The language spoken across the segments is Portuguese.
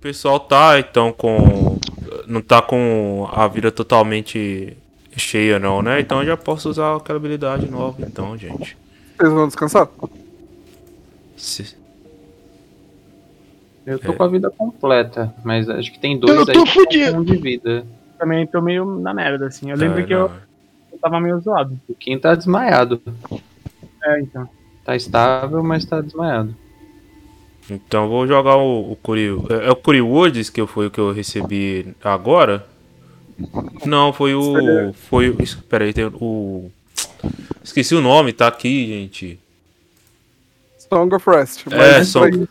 pessoal tá então com. Não tá com a vida totalmente cheia, não, né? Então eu já posso usar aquela habilidade nova, então, gente. Vocês vão descansar? Se- Eu tô É. com a vida completa, mas acho que tem dois Eu tô aí que fudido. estão de vida. Também tô meio na merda, assim. Eu lembro É, que eu, eu tava meio zoado. O Kim tá desmaiado. É, então. Tá estável, mas tá desmaiado. Então vou jogar o, o Curi. É, é o Curi Woods que foi o que eu recebi agora? Não, foi o. Foi o. Espera aí, tem o. Esqueci o nome, tá aqui, gente. Song of Rest. É, Song-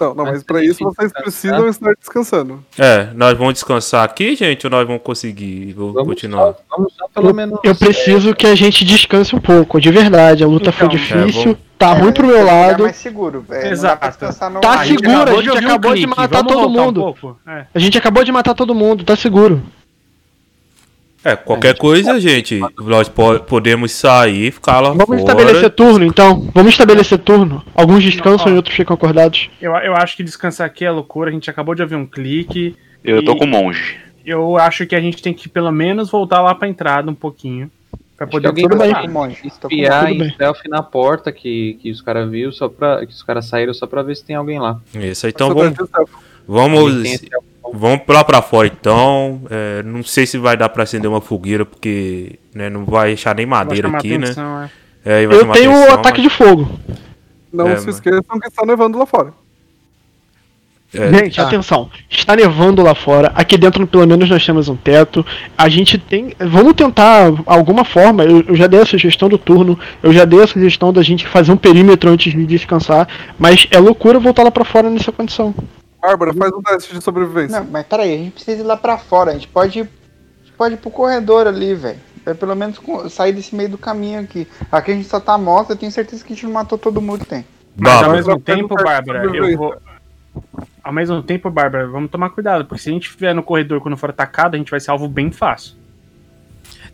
Então, não, Mas tem isso vocês precisam estar descansando. É, nós vamos descansar aqui, gente, ou nós vamos conseguir? Vou Vamos continuar. só, vamos só pelo menos. Eu preciso que a gente descanse um pouco, de verdade. A luta foi Então, difícil, é, vamos- tá ruim pro meu É lado. mais seguro, Exato. no Tá seguro, a gente ouvir um acabou de matar todo um mundo. É. A gente acabou de matar todo mundo, tá seguro. É, qualquer coisa, gente, nós po- podemos sair e ficar lá Vamos fora. estabelecer turno, então. Vamos estabelecer turno. Alguns descansam Não, e outros ficam acordados. Eu, eu acho que descansar aqui é loucura. A gente acabou de ouvir um clique. Eu tô com monge. Eu acho que a gente tem que pelo menos voltar lá pra entrada um pouquinho. Pra que poder alguém Tudo bem. Tô com monge, um Espiar Tudo em stealth na porta que, que os caras viram só pra. que os caras saíram só pra ver se tem alguém lá. Isso, então vamos, stealth. vamos. Vamos lá pra fora então. É, não sei se vai dar pra acender uma fogueira, porque né, não vai deixar nem madeira aqui, né? atenção, é. É, vai Eu tenho o atenção, ataque mas- de fogo. Não É, se mas- esqueçam que está nevando lá fora. É, Gente, tá. atenção. Está nevando lá fora. Aqui dentro, pelo menos, nós temos um teto. A gente tem. Vamos tentar alguma forma. Eu, eu já dei a sugestão do turno. Eu já dei a sugestão da gente fazer um perímetro antes de descansar. Mas é loucura voltar lá pra fora nessa condição. Bárbara, faz um teste de sobrevivência. Não, mas peraí, a gente precisa ir lá pra fora. A gente pode ir, a gente pode ir pro corredor ali, velho. É pelo menos sair desse meio do caminho aqui. Aqui a gente só tá morto, eu tenho certeza que a gente não matou todo mundo que tem. Mas ao mesmo tempo, um Bárbara, eu vou. Ao mesmo tempo, Bárbara, vamos tomar cuidado, porque se a gente estiver no corredor quando for atacado, a gente vai ser alvo bem fácil.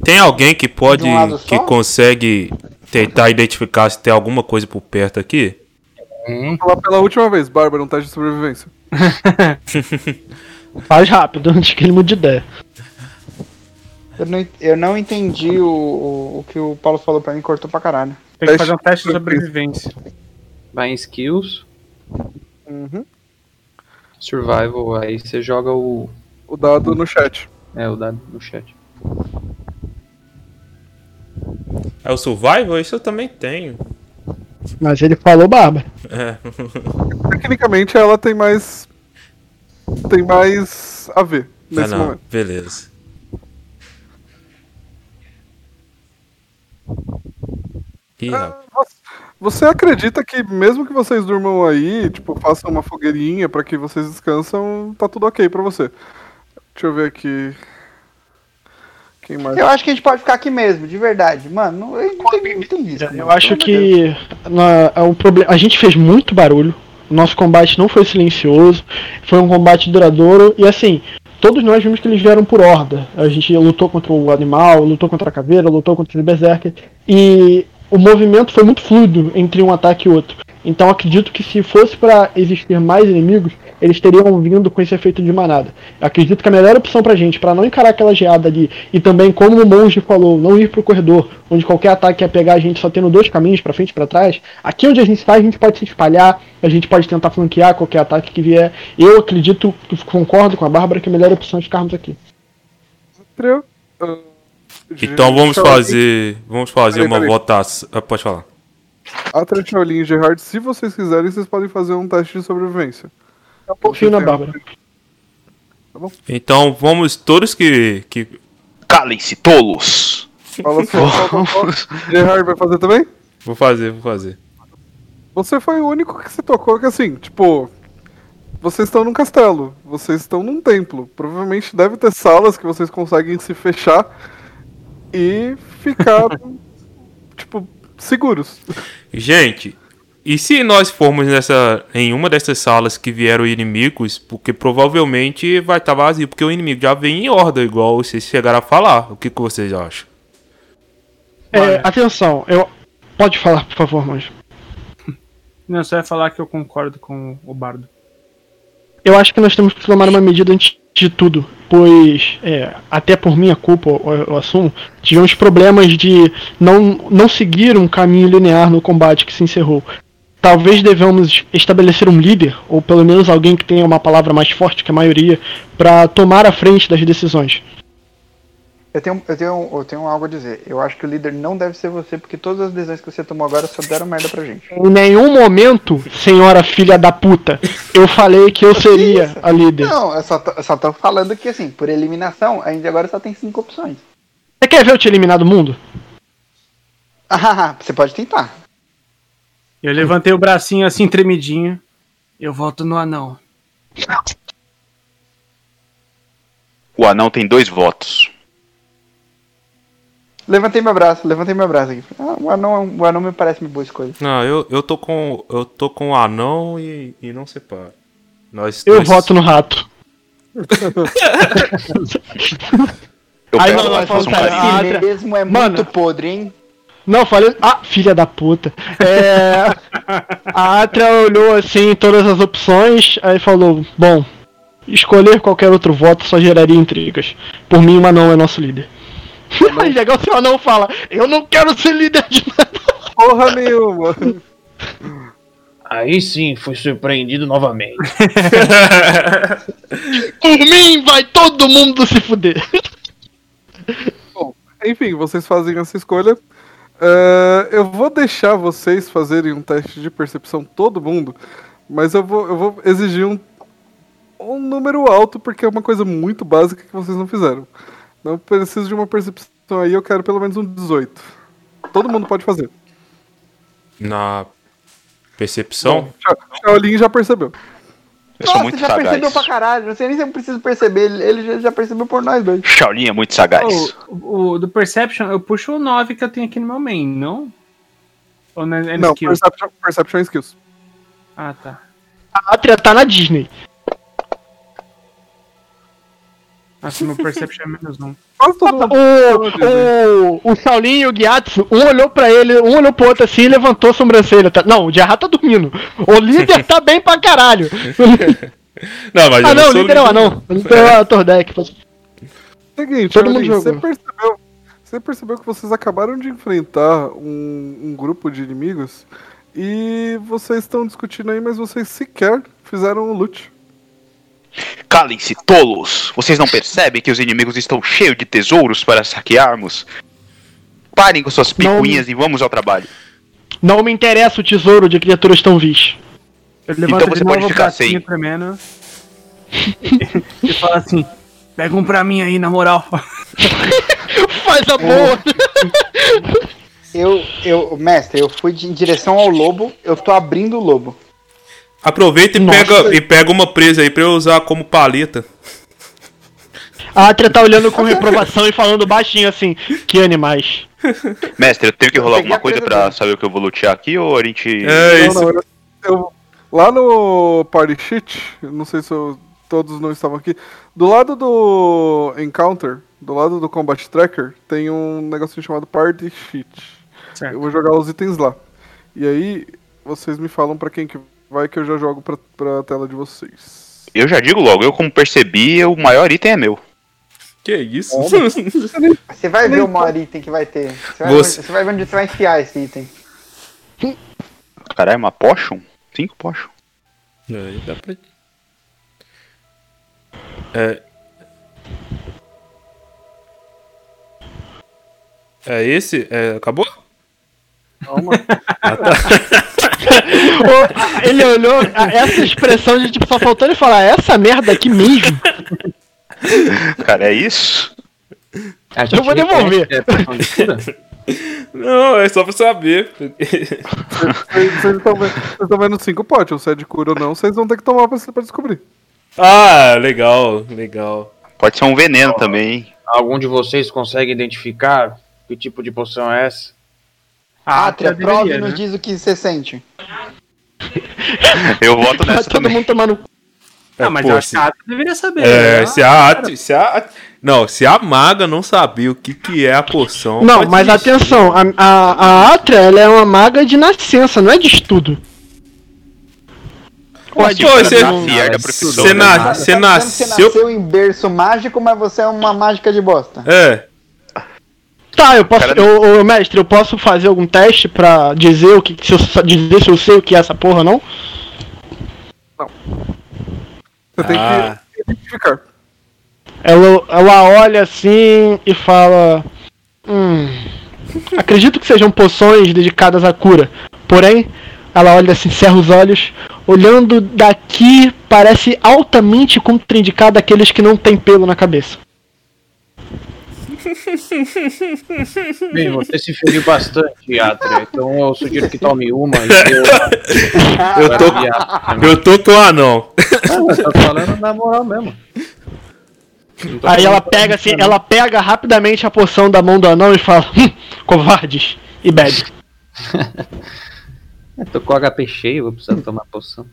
tem alguém que pode, De um que consegue tentar identificar se tem alguma coisa por perto aqui? Vou falar pela última vez, Bárbara, um teste de sobrevivência. Faz rápido, antes que ele mude de ideia. Eu não, eu não entendi o, o, o que o Paulo falou pra mim, cortou pra caralho. Tem que fazer um teste de sobrevivência. Vai em skills, Uhum. survival, aí você joga o. O dado no chat. É, o dado no chat. É o Survival? Isso eu também tenho. Mas ele falou Bárbara. É. Tecnicamente ela tem mais. Tem mais a ver Ah, nesse não. momento. Beleza. Ih, Ah, rapaz. você- Você acredita que mesmo que vocês durmam aí, tipo, façam uma fogueirinha pra que vocês descansam, tá tudo ok pra você? Deixa eu ver aqui. Quem mais? Eu acho que a gente pode ficar aqui mesmo, de verdade. Mano, não, não, tem, não tem risco. Eu mano. acho que na, é um problema. A gente fez muito barulho. O nosso combate não foi silencioso. Foi um combate duradouro. E assim, todos nós vimos que eles vieram por horda. A gente lutou contra o animal, lutou contra a caveira, lutou contra o berserker. E o movimento foi muito fluido entre um ataque e outro. Então acredito que se fosse para existir mais inimigos, eles teriam vindo com esse efeito de manada. Eu acredito que a melhor opção pra gente, para não encarar aquela geada ali, e também como o monge falou, não ir pro corredor, onde qualquer ataque ia pegar a gente só tendo dois caminhos pra frente e pra trás, aqui onde a gente está, a gente pode se espalhar, a gente pode tentar flanquear qualquer ataque que vier. Eu acredito, concordo com a Bárbara, que a melhor opção é ficarmos aqui. Ah, Então vamos fazer. Vamos fazer uma votação. Ah, Pode falar. Atra, Shaolin e Gerard, se vocês quiserem, vocês podem fazer um teste de sobrevivência. Confio na Bárbara. Então vamos todos que. que... Calem-se, tolos! Fala só. Gerard vai fazer também? Vou fazer, vou fazer. Você foi o único que se tocou que assim, tipo, vocês estão num castelo, vocês estão num templo. Provavelmente deve ter salas que vocês conseguem se fechar e ficar, tipo, seguros. Gente, e se nós formos nessa em uma dessas salas que vieram inimigos, porque provavelmente vai estar vazio, porque o inimigo já vem em horda, igual vocês chegaram a falar. O que, que vocês acham? É, atenção, eu. Pode falar, por favor, mas. Não, só ia falar que eu concordo com o Bardo. eu acho que nós temos que tomar uma medida antes de tudo, pois, é, até por minha culpa, eu, eu assumo, tivemos problemas de não, não seguir um caminho linear no combate que se encerrou. Talvez devamos estabelecer um líder, ou pelo menos alguém que tenha uma palavra mais forte que a maioria, para tomar a frente das decisões. Eu tenho, eu, tenho, eu tenho algo a dizer. Eu acho que o líder não deve ser você, porque todas as decisões que você tomou agora só deram merda pra gente. Em nenhum momento, senhora filha da puta, eu falei que eu seria Isso. a líder. Não, eu só, tô, eu só tô falando que, assim, por eliminação, a gente agora só tem cinco opções. Você quer ver eu te eliminar do mundo? Ah, você pode tentar. Eu levantei o bracinho assim, tremidinho. Eu volto no anão. O anão tem dois votos. Levantei meu braço, levantei meu braço aqui. Ah, o, anão, o anão me parece uma boa escolha. Não, eu, eu tô com. Eu tô com o anão e, e não separa. Nós Eu dois- voto no rato. Eu Aí peço não, fazer um carinho. mesmo é Mano. muito podre, hein? Não, falei. Ah, filha da puta. É, a Atra olhou assim todas as opções, aí falou: Bom, escolher qualquer outro voto só geraria intrigas. Por mim, o anão é nosso líder. Mas legal se o anão fala: Eu não quero ser líder de nada. Porra nenhuma. Aí sim, fui surpreendido novamente. Por mim, vai todo mundo se fuder. Enfim, vocês fazem essa escolha. É, eu vou deixar vocês fazerem um teste de percepção, todo mundo, mas eu vou, eu vou exigir um, um número alto, porque é uma coisa muito básica que vocês não fizeram. Não preciso de uma percepção aí, eu quero pelo menos um 18. Todo mundo pode fazer. Na percepção. Sha- Shaolin já percebeu. Eu sou muito já sagaz. percebeu pra caralho. Não sei nem se eu preciso perceber. Ele, ele já, já percebeu por nós dois. Shaolin é muito sagaz. O, o do Perception, eu puxo o 9 que eu tenho aqui no meu main, não? Ou na, é no Não, skill? perception, perception skills. Ah, tá. A Atria tá na Disney. Nossa, meu Perception é menos um. O, o, o Shaolin e o Gyatso, um olhou pra ele, um olhou pro outro assim e levantou a sobrancelha. Tá? Não, o Jarra tá dormindo. O líder tá bem pra caralho. Não, mas ah, não, o líder é o anão. O líder é o Tordek. Seguinte, Todo mundo você jogou. percebeu, você percebeu que vocês acabaram de enfrentar um, um grupo de inimigos e vocês estão discutindo aí, mas vocês sequer fizeram o loot. Calem-se, tolos! Vocês não percebem que os inimigos estão cheios de tesouros para saquearmos? Parem com suas Não. picuinhas e vamos ao trabalho. Não me interessa o tesouro de criaturas tão vis. Eu levanto Então você de pode ficar sem. tremendo. e fala assim: pega um pra mim aí, na moral. Faz a boa. Eu, eu, mestre, eu fui de- em direção ao lobo. Eu tô abrindo o lobo. Aproveita e Nossa. pega, e pega uma presa aí pra eu usar como paleta. A Atria tá olhando com reprovação e falando baixinho assim: Que animais. Mestre, eu tenho que rolar alguma coisa pra dele. saber o que eu vou lutear aqui ou a gente. É Não, isso. não, eu- eu- lá no Party Sheet, não sei se eu- todos não estavam aqui, do lado do Encounter, do lado do Combat Tracker, tem um negocinho chamado Party Sheet. Certo. Eu vou jogar os itens lá. E aí, vocês me falam pra quem que vai que eu já jogo pra, pra tela de vocês. Eu já digo logo, eu como percebi, o maior item é meu. Que isso? Você vai ver o maior item que vai ter. Você vai, Você- Ver, você vai ver onde você vai enfiar esse item. Caralho, uma potion? Cinco potion. Aí dá pra. É. É esse? É, acabou? Calma. Ô, ele olhou, essa expressão de tipo, só faltou ele falar: Essa merda aqui mesmo. Cara, é isso? Eu vou devolver. É cura? Não, é só pra saber. Vocês estão vendo, vocês estão vendo cinco potes, se é de cura ou não, vocês vão ter que tomar pra, pra descobrir. ah, legal, legal. Pode ser um veneno também, hein? Algum de vocês consegue identificar que tipo de poção é essa? Ah, Atria, até prova e nos né? diz o que você sente. Eu voto Tá nessa todo também. mundo tomando. Ah, mas Pô, eu acho se- que a Atra deveria saber. É, né? se a, At- se a Não, se a maga não sabia o que, que é a poção. Não, mas atenção, a, a, a Atria ela é uma maga de nascença, não é de estudo. pode. Pô, Cara, você- a Você né? na- Você você tá nasceu em berço mágico, mas você é uma mágica de bosta. É. Tá, eu posso. Cara- Eu, eu- mestre, eu posso fazer algum teste pra dizer o que. Se eu, dizer se eu sei o que é essa porra ou não? Você tem Ah. que identificar. Ela, ela olha assim e fala. Hum. Acredito que sejam poções dedicadas à cura. Porém, ela olha assim, cerra os olhos. Olhando daqui, parece altamente contraindicado aqueles que não têm pelo na cabeça. Bem, você se feriu bastante, Atria. Então eu sugiro que tome uma e eu. Eu tô, eu tô com o anão. Não, tá falando na moral mesmo. Aí ela pega assim, ela pega rapidamente a poção da mão do anão e fala: hum, covardes, e bebe. Eu tô com HP cheio, vou precisar tomar poção.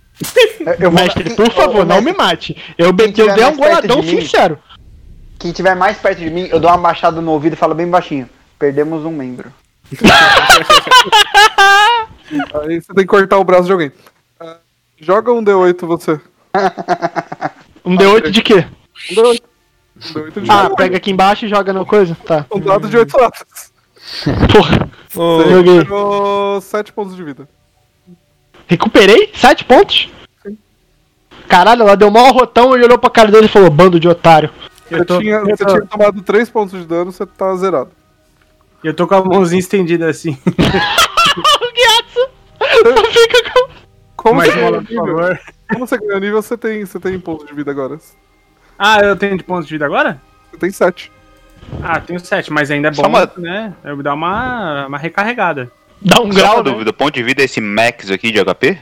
Eu- eu vou- Mestre, por favor, não mestre, me mate. Eu, be- eu dei um goladão de mim- sincero. Quem tiver mais perto de mim, eu dou uma baixada no ouvido e falo bem baixinho. Perdemos um membro. Aí você tem que cortar o braço de alguém. Ah, joga um D8 você. Um D8 de quê? Um D8. Um D8 de Ah, pega aqui embaixo e joga na coisa? Tá. Um dado de 8 lados. Porra. Ô, Você Joguei. recuperou 7 pontos de vida. Recuperei? Sete pontos? Caralho, ela deu maior rotão e olhou pra cara dele e falou: bando de otário. Você, Eu tô, tinha, eu, você tô, tinha tomado 3 pontos de dano, você tá zerado. eu tô com a mãozinha estendida assim. Fica com. Como Mais você, uma, ganhou por nível, favor. como você ganhou nível, você tem, você tem pontos de vida agora. Ah, eu tenho de pontos de vida agora? Você tem 7. Ah, tenho 7, mas ainda é bom, uma- né? Eu vou dar uma, uma recarregada. Dá um Só grau, uma né? dúvida, o ponto de vida é esse max aqui de HP?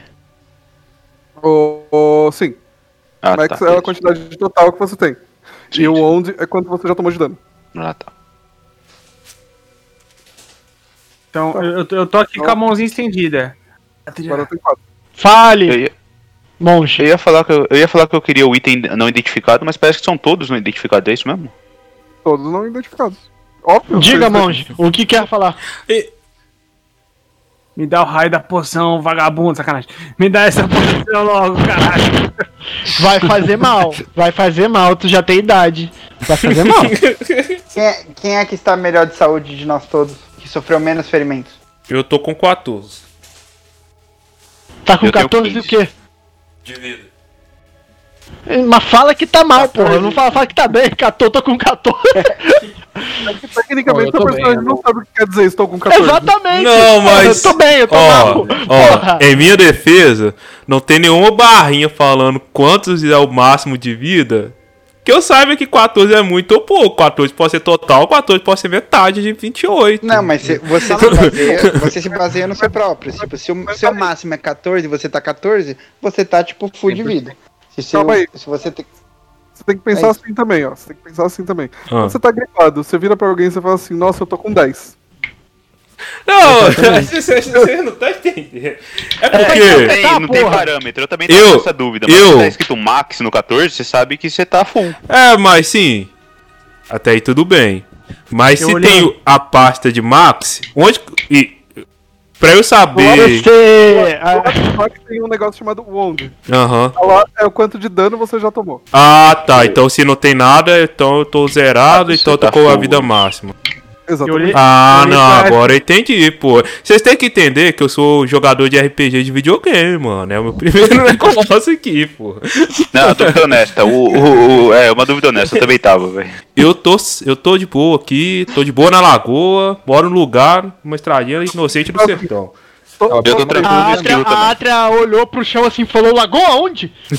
O, o, sim, Ah, Max tá. é a quantidade de total que você tem. E o sim. onde é quanto você já tomou de dano. Ah, tá. Então, eu, eu tô- eu tô aqui com a mãozinha estendida. Agora tem 4. Fale, Eu ia, monge. eu, ia falar que eu, eu ia falar que eu queria o item não identificado, mas parece que são todos não identificados, é isso mesmo? Todos não identificados. Óbvio. Diga, vocês- monge, o que quer falar? Me dá o raio da poção, vagabundo, sacanagem. Me dá essa poção logo, caralho. Vai fazer mal, vai fazer mal, tu já tem idade. Vai fazer mal. Quem é, quem é que está melhor de saúde de nós todos? Que sofreu menos ferimentos? Eu tô com 14 Tá com Eu tenho 14 e o 15. quê? de vida. Mas fala que tá mal, porra. Não fala, fala que tá bem. 14, tô com 14. Tecnicamente, Ó, eu tô o personagem bem, não sabe o que quer dizer estou com 14. Exatamente. Não, Porra, mas- Eu tô bem, eu tô Ó, mal. ó, Porra. em minha defesa, não tem nenhuma barrinha falando quantos é o máximo de vida. Que eu saiba que 14 é muito ou pouco. 14 pode ser total, 14 pode ser metade de 28. Não, mas se- você, se baseia, você se baseia no seu próprio. Tipo, se o seu máximo é 14 e você tá 14, você tá, tipo, full de vida. Se, seu- Calma aí. se você tem. Você tem que pensar É assim também, ó. Você tem que pensar assim também. Ah. Quando você tá gripado, você vira pra alguém e você fala assim, nossa, eu tô com 10. Não, você, não tá entendendo. É Não porque. tem, tá, não tem porra. parâmetro, eu também tenho Eu- essa dúvida. Mas eu- se tá escrito max no 14, você sabe que você tá full. É, mas sim. Até aí tudo bem. Mas Eu se olhei- tem a pasta de Max, onde. E, pra eu saber. Ah, que tem um negócio chamado Wound. Aham. É o quanto de dano você já tomou. Ah, tá. Então se não tem nada, então eu tô zerado, Ah, então eu tô tá com a full. vida máxima. Exatamente. olhei- Ah, Eu não, agora eu entendi, pô. Vocês têm que entender que eu sou jogador de RPG de videogame, mano. É o meu primeiro negócio aqui, pô. Não, dúvida honesta. O, o- o- é, uma dúvida honesta, eu também tava, velho. Eu tô, eu tô de boa aqui, tô de boa na lagoa, moro no lugar, uma estradinha inocente do sertão. Eu tô tranquilo A a. Atria olhou pro chão assim e falou: Lagoa onde?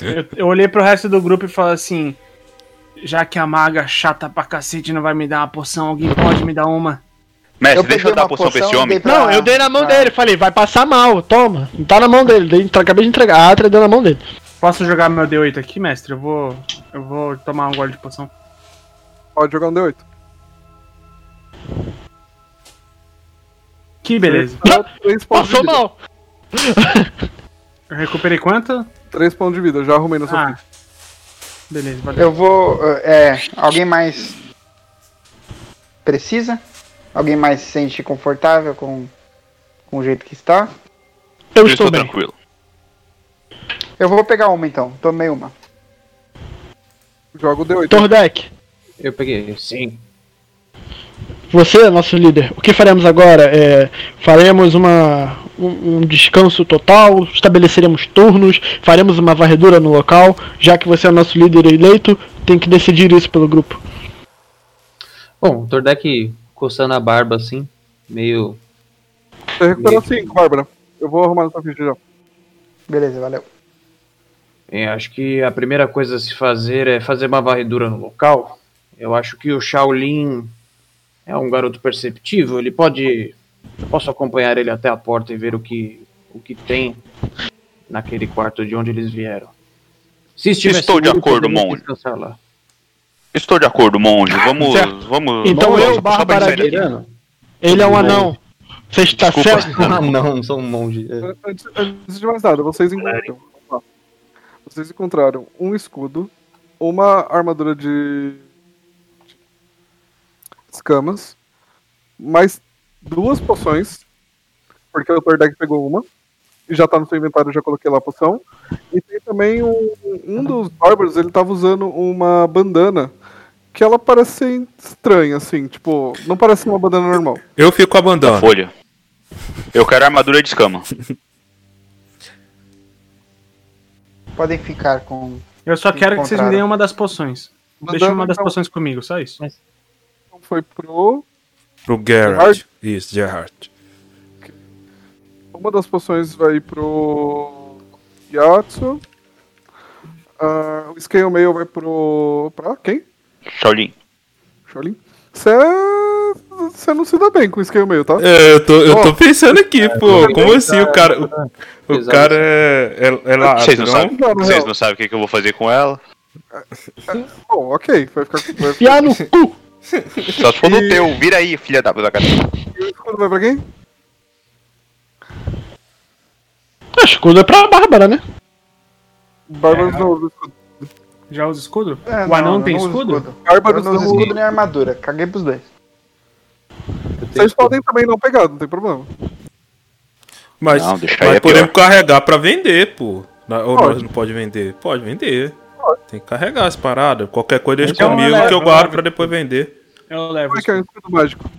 Eu, eu olhei pro resto do grupo e falei assim: já que a maga chata pra cacete não vai me dar uma poção, alguém pode me dar uma? Mestre, Eu deixa eu dar a uma poção pra poção esse e homem. pra- Não, eu dei na mão pra- dele. Falei: vai passar mal, toma. Não tá na mão dele. Dei, acabei de entregar. A Atria deu na mão dele. Posso jogar meu D8 aqui, mestre? Eu vou. Eu vou tomar um gole de poção. Pode jogar um D8. Que beleza. Três pontos Passou de vida. mal. Eu recuperei quanto? 3 pontos de vida, já arrumei na sua Ah. frente. Beleza, valeu. Eu vou. É. Alguém mais. Precisa? Alguém mais se sente confortável com, com o jeito que está? Eu, Eu estou tranquilo. Eu vou pegar uma então. Tomei uma. Joga o D8. Tordek, Eu peguei. Sim. Você é nosso líder. O que faremos agora? É, faremos uma, um, um descanso total, estabeleceremos turnos, faremos uma varredura no local. Já que você é nosso líder eleito, tem que decidir isso pelo grupo. Bom, o Tordek coçando a barba assim, meio. Você recuperou 5, Bárbara. Eu vou arrumar na sua ficha já. Beleza, valeu. Bem, acho que a primeira coisa a se fazer é fazer uma varredura no local. Eu acho que o Shaolin é um garoto perceptível. Ele pode. Eu posso acompanhar ele até a porta e ver o que, o que tem naquele quarto de onde eles vieram. Se estiver Estou de seguro, acordo, podemos monge. Estou de acordo, monge. Vamos. Certo. Vamos. Então vamos- eu, Bárbara dizer- Tirando? Ele é um anão. Você está Desculpa. certo? Ah, não, sou um monge. É. Antes, antes de mais nada, vocês encontraram. ó, Vocês encontraram um escudo, uma armadura de de escamas, mais duas poções, porque o Tordek pegou uma, e já tá no seu inventário, já coloquei lá a poção. E tem também um, um dos bárbaros, ele tava usando uma bandana, que ela parece ser estranha, assim, tipo, não parece uma bandana normal. Eu fico com a bandana. Folha. Eu quero armadura de escama. Podem ficar com. Eu só quero que vocês me deem uma das poções. Deixa Bandana, uma das então, poções comigo, só isso. Foi pro Pro Gerard. Isso, Gerard. Uma das poções vai pro Yatsu. Ah, o Scale Mail vai pro. pra quem? Shaolin. Shaolin. Você Você não se dá bem com o Scale Mail, tá? É, eu tô, eu tô pensando aqui, pô. Como assim o cara. O, o Exato. cara é. É, é Vocês não sabem? Não, Vocês não sabem o que, que eu vou fazer com ela? Bom, ok. Vai ficar. Vai ficar... No cu! Só se for no teu. Vira aí, filha da cara. E o escudo vai pra quem? O escudo é pra Bárbara, né? Bárbaros não usa escudo. Já usa escudo? É, o anão não, tem eu não uso escudo? Eu não uso não escudo nem armadura. Caguei pros dois. Vocês podem também não pegar, não tem problema. Mas, Não, deixa aí, mas é podemos carregar pra vender, pô. Na- ou Pode. nós não pode vender? Pode vender. Tem que carregar as paradas. Qualquer coisa deixa Então, comigo leva, que eu eu guardo levo. pra depois vender. Eu levo. Como é que é um escudo mágico?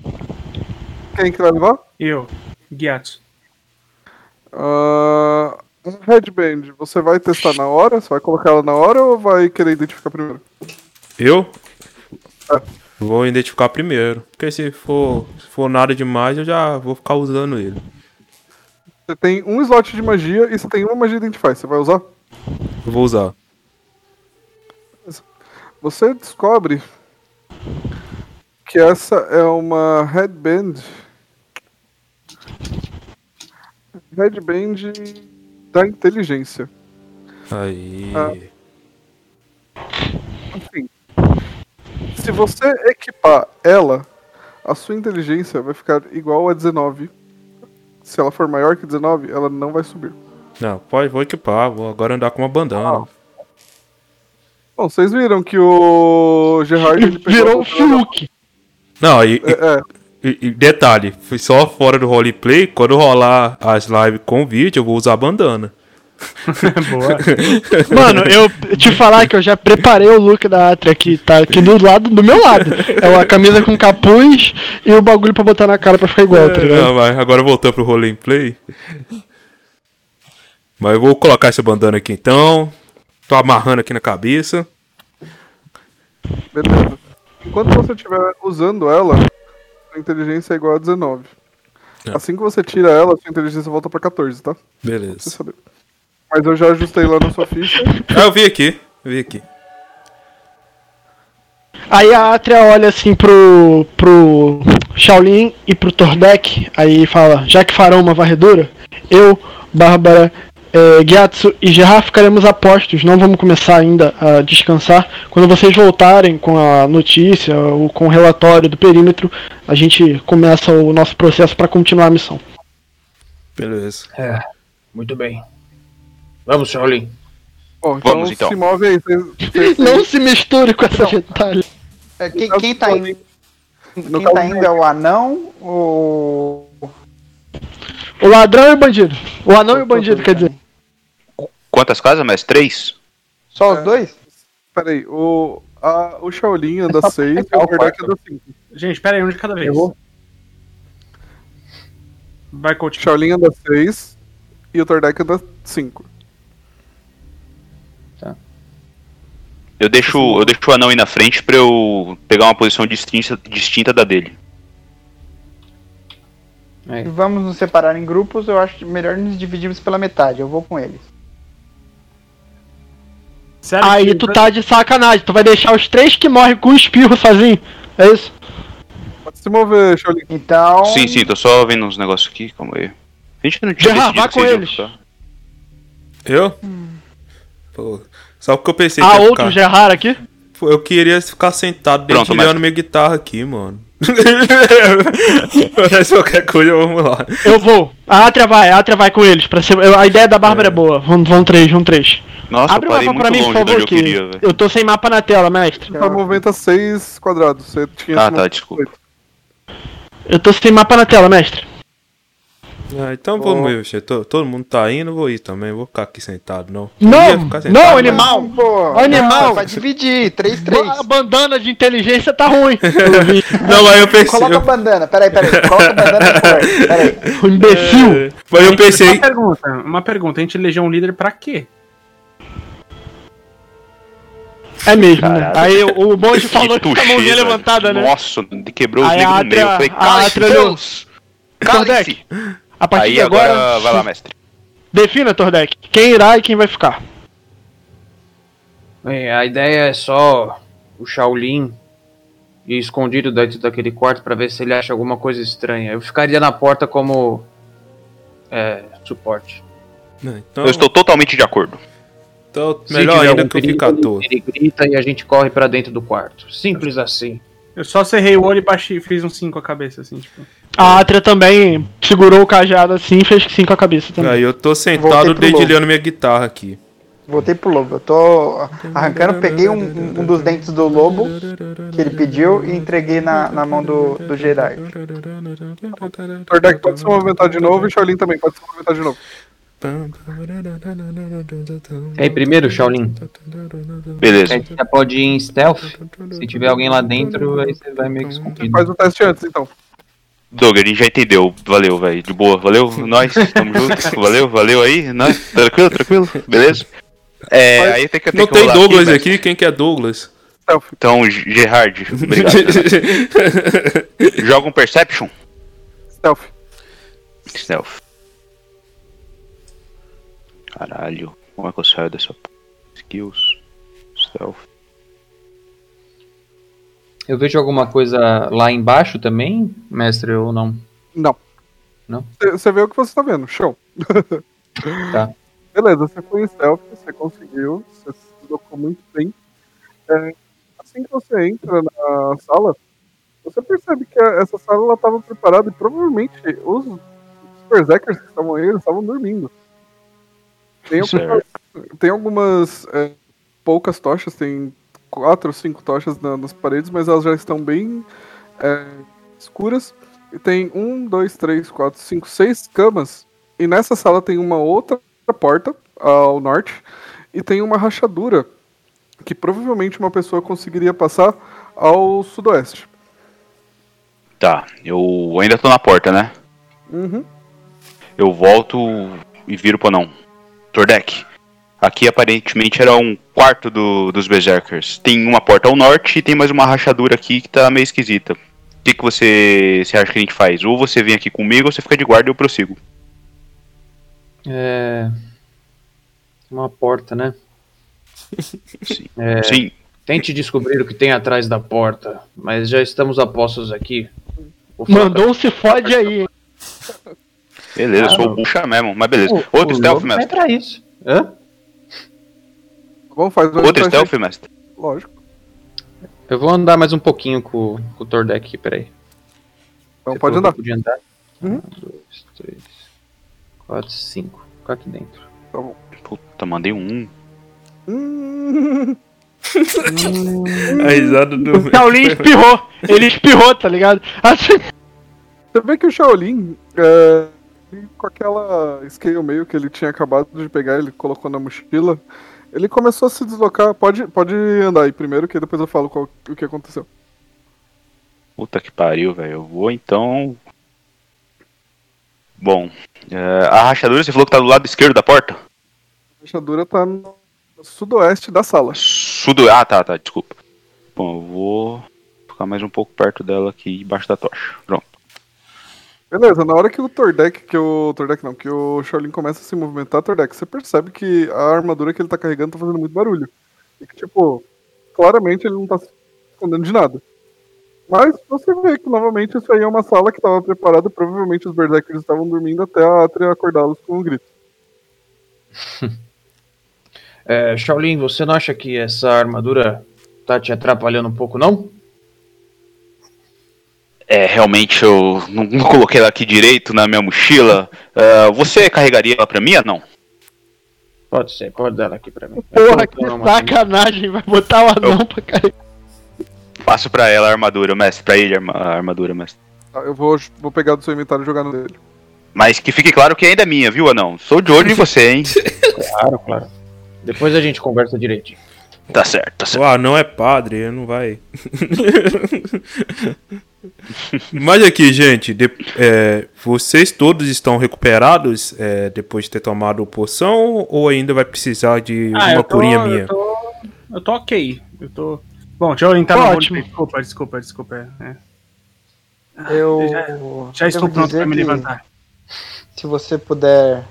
Quem que vai levar? Eu, Gyatso. Ah, um headband, você vai testar na hora? Você vai colocar ela na hora ou vai querer identificar primeiro? Eu? Ah. Vou identificar primeiro. Porque se for, se for nada demais, eu já vou ficar usando ele. Você tem um slot de magia e você tem uma magia Identify. Você vai usar? Eu vou usar. Você descobre que essa é uma headband. Headband da inteligência. Aí. Ah. Enfim. Se você equipar ela, a sua inteligência vai ficar igual a 19. Se ela for maior que 19, ela não vai subir. Não, pode, vou equipar. Vou agora andar com uma bandana. Bom, vocês viram que o Gerard ele pegou Virou um bandana- Fiuk. Não, e, É, é, e- e detalhe, foi só fora do roleplay. Quando rolar as lives com vídeo, eu vou usar a bandana. Boa. Mano, eu te falar que eu já preparei o look da Atria aqui, tá aqui do lado, do meu lado. É uma camisa com capuz e o bagulho pra botar na cara pra ficar igual, tá ligado? Não, mas agora voltando pro roleplay. Mas eu vou colocar essa bandana aqui então. Tô amarrando aqui na cabeça. beleza. Enquanto você estiver usando ela, a inteligência é igual a 19. É. Assim que você tira ela, a sua inteligência volta pra 14, tá? Você Beleza. saber. Mas eu já ajustei lá na sua ficha. Ah, eu vi aqui. Eu vi aqui. Aí a Atria olha assim pro, pro Shaolin e pro Tordek, aí fala, já que farão uma varredura, eu, Bárbara, eh, Gyatso e Gerard ficaremos a postos, não vamos começar ainda a descansar. Quando vocês voltarem com a notícia ou com o relatório do perímetro, a gente começa o nosso processo para continuar a missão. Beleza. Muito bem. Vamos, Shaolin. Bom, então, Vamos, então. se move aí. Não se misture com essa detalhe. É, quem, quem tá indo? No Quem tá do- indo é o anão ou. O O ladrão e o bandido. O anão e o bandido, quer dizer. Quantas casas, mestre? Três? Só os dois? Peraí, o, a, o Shaolin anda só 6 e o o Kardec quarto. anda 5. Gente, pera aí, um de cada vez. Eu vou. Vai, coach. Shaolin anda 6 e o Tordek anda 5. Eu deixo, eu deixo o anão ir na frente pra eu pegar uma posição distinta, distinta da dele. É. Vamos nos separar em grupos, eu acho melhor nos dividirmos pela metade. Eu vou com eles. Sério Aí que- tu tá de sacanagem, tu vai deixar os três que morrem com o espirro sozinho. É isso? Pode se mover, Shaolin. Então. Sim, sim, tô só vendo uns negócios aqui, calma aí. A gente não tinha Gerard, com eles. ficar. Eu? Pô, só porque eu pensei Há que ia outro ficar... Gerard aqui? Pô, Eu queria ficar sentado Pronto, dedilhando mestre. minha guitarra aqui, mano. Mas qualquer coisa, vamos lá. Eu vou. A Atria vai, a Atria vai com eles. Pra ser... A ideia da Bárbara é, boa. Vão, vão três, vão três. Nossa, Abre o mapa pra mim, por favor, eu que queria, eu tô sem mapa na tela, mestre. Tá movimenta 6 quadrados. Você tinha Ah, tá, movimento desculpa. Eu tô sem mapa na tela, mestre. Ah, então vamos ir, gente. Todo, todo mundo tá indo, eu vou ir também. Vou ficar aqui sentado, não. Não, sentado, não, mas- animal. Não, pô. Animal. Vai dividir. 3, 3. A bandana de inteligência tá ruim. Não, mas eu pensei. Coloca a bandana. Peraí, peraí. Coloca a bandana corpo. Peraí. O imbecil. é, mas eu pensei. Uma pergunta, uma pergunta. A gente elegeu um líder pra quê? É mesmo, né? Aí o bonde falou que Que tá a mãozinha levantada, né? Nossa, quebrou os Aí negros a no meio. Eu falei, Atria- a cala-se, Atria Deus! Tordek, a partir Aí de agora, agora, vai lá, mestre. defina, Tordek. Quem irá e quem vai ficar. Bem, a ideia é só o Shaolin ir escondido dentro daquele quarto pra ver se ele acha alguma coisa estranha. Eu ficaria na porta como é, suporte. Então, Eu estou totalmente de acordo. Então Se melhor ainda que eu perigo, à toa. Ele grita e a gente corre pra dentro do quarto. Simples assim. Eu só cerrei o olho e baixei, fiz um 5 com a cabeça, assim, tipo. A Atria também segurou o cajado assim e fez sim com a cabeça também. Aí eu tô sentado dedilhando minha guitarra aqui. Voltei pro lobo. Eu tô arrancando, peguei um, um dos dentes do lobo que ele pediu e entreguei na, na mão do, do Gerard. Tordek pode se movimentar de novo e Shaolin também pode se movimentar de novo. Aí primeiro, Shaolin. Beleza. A gente já pode ir em stealth. Se tiver alguém lá dentro, aí você vai meio que escondido. Faz o teste antes, então. Doug, a gente já entendeu. Valeu, velho. De boa. Valeu, nós. Tamo junto. Valeu, valeu aí. Nós. Tranquilo, tranquilo. Beleza? É, Mas aí tem que, tem Não que tem Douglas mestre. aqui, quem que é Douglas? Stealth. Então, Gerard, obrigado. Joga um Perception. Stealth. Stealth. Caralho. Como é que eu saio dessa p... Skills. Stealth. Eu vejo alguma coisa lá embaixo também, mestre, ou não? Não. Não? Você vê o que você tá vendo, show. Tá. Beleza, você foi em stealth, você conseguiu, você se deslocou muito bem. É, assim que você entra na sala, você percebe que essa sala estava preparada e provavelmente os Berserkers que estavam aí, eles estavam dormindo. Tem algumas, tem algumas é, poucas tochas, tem quatro ou cinco tochas na- nas paredes, mas elas já estão bem é, escuras. E tem um, dois, três, quatro, cinco, seis camas. E nessa sala tem uma outra porta ao norte e tem uma rachadura que provavelmente uma pessoa conseguiria passar ao sudoeste. Tá, eu ainda tô na porta, né? Uhum. Eu volto e viro pro não. Tordek. Aqui aparentemente era um quarto do- dos Berserkers. Tem uma porta ao norte e tem mais uma rachadura aqui que tá meio esquisita. O que, que você, você acha que a gente faz? Ou você vem aqui comigo ou você fica de guarda e eu prossigo. É. Uma porta, né? Sim. É, Sim. Tente descobrir o que tem atrás da porta, mas já estamos a postos aqui. Mandou um se fode aí, Beleza, eu Ah, sou não. o bucha mesmo, mas beleza. pra- Outro o stealth, lobo É mestre. pra isso. Hã? Tá bom, faz dois Outro stealth, mestre. Lógico. Eu vou andar mais um pouquinho com, com o Tordek aqui, peraí. Então Você pode andar. eu Podia andar? Uhum. Um, dois, três, quatro, cinco. Fica aqui dentro. Tá bom. Puta, mandei um. Hum, A risada do. O Shaolin espirrou. Ele espirrou, tá ligado? Assim, Você vê que o Shaolin, é, E com aquela scale meio que ele tinha acabado de pegar, ele colocou na mochila. Ele começou a se deslocar. Pode, pode andar aí primeiro, que depois eu falo qual- o que aconteceu. Puta que pariu, velho. Eu vou então. Bom, é, a rachadura você falou que tá do lado esquerdo da porta? A fechadura tá no sudoeste da sala. Sudo. Ah, tá, tá, desculpa. Bom, eu vou ficar mais um pouco perto dela aqui, embaixo da tocha. Pronto. Beleza, na hora que o Tordek, que o. Tordek não, que o Shaolin começa a se movimentar, Tordek, você percebe que a armadura que ele tá carregando tá fazendo muito barulho. E que, tipo, claramente ele não tá se escondendo de nada. Mas você vê que novamente isso aí é uma sala que tava preparada, provavelmente os Berserkers estavam dormindo até a Atria acordá-los com um grito. É, Shaolin, você não acha que essa armadura tá te atrapalhando um pouco, não? É, realmente eu não, não coloquei ela aqui direito na minha mochila. Ah, você carregaria ela pra mim ou não? Pode ser, pode dar ela aqui pra mim. Porra, Eu que sacanagem, vai botar o anão pra cair. Passo pra ela a armadura, mestre. Pra ele a arma- a armadura, mestre. Tá, eu vou, vou pegar do seu inventário e jogar no dele. Mas que fique claro que ainda é minha, viu, Anão? Sou de olho em você, hein? Claro, claro. Depois a gente conversa direitinho. Tá certo, tá certo. O anão é padre, ele não vai. Mas aqui, gente, de- é, vocês todos estão recuperados é, depois de ter tomado poção ou ainda vai precisar de Ah, uma tô, curinha minha? Eu tô, eu tô ok. Eu tô. Bom, deixa eu entrar no Ótimo. Desculpa, desculpa, desculpa. é. Eu. Já estou devo pronto pra me levantar. Se você puder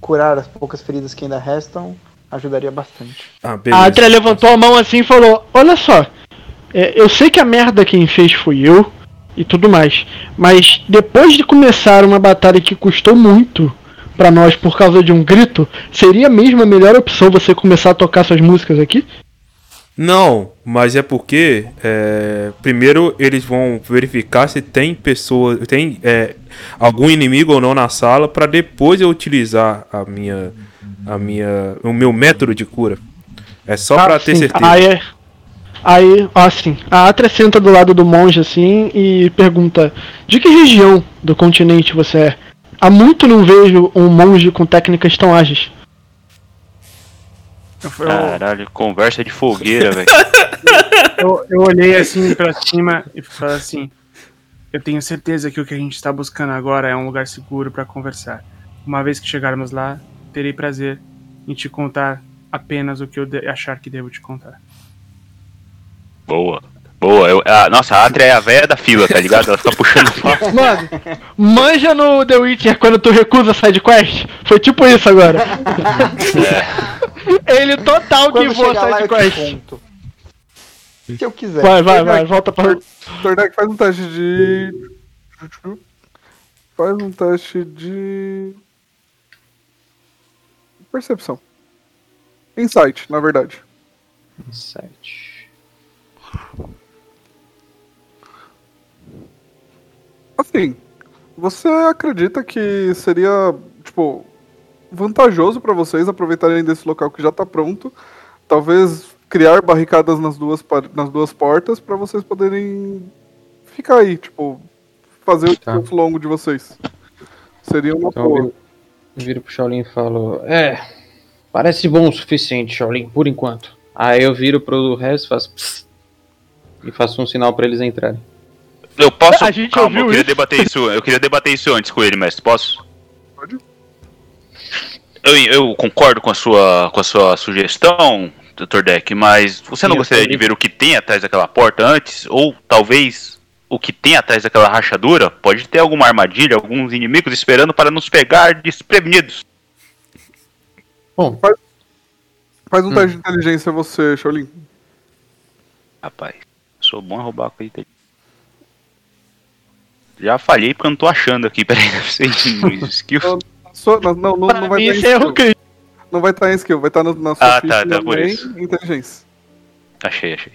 curar as poucas feridas que ainda restam, ajudaria bastante. Ah, A beleza. Atria levantou a mão assim e falou: Olha só, é, eu sei que a merda quem fez fui eu e tudo mais, mas depois de começar uma batalha que custou muito pra nós por causa de um grito, seria mesmo a melhor opção você começar a tocar suas músicas aqui? Não, mas é porque é, primeiro eles vão verificar se tem pessoa, tem é, algum inimigo ou não na sala para depois eu utilizar a minha, a minha, o meu método de cura. É só pra ter sim. certeza. Aí, é- aí, ó, assim, a Atria senta do lado do monge assim e pergunta: De que região do continente você é? Há muito não vejo um monge com técnicas tão ágeis. Caralho, conversa de fogueira, velho. eu, eu olhei assim pra cima e falei assim: Eu tenho certeza que o que a gente está buscando agora é um lugar seguro pra conversar. Uma vez que chegarmos lá, terei prazer em te contar apenas o que eu achar que devo te contar. Boa. Boa. Eu, a, nossa, a Atria é a velha da fila, tá ligado? Ela fica puxando papo. Mano, manja no The Witcher quando tu recusa side quest? Foi tipo isso agora. Ele total que voa chegar lá, side eu te quest. conto. Se eu quiser. Vai, vai, vai, volta pra. Tordek faz um teste de. Faz um teste de. Percepção. Insight, na verdade. Sete. Assim, você acredita que seria, tipo, vantajoso pra vocês aproveitarem desse local que já tá pronto, talvez criar barricadas nas duas, nas duas portas pra vocês poderem ficar aí, tipo, fazer o Tá. tempo longo de vocês. Seria uma Então eu boa. viro, pro Shaolin e falo: É, parece bom o suficiente, Shaolin, por enquanto. Aí eu viro pro resto e faço. "Psst", e faço um sinal pra eles entrarem. Eu posso. A gente Calma, ouviu eu queria isso? debater isso. Eu queria debater isso antes com ele, mestre. Posso? Pode. Eu, eu concordo com a sua, com a sua sugestão, Dr. Deck, mas você não Sim, eu gostaria de ver o que tem atrás daquela porta antes? Ou talvez o que tem atrás daquela rachadura? Pode ter alguma armadilha, alguns inimigos esperando para nos pegar desprevenidos. Bom, Faz um teste de inteligência você, Shaolin. Rapaz, sou bom a roubar com item. Já falhei porque eu não tô achando aqui. Peraí, deve ser em skills. Sua- não, não, não, Pra não vai mim, estar em isso é skill. crime. Não vai estar em skill, vai estar no- na sua Ah, ficha tá, tá, por isso. inteligência. Achei, achei.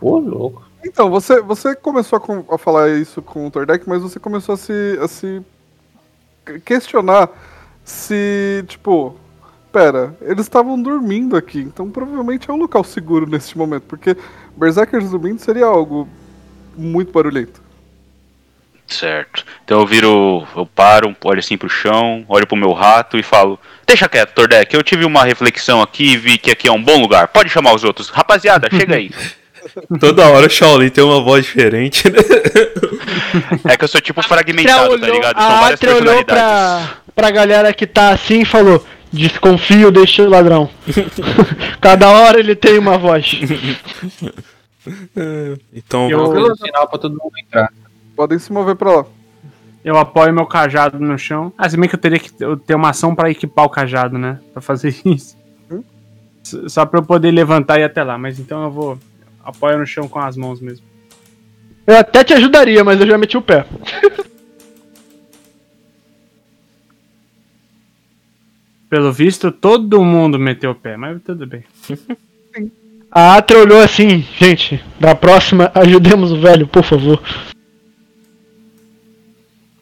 ô louco. Então, você, você começou a, com- a falar isso com o Tordek, mas você começou a se, a se que- questionar se, tipo, pera, eles estavam dormindo aqui, então provavelmente é um local seguro neste momento, porque Berserkers dormindo seria algo muito barulhento. Certo. Então eu viro. Eu paro, olho assim pro chão, olho pro meu rato e falo: Deixa quieto, Tordek, eu tive uma reflexão aqui e vi que aqui é um bom lugar. Pode chamar os outros. Rapaziada, chega aí. Toda hora o Shaolin tem uma voz diferente, né? É que eu sou tipo fragmentado, tá ligado? São a várias olhou personalidades. pra, pra galera que tá assim e falou: Desconfio deste ladrão. Cada hora ele tem uma voz. Então, Eu- Pelo sinal pra todo mundo entrar. Podem se mover pra lá. Eu apoio meu cajado no chão. Ah, se bem que eu teria que ter uma ação pra equipar o cajado, né? Pra fazer isso. S- Só pra eu poder levantar e ir até lá. Mas então eu vou. Apoio no chão com as mãos mesmo. Eu até te ajudaria, mas eu já meti o pé. Pelo visto, todo mundo meteu o pé, mas tudo bem. A Atre olhou assim: Gente, da próxima, ajudemos o velho, por favor.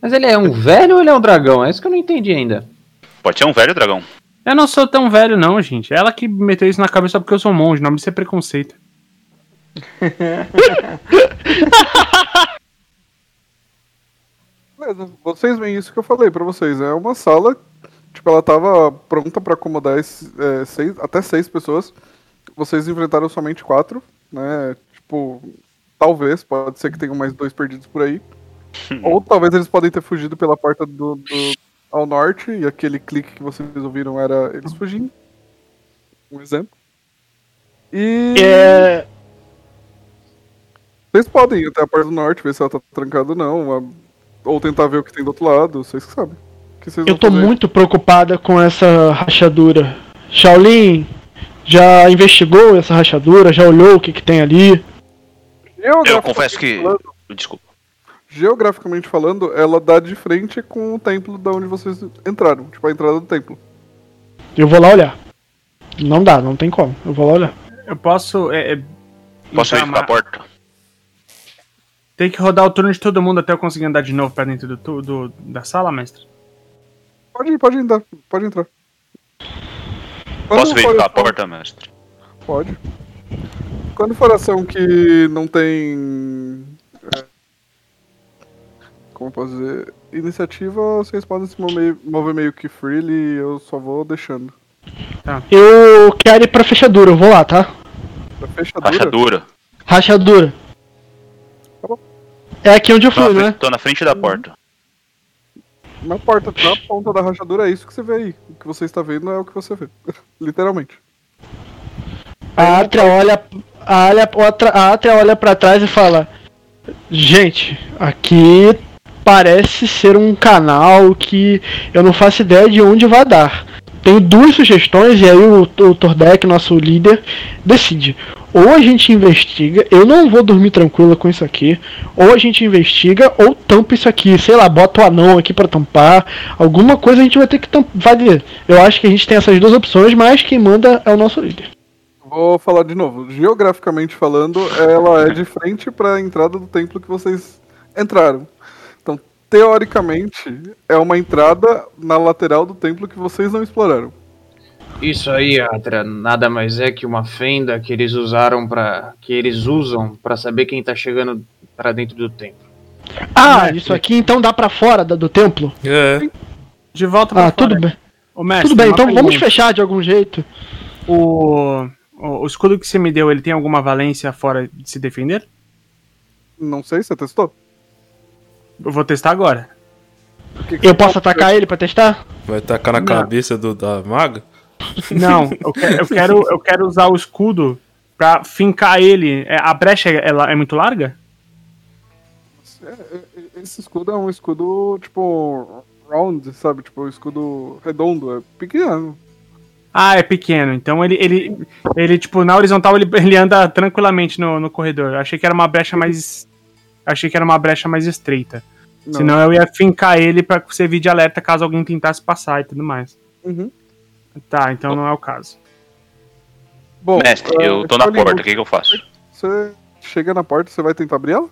Mas ele é um velho ou ele é um dragão? É isso que eu não entendi ainda. Pode ser um velho dragão. Eu não sou tão velho, não, gente. Ela que meteu isso na cabeça só porque eu sou monge. Não isso é preconceito. Beleza, vocês veem isso que eu falei pra vocês. É uma sala, tipo, ela tava pronta pra acomodar esse- é, seis, até seis pessoas. Vocês enfrentaram somente quatro, né? Tipo, talvez, pode ser que tenham mais dois perdidos por aí. Ou talvez eles podem ter fugido pela porta do, do- ao norte e aquele clique que vocês ouviram era eles fugindo. Um exemplo. E É. vocês podem ir até a porta do norte, ver se ela tá trancada ou não. a- Ou tentar ver o que tem do outro lado, vocês que sabem. Que vocês Eu tô fazer? muito preocupada com essa rachadura. Shaolin já investigou essa rachadura, já olhou o que, que tem ali. Eu confesso que. falando- Desculpa. geograficamente falando, ela dá de frente com o templo da onde vocês entraram, tipo a entrada do templo. Eu vou lá olhar. Não dá, não tem como. Eu vou lá olhar. Eu posso. É, é, Posso ir pra porta? Tem que rodar o turno de todo mundo até eu conseguir andar de novo pra dentro do, do- da sala, mestre. Pode ir, pode entrar, pode entrar. Quando Posso verificar a porta, mestre? Pode. Quando for ação que não tem. é, como eu posso dizer? Iniciativa, vocês podem se mover, mover meio que freely, eu só vou deixando. Eu quero ir pra fechadura, eu vou lá, tá? Da fechadura. Rachadura. Rachadura. É aqui onde eu Tô fui, frente, né? tô na frente da porta. Na porta, na ponta da rachadura é isso que você vê aí. O que você está vendo é o que você vê. Literalmente. A Atria olha, a outra- a Atria olha pra trás e fala: Gente, aqui parece ser um canal que eu não faço ideia de onde vai dar. Tenho duas sugestões e aí o, o Tordek, nosso líder, decide. Ou a gente investiga, eu não vou dormir tranquila com isso aqui. Ou a gente investiga ou tampa isso aqui. Sei lá, bota o anão aqui pra tampar. Alguma coisa a gente vai ter que tampar. Eu acho que a gente tem essas duas opções, mas quem manda é o nosso líder. Vou falar de novo. Geograficamente falando, ela é de frente para a entrada do templo que vocês entraram. Teoricamente, é uma entrada na lateral do templo que vocês não exploraram. Isso aí, Atra, nada mais é que uma fenda que eles usaram para que eles usam pra saber quem tá chegando pra dentro do templo. Ah, isso aqui então dá pra fora da- do templo? É. De volta pra Ah, tudo fora. bem. Ô, mestre, Tudo bem, então vamos fechar de algum jeito. O, o, o escudo que você me deu, ele tem alguma valência fora de se defender? Não sei, você testou? Eu vou testar agora. Que que Eu posso atacar ele pra testar? Vai tacar na Não. cabeça do, da maga? Não, eu quero, eu quero, eu quero usar o escudo pra fincar ele. É, a brecha é, ela é muito larga? Esse escudo é um escudo, tipo, round, sabe? Tipo, um escudo redondo, é pequeno. Ah, é pequeno. Então ele, ele, ele tipo, na horizontal ele, ele anda tranquilamente no, no corredor. Eu achei que era uma brecha mais. Achei que era uma brecha mais estreita. Não. Senão eu ia fincar ele pra servir de alerta caso alguém tentasse passar e tudo mais. Uhum. Tá, então não é o caso. Bom, Mestre, é, eu tô na porta, o que, que eu faço? Você chega na porta, você vai tentar abrir ela?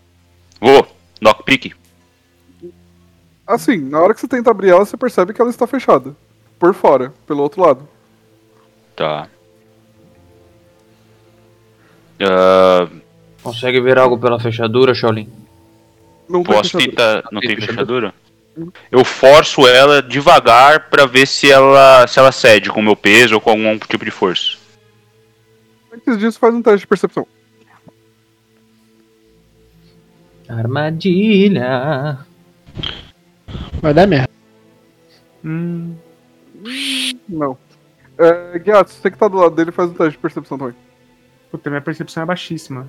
Vou, knockpick. Assim, na hora que você tenta abrir ela, você percebe que ela está fechada. Por fora, pelo outro lado. Tá. Ah, Consegue ver algo pela fechadura, Shaolin? Não tentar. Não tem fechadura? Eu forço ela devagar pra ver se ela se ela cede com o meu peso ou com algum tipo de força. Antes disso, faz um teste de percepção. Armadilha. Vai dar merda. Hum, Não. É, Gyatso, você que tá do lado dele, faz um teste de percepção também. puta, minha percepção é baixíssima.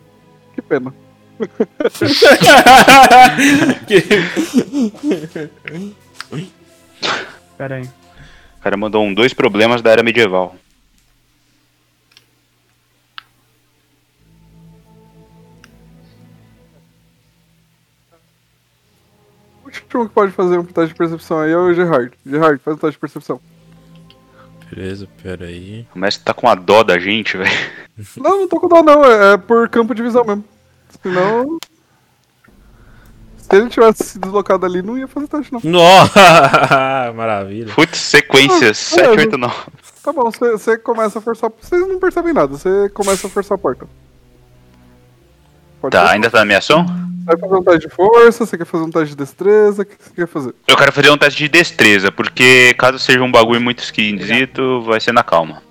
Que pena. Pera aí. O cara mandou um dois problemas da era medieval. O último que pode fazer um teste de percepção aí é o Gerard. Gerard, faz um teste de percepção. Beleza, pera aí. O mestre tá com a dó da gente, velho. Não, não tô com dó não, é, é por campo de visão mesmo. Senão. Se ele tivesse se deslocado ali, não ia fazer teste não. Nossa, maravilha. Putz, sequência Ah, 7, beleza. 8, 9. Tá bom, você começa a forçar. Vocês não percebem nada, você começa a forçar a porta. Pode Tá, ainda tá na minha ação? Vai fazer um teste de força, você quer fazer um teste de destreza, o que você quer fazer? Eu quero fazer um teste de destreza, porque caso seja um bagulho muito esquisito, vai ser na calma.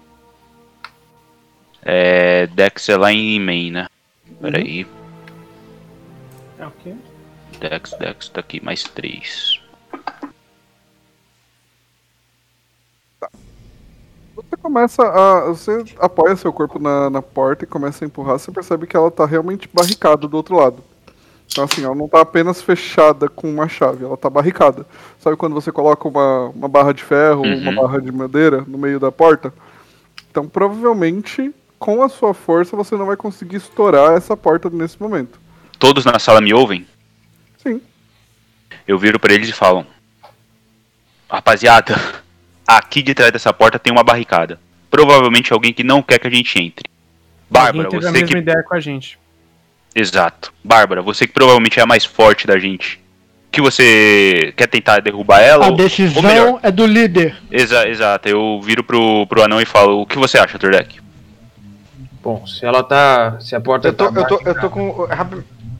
É. Dex é lá em main, né? Peraí. É o quê? Dex, Dex, tá aqui, mais 3. Você começa a. Você apoia seu corpo na, na porta e começa a empurrar, você percebe que ela tá realmente barricada do outro lado. Então assim, ela não tá apenas fechada com uma chave, ela tá barricada. Sabe quando você coloca uma, uma barra de ferro, Uhum. uma barra de madeira no meio da porta? Então provavelmente, com a sua força, você não vai conseguir estourar essa porta nesse momento. Todos na sala me ouvem? Sim. Eu viro pra eles e falo: Rapaziada, aqui de trás dessa porta tem uma barricada. Provavelmente alguém que não quer que a gente entre. Bárbara, teve a você mesma que. ideia com a gente. Exato. Bárbara, você que provavelmente é a mais forte da gente. Que você quer tentar derrubar ela? A ou- ou decisão melhor, é do líder. Exa exato, eu viro pro, pro anão e falo: O que você acha, Tordek? Bom, se ela tá. Se a porta Eu tô, tá eu tô, eu tô com.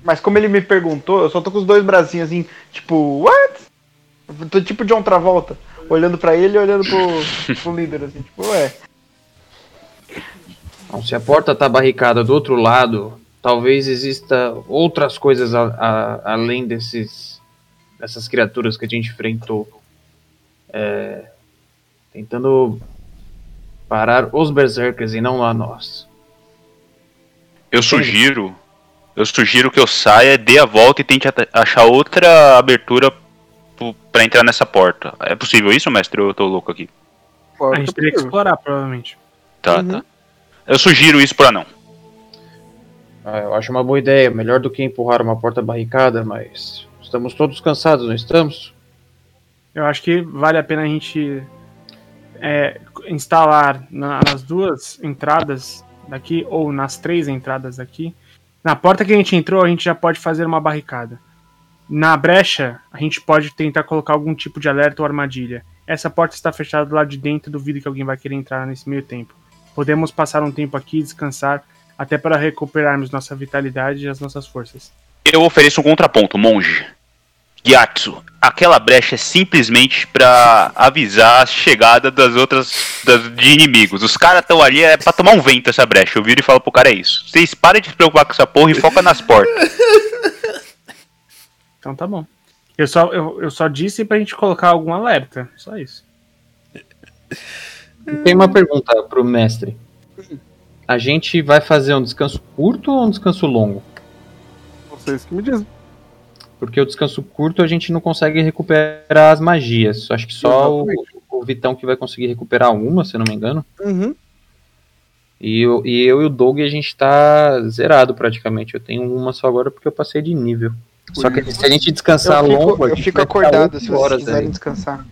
Mas como ele me perguntou, eu só tô com os dois bracinhos assim, tipo, what? Eu tô tipo John Travolta, olhando pra ele e olhando pro, pro líder, assim, tipo, ué. Se a porta tá barricada do outro lado, talvez exista outras coisas a- a- além desses dessas criaturas que a gente enfrentou. É, tentando parar os berserkers e não a nós. Eu sugiro. Eu sugiro que eu saia, dê a volta e tente achar outra abertura pra entrar nessa porta. É possível isso, mestre? Eu tô louco aqui? A gente teria que explorar, provavelmente. Tá, Uhum. tá. Eu sugiro isso pro anão. Ah, eu acho uma boa ideia, melhor do que empurrar uma porta barricada, mas estamos todos cansados, não estamos? Eu acho que vale a pena a gente é, instalar na- nas duas entradas daqui, ou nas três entradas daqui. Na porta que a gente entrou, a gente já pode fazer uma barricada. Na brecha, a gente pode tentar colocar algum tipo de alerta ou armadilha. Essa porta está fechada do lado de dentro, duvido que alguém vai querer entrar nesse meio tempo. Podemos passar um tempo aqui, descansar, até para recuperarmos nossa vitalidade e as nossas forças. Eu ofereço um contraponto, monge. Gyatso, aquela brecha é simplesmente pra avisar a chegada das outras das, de inimigos. Os caras estão ali é pra tomar um vento essa brecha. Eu viro e falo pro cara é isso. Vocês parem de se preocupar com essa porra e foca nas portas. Então tá bom. Eu só, eu, eu só disse pra gente colocar algum alerta. Só isso. Tem uma pergunta pro mestre. A gente vai fazer um descanso curto ou um descanso longo? Vocês que me dizem. Porque o descanso curto a gente não consegue recuperar as magias. Acho que só o, o Vitão que vai conseguir recuperar uma, se eu não me engano. Uhum. E eu, e eu e o Doug a gente tá zerado praticamente. Eu tenho uma só agora porque eu passei de nível. Só que se a gente descansar Eu longo, fico, a eu fico acordado se vocês quiserem aí. descansar.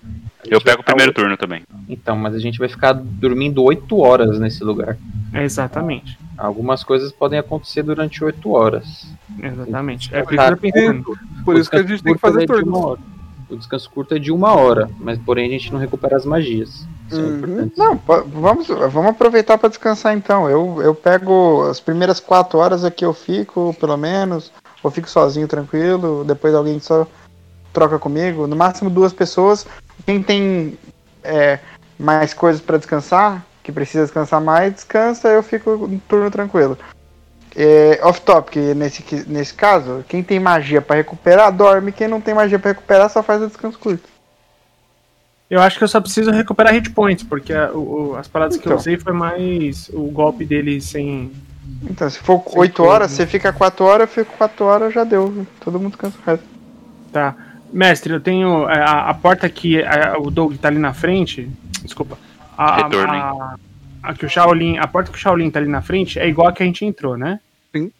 Eu pego o primeiro oito- turno também. Então, mas a gente vai ficar dormindo 8 horas nesse lugar. É exatamente. Algumas coisas podem acontecer durante 8 horas. Exatamente. É por isso pensando. Por O isso que a gente tem que fazer é de uma turnos. hora. O descanso curto é de uma hora, mas porém a gente não recupera as magias. Isso é Uhum. importante. Não, vamos, vamos aproveitar pra descansar então. Eu, eu pego as primeiras quatro horas aqui eu fico, pelo menos. Ou fico sozinho, tranquilo, depois alguém só troca comigo. No máximo duas pessoas. Quem tem é, mais coisas pra descansar, que precisa descansar mais, descansa, eu fico um turno tranquilo. É, off topic, nesse, nesse caso, quem tem magia pra recuperar, dorme. Quem não tem magia pra recuperar, só faz o descanso curto. Eu acho que eu só preciso recuperar hit points, porque a- o- as paradas que eu Então. usei foi mais o golpe dele sem. Então, se for Sem 8 coisa, horas, né? você fica 4 horas, eu fico 4 horas, já deu. Todo mundo descansa o resto. Tá. Mestre, eu tenho. é, A, a porta que a- o Doug tá ali na frente. Desculpa. A, Retorno, hein? a, a que o Shaolin. A porta que o Shaolin tá ali na frente é igual a que a gente entrou, né? Sim.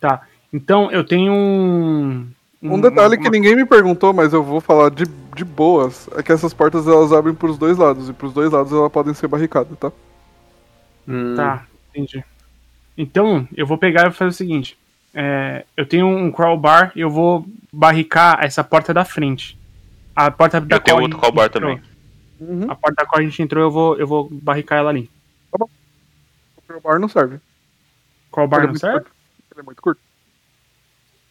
Tá. Então eu tenho um. Um detalhe que uma- ninguém me perguntou, mas eu vou falar de, de boas, é que essas portas elas abrem pros dois lados, e pros dois lados elas podem ser barricadas, tá? Hum, Tá, entendi. Então, eu vou pegar e vou fazer o seguinte. É, eu tenho um crowbar e eu vou barricar essa porta da frente. A porta da Eu tenho outro crowbar também. Uhum. A porta da qual a gente entrou, eu vou, eu vou barricar ela ali. O crowbar não serve. Crowbar Ele é não serve? curto. Ele é muito curto.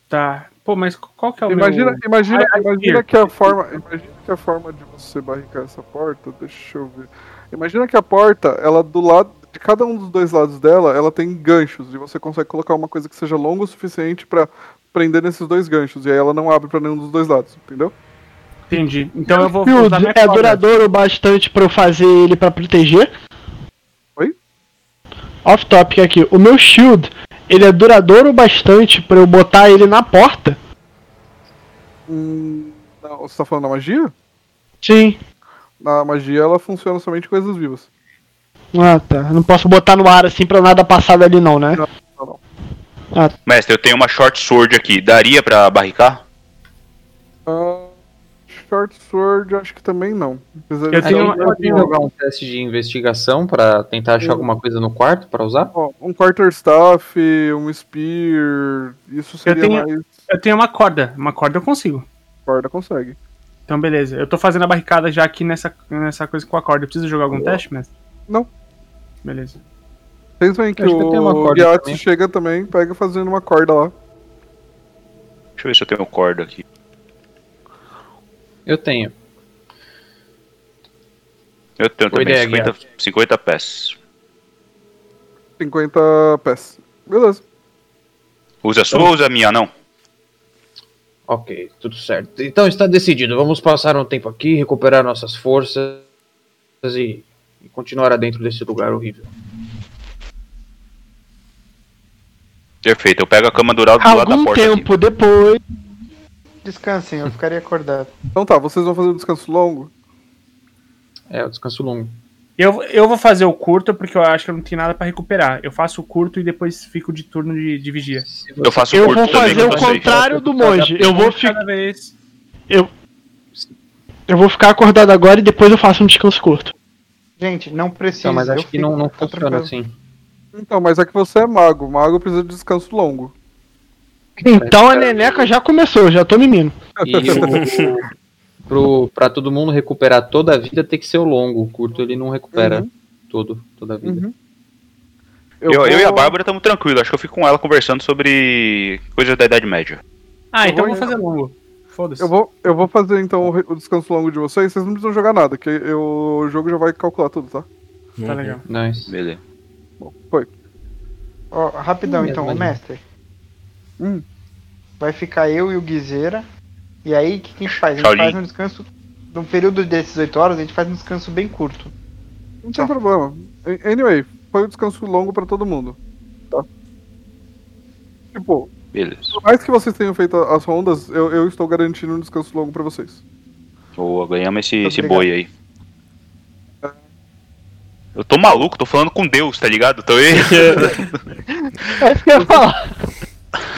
Tá. Pô, mas qual que é o Imagina, meu... imagina, I- I imagina que a forma, imagina que a forma de você barricar essa porta, deixa eu ver. Imagina que a porta, ela do lado de cada um dos dois lados dela, ela tem ganchos e você consegue colocar uma coisa que seja longa o suficiente pra prender nesses dois ganchos e aí ela não abre pra nenhum dos dois lados, entendeu? Entendi. Então eu vou Shield usar minha é corda. duradouro bastante pra eu fazer ele pra proteger? Oi? Off topic aqui. O meu shield, ele é duradouro bastante pra eu botar ele na porta? Hum, não, você tá falando da magia? Sim. Na magia ela funciona somente coisas vivas. Ah, tá. Eu Não posso botar no ar assim pra nada passar dali não, né? Não, não, não. Mestre, eu tenho uma short sword aqui. Daria pra barricar? Ah, short sword acho que também não. Apesar Eu tenho- eu tenho- jogar um teste de investigação pra tentar achar alguma coisa no quarto pra usar? Ó, um quarterstaff, um spear, isso seria tenho- mais Eu tenho uma corda. Uma corda eu consigo. corda consegue. Então, beleza. Eu tô fazendo a barricada já aqui nessa, nessa coisa com a corda. Eu preciso jogar algum teste, mestre? Não. Beleza. Vocês veem que Acho que eu o corda Gyatso chega também, pega fazendo uma corda lá. Deixa eu ver se eu tenho corda aqui. Eu tenho. Eu tenho também ideia, 50, 50 pés. 50 pés. Beleza. Usa a sua ou usa a minha, não? Ok, tudo certo. Então está decidido. Vamos passar um tempo aqui, recuperar nossas forças e, e continuar dentro desse lugar horrível. Perfeito, eu pego a cama do lado, do lado da Algum porta aqui. tempo depois. Descansem, eu ficaria acordado. Então tá, vocês vão fazer um descanso longo? É, o descanso longo. Eu, eu vou fazer o curto porque eu acho que eu não tenho nada pra recuperar. Eu faço o curto e depois fico de turno de, de vigia. Eu faço Eu curto vou também fazer o contrário do monge. Eu vou, fi cada vez. eu vou ficar acordado agora e depois eu faço um descanso curto. Gente, não precisa. Não, mas eu acho que fico- não, não funciona tranquilo. assim. Então, mas é que você é mago. Mago precisa de descanso longo. Então a neneca já começou, eu já tô mimindo. E o, pro, pra todo mundo recuperar toda a vida tem que ser o longo. O curto ele não recupera Uhum. todo, toda a vida. Uhum. Eu, eu e a vou- Bárbara estamos tranquilos. Acho que eu fico com ela conversando sobre coisas da Idade Média. Ah, Eu então eu vou- vou fazer longo. Foda-se. Eu vou, eu vou fazer então o descanso longo de vocês. Vocês não precisam jogar nada, que eu- o jogo já vai calcular tudo, tá? Tá legal. Nice. Beleza. Bom, foi. Ó, rapidão Hum, então, mesmo. mestre. Hum. Vai ficar eu e o Guizeira. E aí, o que, que a gente faz? A gente Shaolin. faz um descanso. No período desses 8 horas, a gente faz um descanso bem curto. Não tem Tá. problema. Anyway, foi um descanso longo pra todo mundo. Tá? Tipo, Beleza. por mais que vocês tenham feito as rondas, eu, eu estou garantindo um descanso longo pra vocês. Boa, ganhamos esse, esse boi aí. Eu tô maluco, tô falando com Deus, tá ligado? Tô aí. É isso que eu ia falar.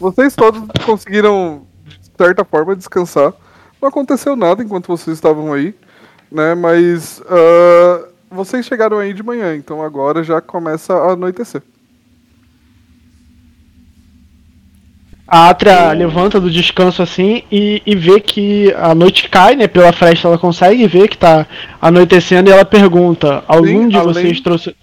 Vocês todos conseguiram, de certa forma, descansar. Não aconteceu nada enquanto vocês estavam aí, né? Mas ah, vocês chegaram aí de manhã, então agora já começa a anoitecer. A Atria levanta do descanso assim e, e vê que a noite cai, né? Pela fresta ela consegue ver que tá anoitecendo e ela pergunta: Algum Sim, de além- vocês trouxe.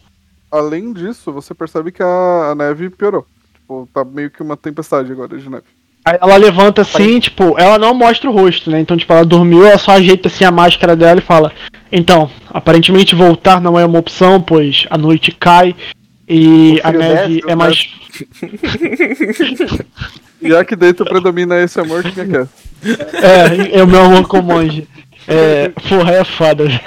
Além disso, você percebe que a, a neve piorou. Tipo, tá meio que uma tempestade agora de neve. Aí ela levanta assim, tipo, ela não mostra o rosto, né? Então, tipo, ela dormiu, ela só ajeita assim a máscara dela e fala: Então, aparentemente voltar não é uma opção, pois a noite cai e a neve desce, é mais. Já que dentro predomina esse amor, é que é? É, é o meu amor com o monge. É, porra, é foda. velho.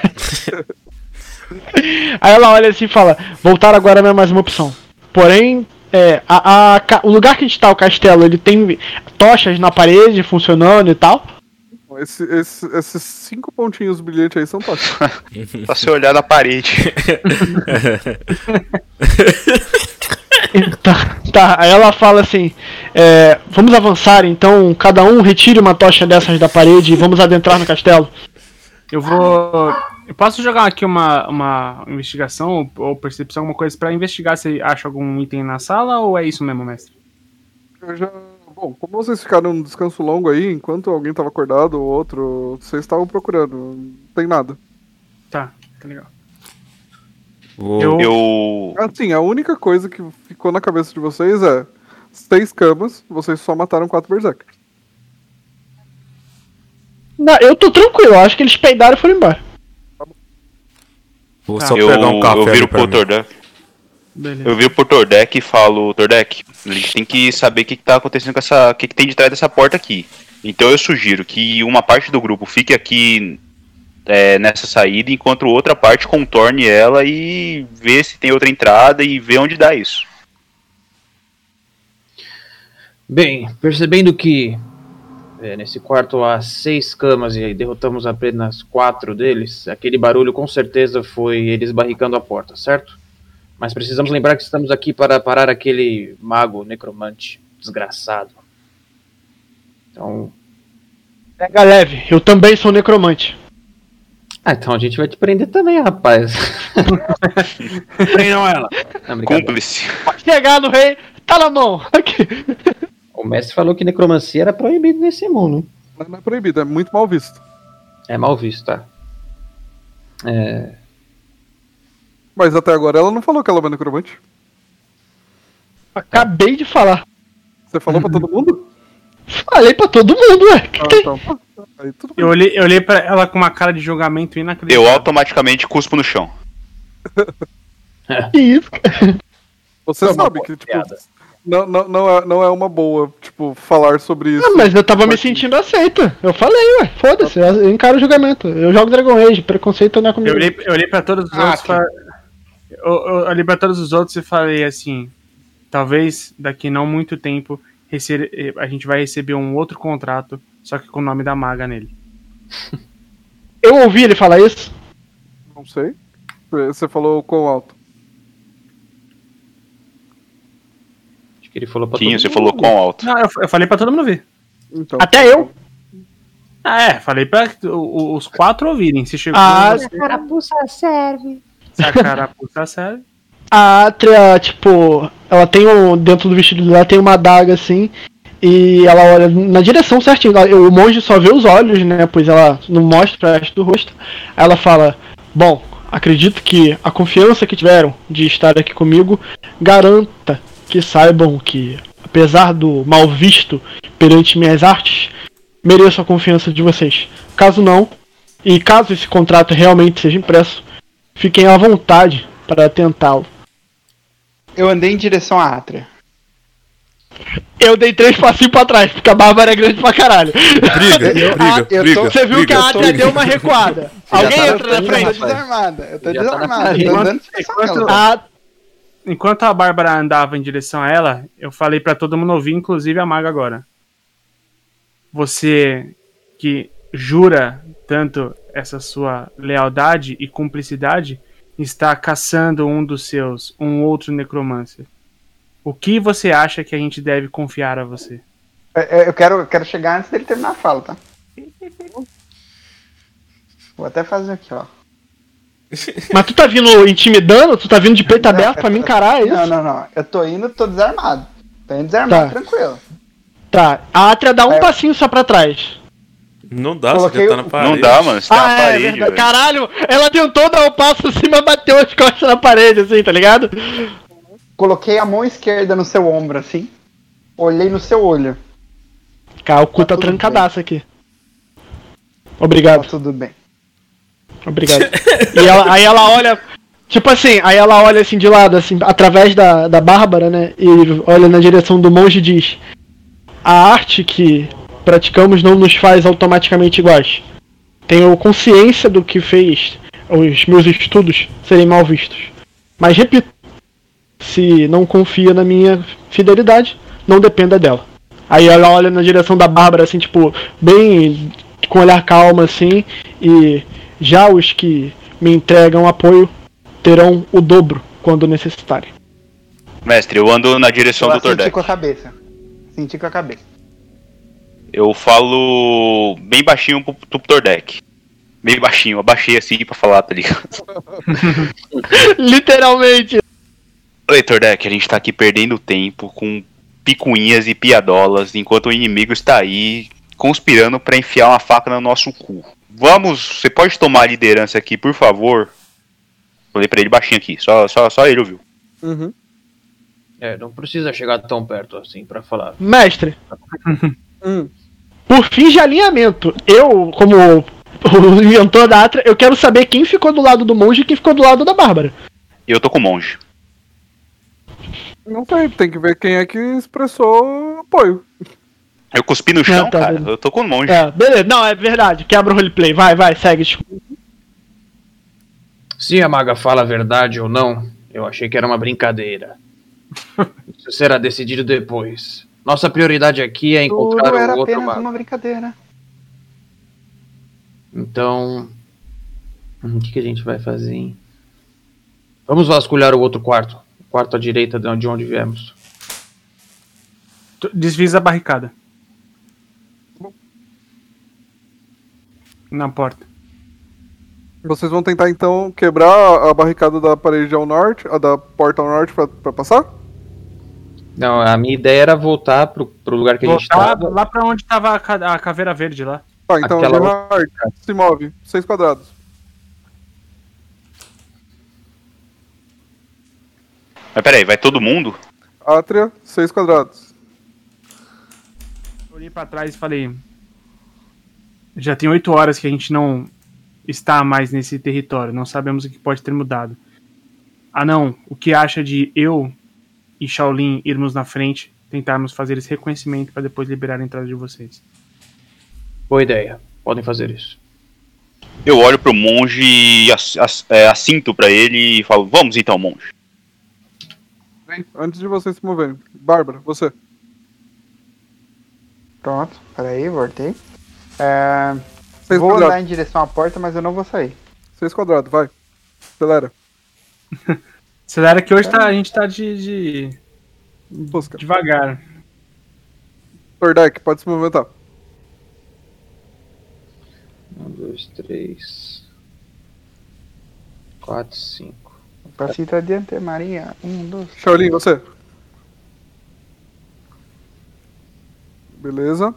Aí ela olha assim e fala: Voltar agora não é mais uma opção. Porém, é, a, a o lugar que a gente tá, o castelo, ele tem tochas na parede funcionando e tal. Esse, esse- esses cinco pontinhos brilhantes aí são tochas. Só você olhar na parede. Tá, tá, aí ela fala assim: é, Vamos avançar, então cada um retire uma tocha dessas da parede e vamos adentrar no castelo. Eu vou. Eu posso jogar aqui uma, uma investigação ou, ou percepção, alguma coisa pra investigar se acha algum item na sala ou é isso mesmo, mestre? Eu já. Bom, como vocês ficaram num descanso longo aí, enquanto alguém tava acordado ou outro, vocês estavam procurando. Não tem nada. Tá, tá legal. Eu- Eu. Assim, a única coisa que ficou na cabeça de vocês é seis camas, vocês só mataram quatro berserkers. Não, eu tô tranquilo, acho que eles peidaram e foram embora. Vou Tá. só Eu, pegar um café eu viro pro. Tordek. Eu viro pro Tordek e falo, Tordek, a gente tem que saber o que, que tá acontecendo com essa. O que, que tem de trás dessa porta aqui. Então eu sugiro que uma parte do grupo fique aqui é, nessa saída, enquanto outra parte contorne ela e vê se tem outra entrada e vê onde dá isso. Bem, percebendo que é, nesse quarto há seis camas e derrotamos apenas quatro deles, aquele barulho com certeza foi eles barricando a porta, certo? Mas precisamos lembrar que estamos aqui para parar aquele mago necromante desgraçado. Então. Pega leve, eu também sou necromante. Ah, então a gente vai te prender também, rapaz. Prendam ela. Não. Cúmplice. Pode chegar no rei, tá na mão. Aqui. O mestre falou que necromancia era proibido nesse mundo. Mas não é proibido, é muito mal visto. É mal visto, tá? É. Mas até agora ela não falou que ela é uma necromante. Acabei de falar. Você falou pra todo mundo? Falei pra todo mundo, ué. Ah, então, tá. Aí tudo bem. Eu olhei, eu olhei pra ela com uma cara de julgamento Eu inacreditável. automaticamente cuspo no chão. Que isso, cara? Você sabe que, tipo, piada. Não, não, não, é, não é uma boa, tipo, falar sobre isso. Ah, mas eu tava me sentindo aceito. Eu falei, ué. Foda-se, eu encaro o julgamento. Eu jogo Dragon Age, preconceito não é comigo. Eu olhei, eu olhei pra todos os Ah, outros. que- fa- Eu, eu olhei pra todos os outros e falei assim: talvez daqui não muito tempo rece- a gente vai receber um outro contrato, só que com o nome da maga nele. Eu ouvi ele falar isso. Não sei. Você falou quão alto. Acho que ele falou pra Tinha, todo você mundo. falou quão alto. Não, eu, eu falei pra todo mundo ver. Então. Até eu. Ah, é, falei pra o- os quatro ouvirem. Se chegou Ah, você, Carapuça serve. se a carapuça serve. A Atria, tipo, ela tem um. Dentro do vestido dela tem uma adaga assim. E ela olha na direção certinho. Ela- O monge só vê os olhos, né? Pois ela não mostra o resto do rosto. Aí ela fala: Bom, acredito que a confiança que tiveram de estar aqui comigo garanta que saibam que, apesar do mal visto perante minhas artes, mereço a confiança de vocês. Caso não, e caso esse contrato realmente seja impresso, fiquem à vontade para tentá-lo. Eu andei em direção à Atria. Eu dei três passinhos pra trás, porque a Bárbara é grande pra caralho. Briga, briga, Ah, eu tô- briga. Você viu briga. que a Atria deu uma recuada. Alguém tá na entra na frente, Eu tô desarmada. Eu tô tá desarmada. frente. eu tô andando a Enquanto-. A, Bárbara andava em direção a ela, eu falei pra todo mundo ouvir, inclusive a maga agora. Você que jura tanto essa sua lealdade e cumplicidade está caçando um dos seus, um outro necromancer. O que você acha que a gente deve confiar a você? Eu- Eu eu quero, eu quero chegar antes dele terminar a fala, tá? Vou até fazer aqui, ó. mas tu tá vindo intimidando? Tu tá vindo de peito aberto pra me encarar, é isso? Não, não, não. Eu tô indo, tô desarmado. Tô indo desarmado, Tá. tranquilo. Tá, a Atria dá um É. passinho só pra trás. Não dá, Coloquei você já tá na parede. Não dá, mano. Você uma ah, é parede, verdade. velho. Caralho, ela tentou dar o passo assim, mas bateu as costas na parede, assim, tá ligado? Coloquei a mão esquerda no seu ombro, assim. Olhei no seu olho. Cara, o cu tá Tá trancadaço aqui. Tá Obrigado, tudo bem. Obrigado. e ela- aí ela olha. Tipo assim, aí ela olha assim de lado, assim, através da, da Bárbara, né? E olha na direção do monge e diz: A arte que praticamos não nos faz automaticamente iguais. Tenho consciência do que fez os meus estudos serem mal vistos. Mas repito, se não confia na minha fidelidade, não dependa dela. Aí ela olha na direção da Bárbara, assim, tipo, bem com olhar calmo, assim, e já os que me entregam apoio terão o dobro quando necessitarem. Mestre, eu ando na direção Eu do senti Tordek. com a cabeça. Senti com a cabeça. Eu falo bem baixinho pro, pro Tordek. Bem baixinho, abaixei assim pra falar, tá ligado? Literalmente! Oi, Tordek, a gente tá aqui perdendo tempo com picuinhas e piadolas, enquanto o inimigo está aí conspirando pra enfiar uma faca no nosso cu. Vamos, você pode tomar a liderança aqui, por favor? Falei pra ele baixinho aqui, só, só, só ele ouviu. Uhum. É, não precisa chegar tão perto assim pra falar. Mestre, Hum. por fins de alinhamento, eu, como o inventor da Atra, eu quero saber quem ficou do lado do monge e quem ficou do lado da Bárbara. Eu tô com o monge. Não sei, tem que ver quem é que expressou apoio. Eu cuspi no chão, tá cara. vendo. Eu tô com o monge. É, beleza, não, é verdade, quebra o roleplay, vai, vai, segue. desculpa. Se a maga fala a verdade ou não, eu achei que era uma brincadeira. Isso será decidido depois. Nossa prioridade aqui é encontrar Tudo era o outro apenas mago. uma brincadeira. Então. hum, O que, que a gente vai fazer, hein? Vamos vasculhar o outro quarto. O quarto à direita de onde- de onde viemos. Desvisa a barricada. Na porta. Vocês vão tentar então quebrar a barricada da parede ao norte, a da porta ao norte pra, pra passar? Não, a minha ideia era voltar pro, pro lugar que a gente Voltar estava. lá pra onde tava a, ca- a caveira verde lá. Tá, então Aquela Gerard, se move, seis quadrados. Mas peraí, vai todo mundo? Átria, seis quadrados. Olhei pra trás e falei. Já tem oito horas que a gente não está mais nesse território. Não sabemos o que pode ter mudado. Ah não, o que acha de eu e Shaolin irmos na frente, tentarmos fazer esse reconhecimento para depois liberar a entrada de vocês? Boa ideia. Podem fazer isso. Eu olho pro monge e ass- ass- é, assinto pra ele e falo, vamos então, monge. Bem, Antes de vocês se moverem. Bárbara, você. Pronto, peraí, voltei. É, Seis vou quadrados. andar em direção à porta, mas eu não vou sair. Seis quadrados, vai. Acelera. Acelera que hoje tá, a gente tá de, de Busca. devagar. Tordek, pode se movimentar. Um, dois, três. Quatro, cinco. Passito adiante, Maria. Um, dois. Shaolin, você. Beleza.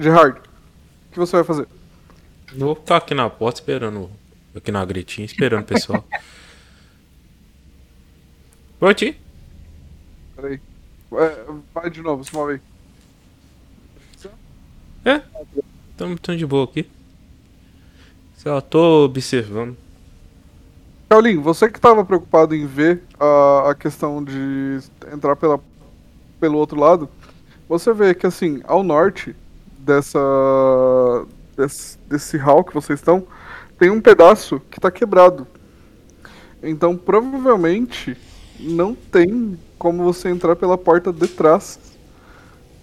Gerard, o que você vai fazer? Vou ficar aqui na porta esperando. Aqui na gretinha, esperando o pessoal. Prontinho. Peraí. É, vai de novo, se move aí. Tamo, tamo de boa aqui. Só tô observando. Shaolin, você que estava preocupado em ver a, a questão de entrar pela, pelo outro lado, você vê que assim, ao norte dessa desse, desse hall que vocês estão, tem um pedaço que está quebrado. Então provavelmente não tem como você entrar pela porta de trás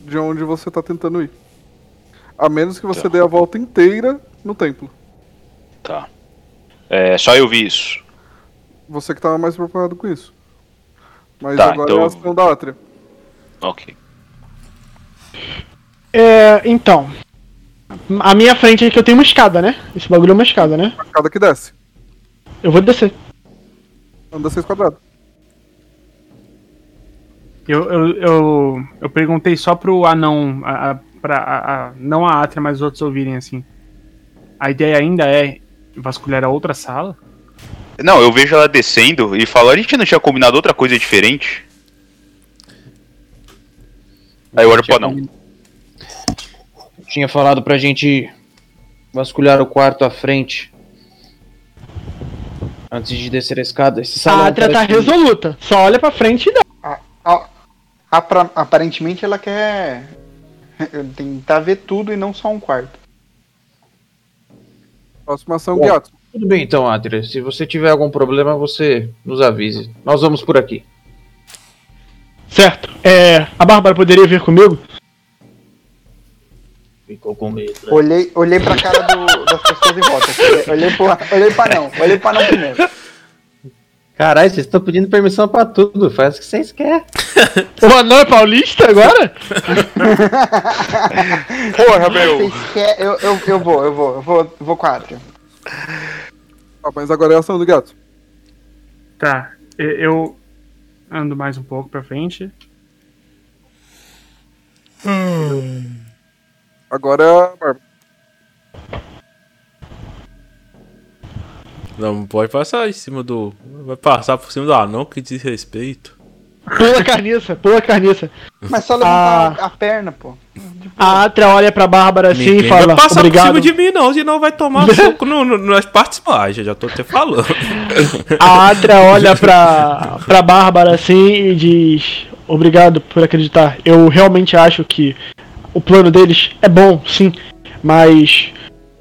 de onde você está tentando ir. A menos que você Tá. dê a volta inteira no templo. Tá. É, só eu vi isso. Você que tava mais preocupado com isso. Mas Tá, agora então- é a ação da Atria. Ok. É, então. A minha frente aqui eu tenho uma escada, né? Esse bagulho é uma escada, né? A cada que desce. Eu vou descer. Anda seis quadrados. Eu, eu, eu, eu perguntei só pro anão, a, a, pra, a, a- não a Atria, mas os outros ouvirem assim. A ideia ainda é vasculhar a outra sala? Não, eu vejo ela descendo e falo, a gente não tinha combinado outra coisa diferente? Aí eu olho pro anão. Tinha falado pra gente vasculhar o quarto à frente. Antes de descer a escada. Esse salão A Atria tá parece- resoluta. Só olha pra frente e dá. A- a- apra- aparentemente ela quer tentar ver tudo e não só um quarto. Próxima ação. Gyatso. Tudo bem então, Atria. Se você tiver algum problema, você nos avise. Nós vamos por aqui. Certo. É, a Bárbara poderia vir comigo? Ficou com medo. né? Olhei, olhei pra cara do- das pessoas em volta. Olhei, olhei, pro, olhei pra não. Olhei pra não primeiro. Caralho, vocês estão pedindo permissão pra tudo. Faz o que vocês querem. O anão é paulista agora? Porra, meu! Vocês querem, eu, eu, eu vou, eu vou, eu vou, eu vou com a Atria. Ah, mas agora é a ação do Gyatso. Tá, eu ando mais um pouco pra frente. Agora é a Bárbara. Não pode passar em cima do. Vai passar por cima do anão, que desrespeito. Pula a carniça, pula a carniça. Mas só levantar a perna, pô. A Atria olha pra Bárbara assim Ninguém e fala: vai passar Obrigado. por cima de mim, não, senão vai tomar soco no, no- nas partes baixas, já tô até falando. A Atria olha pra, pra Bárbara assim e diz: Obrigado por acreditar. Eu realmente acho que o plano deles é bom, sim, mas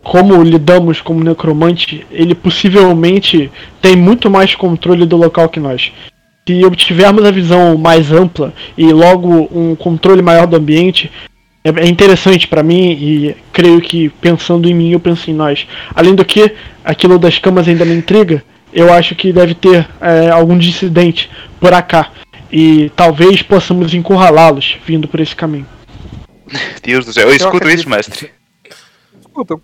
como lidamos como necromante, ele possivelmente tem muito mais controle do local que nós. Se obtivermos a visão mais ampla e logo um controle maior do ambiente, é é interessante pra mim e creio que pensando em mim eu penso em nós. Além do que, aquilo das camas ainda me intriga. Eu acho que deve ter é, algum dissidente por acá e talvez possamos encurralá-los vindo por esse caminho. Deus do céu, eu escuto acredito. isso, mestre. Escuta,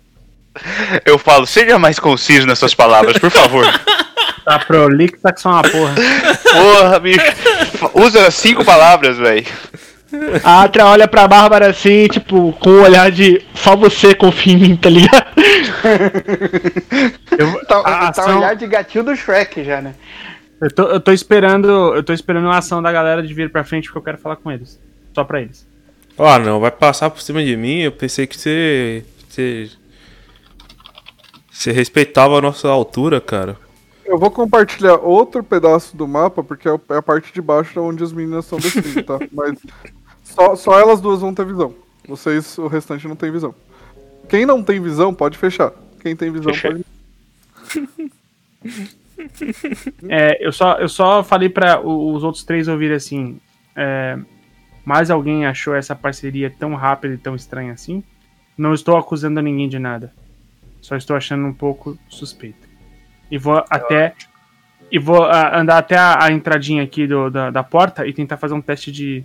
Eu falo, seja mais conciso nas suas palavras, por favor. Tá prolixo, tá que só uma porra. Porra, bicho. Usa cinco palavras, velho. A Atra olha pra Bárbara assim, tipo, com um olhar de só você confia em mim, tá ligado? Eu, Tá, a tá ação- olhar de gatilho do Shrek já, né? eu, tô, eu tô esperando. Eu tô esperando a ação da galera de vir pra frente porque eu quero falar com eles. Só pra eles. Ó, não, vai passar por cima de mim. Eu pensei que você. Você. Você respeitava a nossa altura, cara. eu vou compartilhar outro pedaço do mapa, porque é é a parte de baixo onde as meninas estão descendo, tá? Mas só, só elas duas vão ter visão. Vocês, o restante, não tem visão. Quem não tem visão, pode fechar. Quem tem visão, Fechei. pode. É, eu só, eu só falei pra o- os outros três ouvirem assim. É, mais alguém achou essa parceria tão rápida e tão estranha assim? Não estou acusando ninguém de nada. Só estou achando um pouco suspeito. E vou até. E vou ah, andar até a, a entradinha aqui do- da, da porta e tentar fazer um teste de,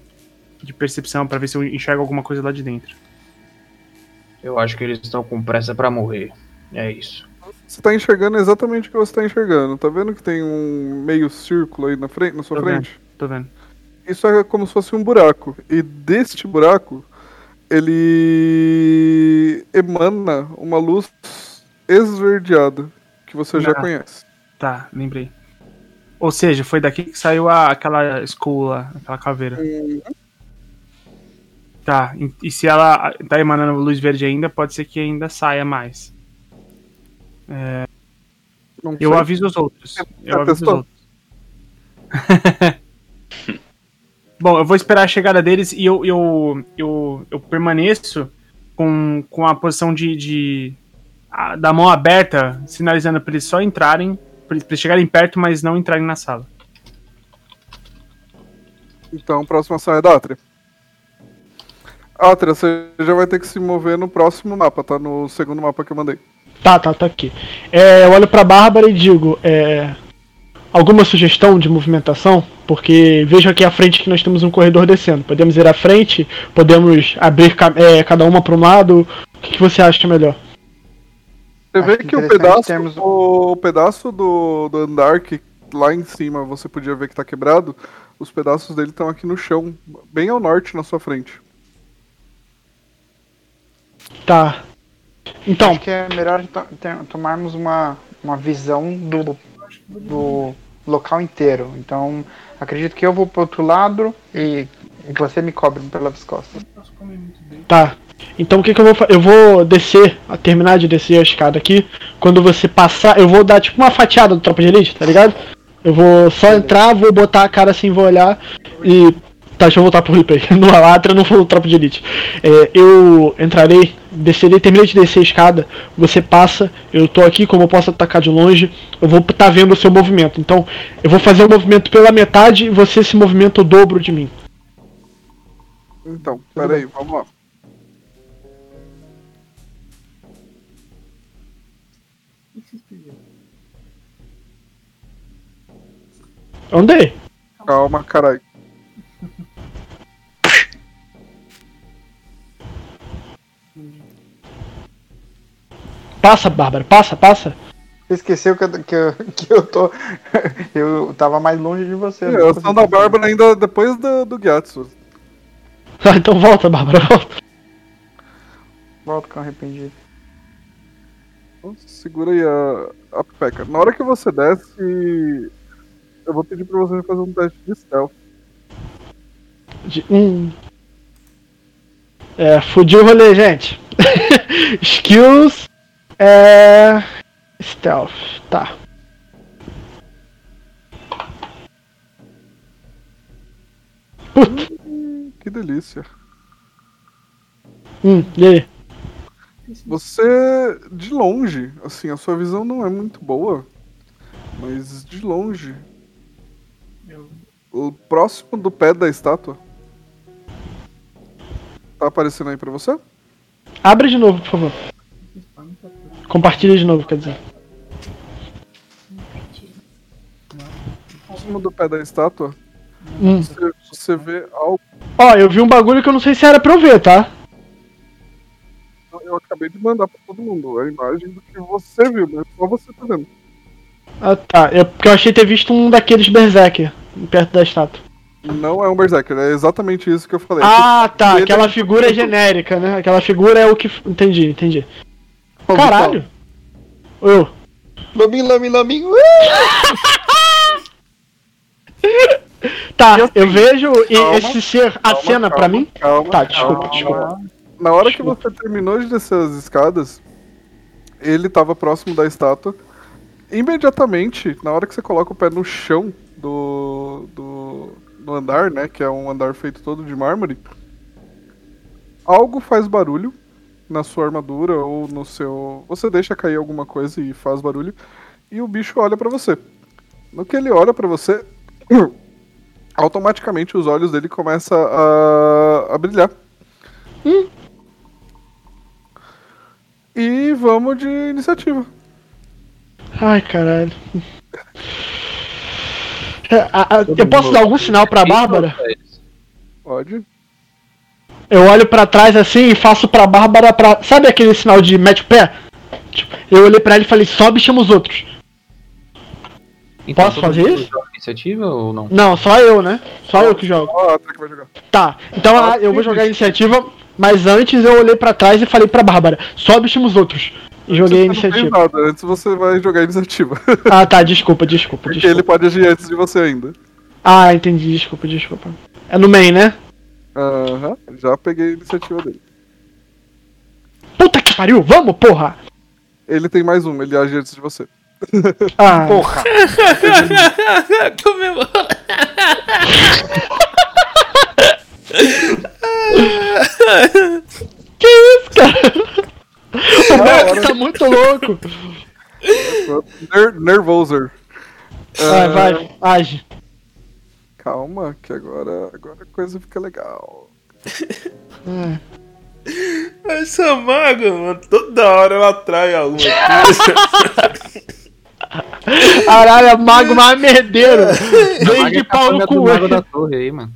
de percepção pra ver se eu enxergo alguma coisa lá de dentro. Eu acho que eles estão com pressa pra morrer. É isso. Você tá enxergando exatamente o que você tá enxergando. Tá vendo que tem um meio círculo aí na frente, na sua Tô frente? Tô vendo. Isso é como se fosse um buraco. E deste buraco, ele emana uma luz esverdeada, que você já Ah. conhece. Tá, lembrei. Ou seja, foi daqui que saiu a, aquela lá, aquela caveira. Tá, e- e se ela tá emanando luz verde ainda, pode ser que ainda saia mais. Não Eu aviso os outros. Eu aviso os outros. Bom, eu vou esperar a chegada deles e eu, eu, eu, eu permaneço com, com a posição de, de a- da mão aberta, sinalizando para eles só entrarem, para eles chegarem perto, mas não entrarem na sala. Então, a próxima ação é da Atria. Atria, você já vai ter que se mover no próximo mapa, tá? No segundo mapa que eu mandei. Tá, tá, tá aqui. É, eu olho pra Bárbara e digo, é, alguma sugestão de movimentação? Porque vejo aqui à frente que nós temos um corredor descendo. Podemos ir à frente, podemos abrir é, cada uma para um lado. O que, que você acha melhor? Você vê que o interessante pedaço, termos- o pedaço do, do andar que lá em cima você podia ver que tá quebrado, os pedaços dele estão aqui no chão, bem ao norte na sua frente. Tá. Então, Acho que é melhor tomarmos uma, uma visão do, do local inteiro. Então, acredito que eu vou pro outro lado e você me cobre pelas costas. Tá. Então o que, que eu vou fazer? Eu vou descer, a terminar de descer a escada aqui. Quando você passar, eu vou dar tipo uma fatiada do Tropa de Elite, tá ligado? Eu vou só entrar, vou botar a cara assim, vou olhar e. Tá, deixa eu voltar pro replay. No Alatra não foi o Tropa de Elite. É, eu entrarei, descerei, terminei de descer a escada, você passa, eu tô aqui, como eu posso atacar de longe, eu vou estar tá vendo o seu movimento. Então, eu vou fazer o movimento pela metade e você se movimenta o dobro de mim. Então, peraí, vamos lá. Andei. Calma, caralho. Passa, Bárbara, passa, passa. Você esqueceu que eu, que eu, que eu tô. Eu tava mais longe de você. É, a ação da Bárbara ainda depois do, do Gyatso. Ah, então volta, Bárbara, volta. Volta com arrependido. Então, segura aí a, a peca. Na hora que você desce, eu vou pedir pra você fazer um teste de stealth. De, hum. É, fudiu o rolê, gente. Skills. É. Stealth, tá. Puta. Que delícia. Hum, e aí? Você, de longe, assim, a sua visão não é muito boa, mas de longe, o próximo do pé da estátua, tá aparecendo aí pra você? Abre de novo, por favor. Compartilha de novo, quer dizer. Próximo do pé da estátua, Hum. você, você vê algo. Ó, eu vi um bagulho que eu não sei se era pra eu ver, tá? Eu acabei de mandar pra todo mundo a imagem do que você viu, mas só você tá vendo. Ah, tá. É porque eu achei ter visto um daqueles Berserker perto da estátua. Não é um Berserker, é exatamente isso que eu falei. Ah, tá. Ele- Aquela figura é genérica, né? Aquela figura é o que. Entendi, entendi. Caralho! Eu. Lobinho, lobinho, lobinho. Tá, eu vejo e calma, esse ser calma, acena pra calma, mim? Calma, Tá, desculpa, calma. desculpa. Na hora que você terminou de descer as escadas, ele tava próximo da estátua. Imediatamente, na hora que você coloca o pé no chão do, do, do andar, né? Que é um andar feito todo de mármore, algo faz barulho na sua armadura ou no seu. Você deixa cair alguma coisa e faz barulho. E o bicho olha pra você. No que ele olha pra você, automaticamente os olhos dele começam a, a brilhar. E vamos de iniciativa. Ai, caralho. É, a- a- eu posso dar algum sinal pra Bárbara? Pode. Eu olho pra trás assim e faço pra Bárbara pra. Sabe aquele sinal de mete o pé? Tipo, eu olhei pra ela e falei, sobe e chama os outros. Então, Posso fazer isso? iniciativa ou não? Não, só eu, né? Só eu que jogo. Ó, a Atra que vai jogar. Tá, então ah, eu vou jogar a iniciativa, mas antes eu olhei pra trás e falei pra Bárbara, sobe e chama os outros. E joguei a Você não iniciativa. nada, antes você vai jogar a iniciativa. Ah, tá, desculpa, desculpa, Porque desculpa. ele pode agir antes de você ainda. Ah, entendi, desculpa, desculpa. É no main, né? Aham, já peguei a iniciativa dele. Puta que pariu, vamos, porra! Ele tem mais um, ele age antes de você. Ah, Porra. Comemora. que isso, cara? O Max tá muito louco. Ner nervoser. Vai, Ah, vai, age. Calma, que agora, agora a coisa fica legal. Hum. Essa maga, mano, toda hora ela atrai alguma coisa. Caralho, é mago mais merdeiro. Vem Maga de tá pau no do cu. Mago da torre aí, mano.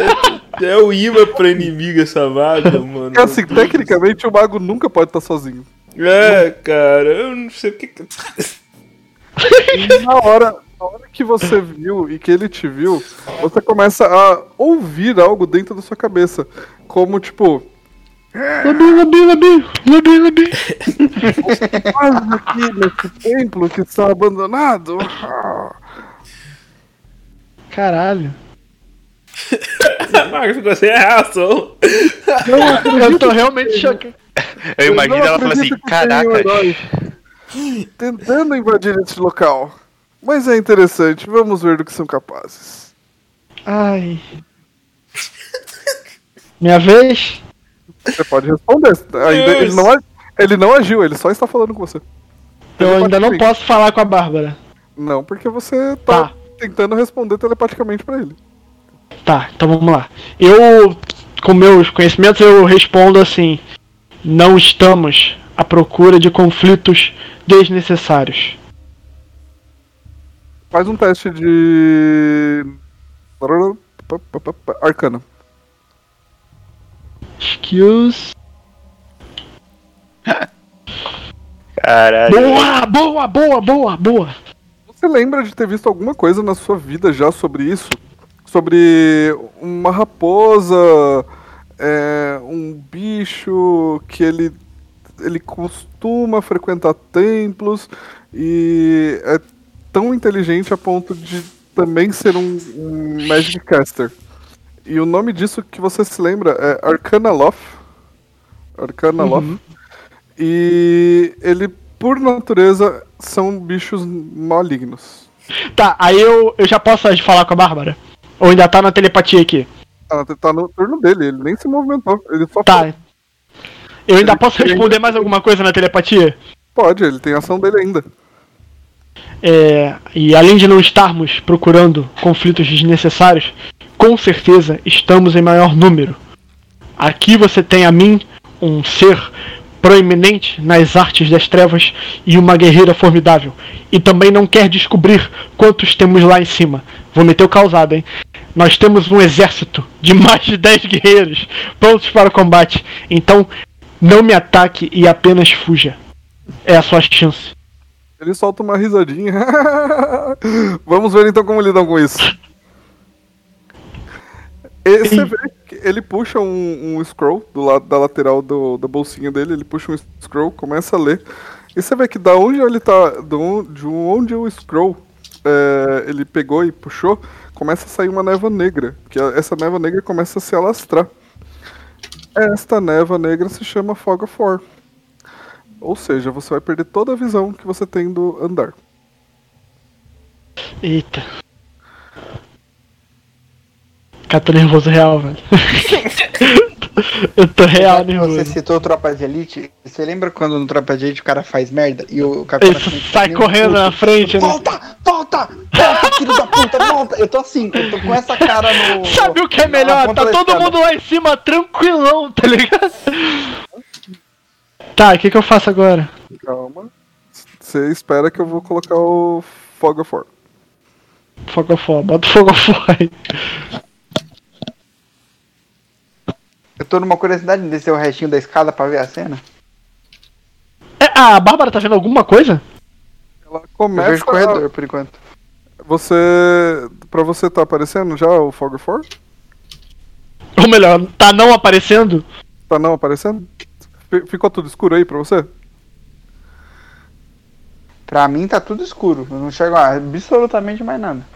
é o imã pra inimigo essa maga, mano. Porque assim, tecnicamente o mago nunca pode estar sozinho. É, cara, eu não sei o que. na hora, na hora que você viu e que ele te viu, você começa a ouvir algo dentro da sua cabeça. Como tipo, Labi, labi, labi, labi, labi. quase aqui nesse templo que está abandonado. Caralho. Marcos ficou sem reação. Eu tô realmente chocado. Eu imagino ela falando assim, caraca. Tentando invadir esse local. Mas é interessante, vamos ver do que são capazes. Ai. Minha vez? Você pode responder. Ainda, ele, não, ele não agiu, ele só está falando com você. Eu ainda não posso falar com a Bárbara. Não, porque você tá, Tá. tentando responder telepaticamente pra ele. Tá, então vamos lá. Eu, com meus conhecimentos, eu respondo assim: Não estamos à procura de conflitos desnecessários. Faz um teste de. Arcana. Skills. Caralho. Boa, boa, boa, boa, boa. Você lembra de ter visto alguma coisa na sua vida já sobre isso? Sobre uma raposa, é, um bicho que ele, ele costuma frequentar templos e é tão inteligente a ponto de também ser um, um Magic Caster. E o nome disso que você se lembra é Arcana Loth. Arcana Loth. E ele, por natureza, são bichos malignos. Tá, aí eu, eu já posso falar com a Bárbara? Ou ainda tá na telepatia aqui? Ah, tá no turno dele, ele nem se movimentou. Ele só Tá. Eu ainda Ele- posso responder mais alguma coisa na telepatia? pode, ele tem ação dele ainda. É, e além de não estarmos procurando conflitos desnecessários, com certeza estamos em maior número. Aqui você tem a mim, um ser proeminente nas artes das trevas e uma guerreira formidável. E também não quer descobrir quantos temos lá em cima. Vou meter o causado, hein? Nós temos um exército de mais de 10 guerreiros prontos para o combate. Então, não me ataque e apenas fuja. É a sua chance. Ele solta uma risadinha. Vamos ver então como lidam com isso. E você vê que ele puxa um, um scroll do lado da lateral do- da bolsinha dele, ele puxa um scroll, começa a ler. E você vê que da onde ele tá. do- de onde o scroll é, ele pegou e puxou, começa a sair uma névoa negra. Que a- essa névoa negra começa a se alastrar. Esta névoa negra se chama Fog of War. Ou seja, você vai perder toda a visão que você tem do andar. Eita. Cara, tô nervoso real, velho. Eu tô real Você nervoso. citou Tropa de Elite. Você lembra quando no Tropa de Elite o cara faz merda e o capitão Ele sai correndo na frente, né? Volta! Volta! Volta, filho da puta, volta! Eu tô assim, eu tô com essa cara no. Sabe o que é melhor? Tá todo mundo lá em cima tranquilão, tá ligado? Tá, o que que eu faço agora? Calma. Você espera que eu vou colocar o Fog of War. Fogo fora, bota fogo fora aí. Eu tô numa curiosidade de descer o restinho da escada pra ver a cena. É, a Bárbara tá vendo alguma coisa? Ela Eu começa. vejo o corredor por enquanto. Você. Pra você tá aparecendo já o Fog of War? Ou melhor, tá não aparecendo? Tá não aparecendo? Fi- Ficou tudo escuro aí pra você? Pra mim tá tudo escuro. Eu não enxergo absolutamente mais nada.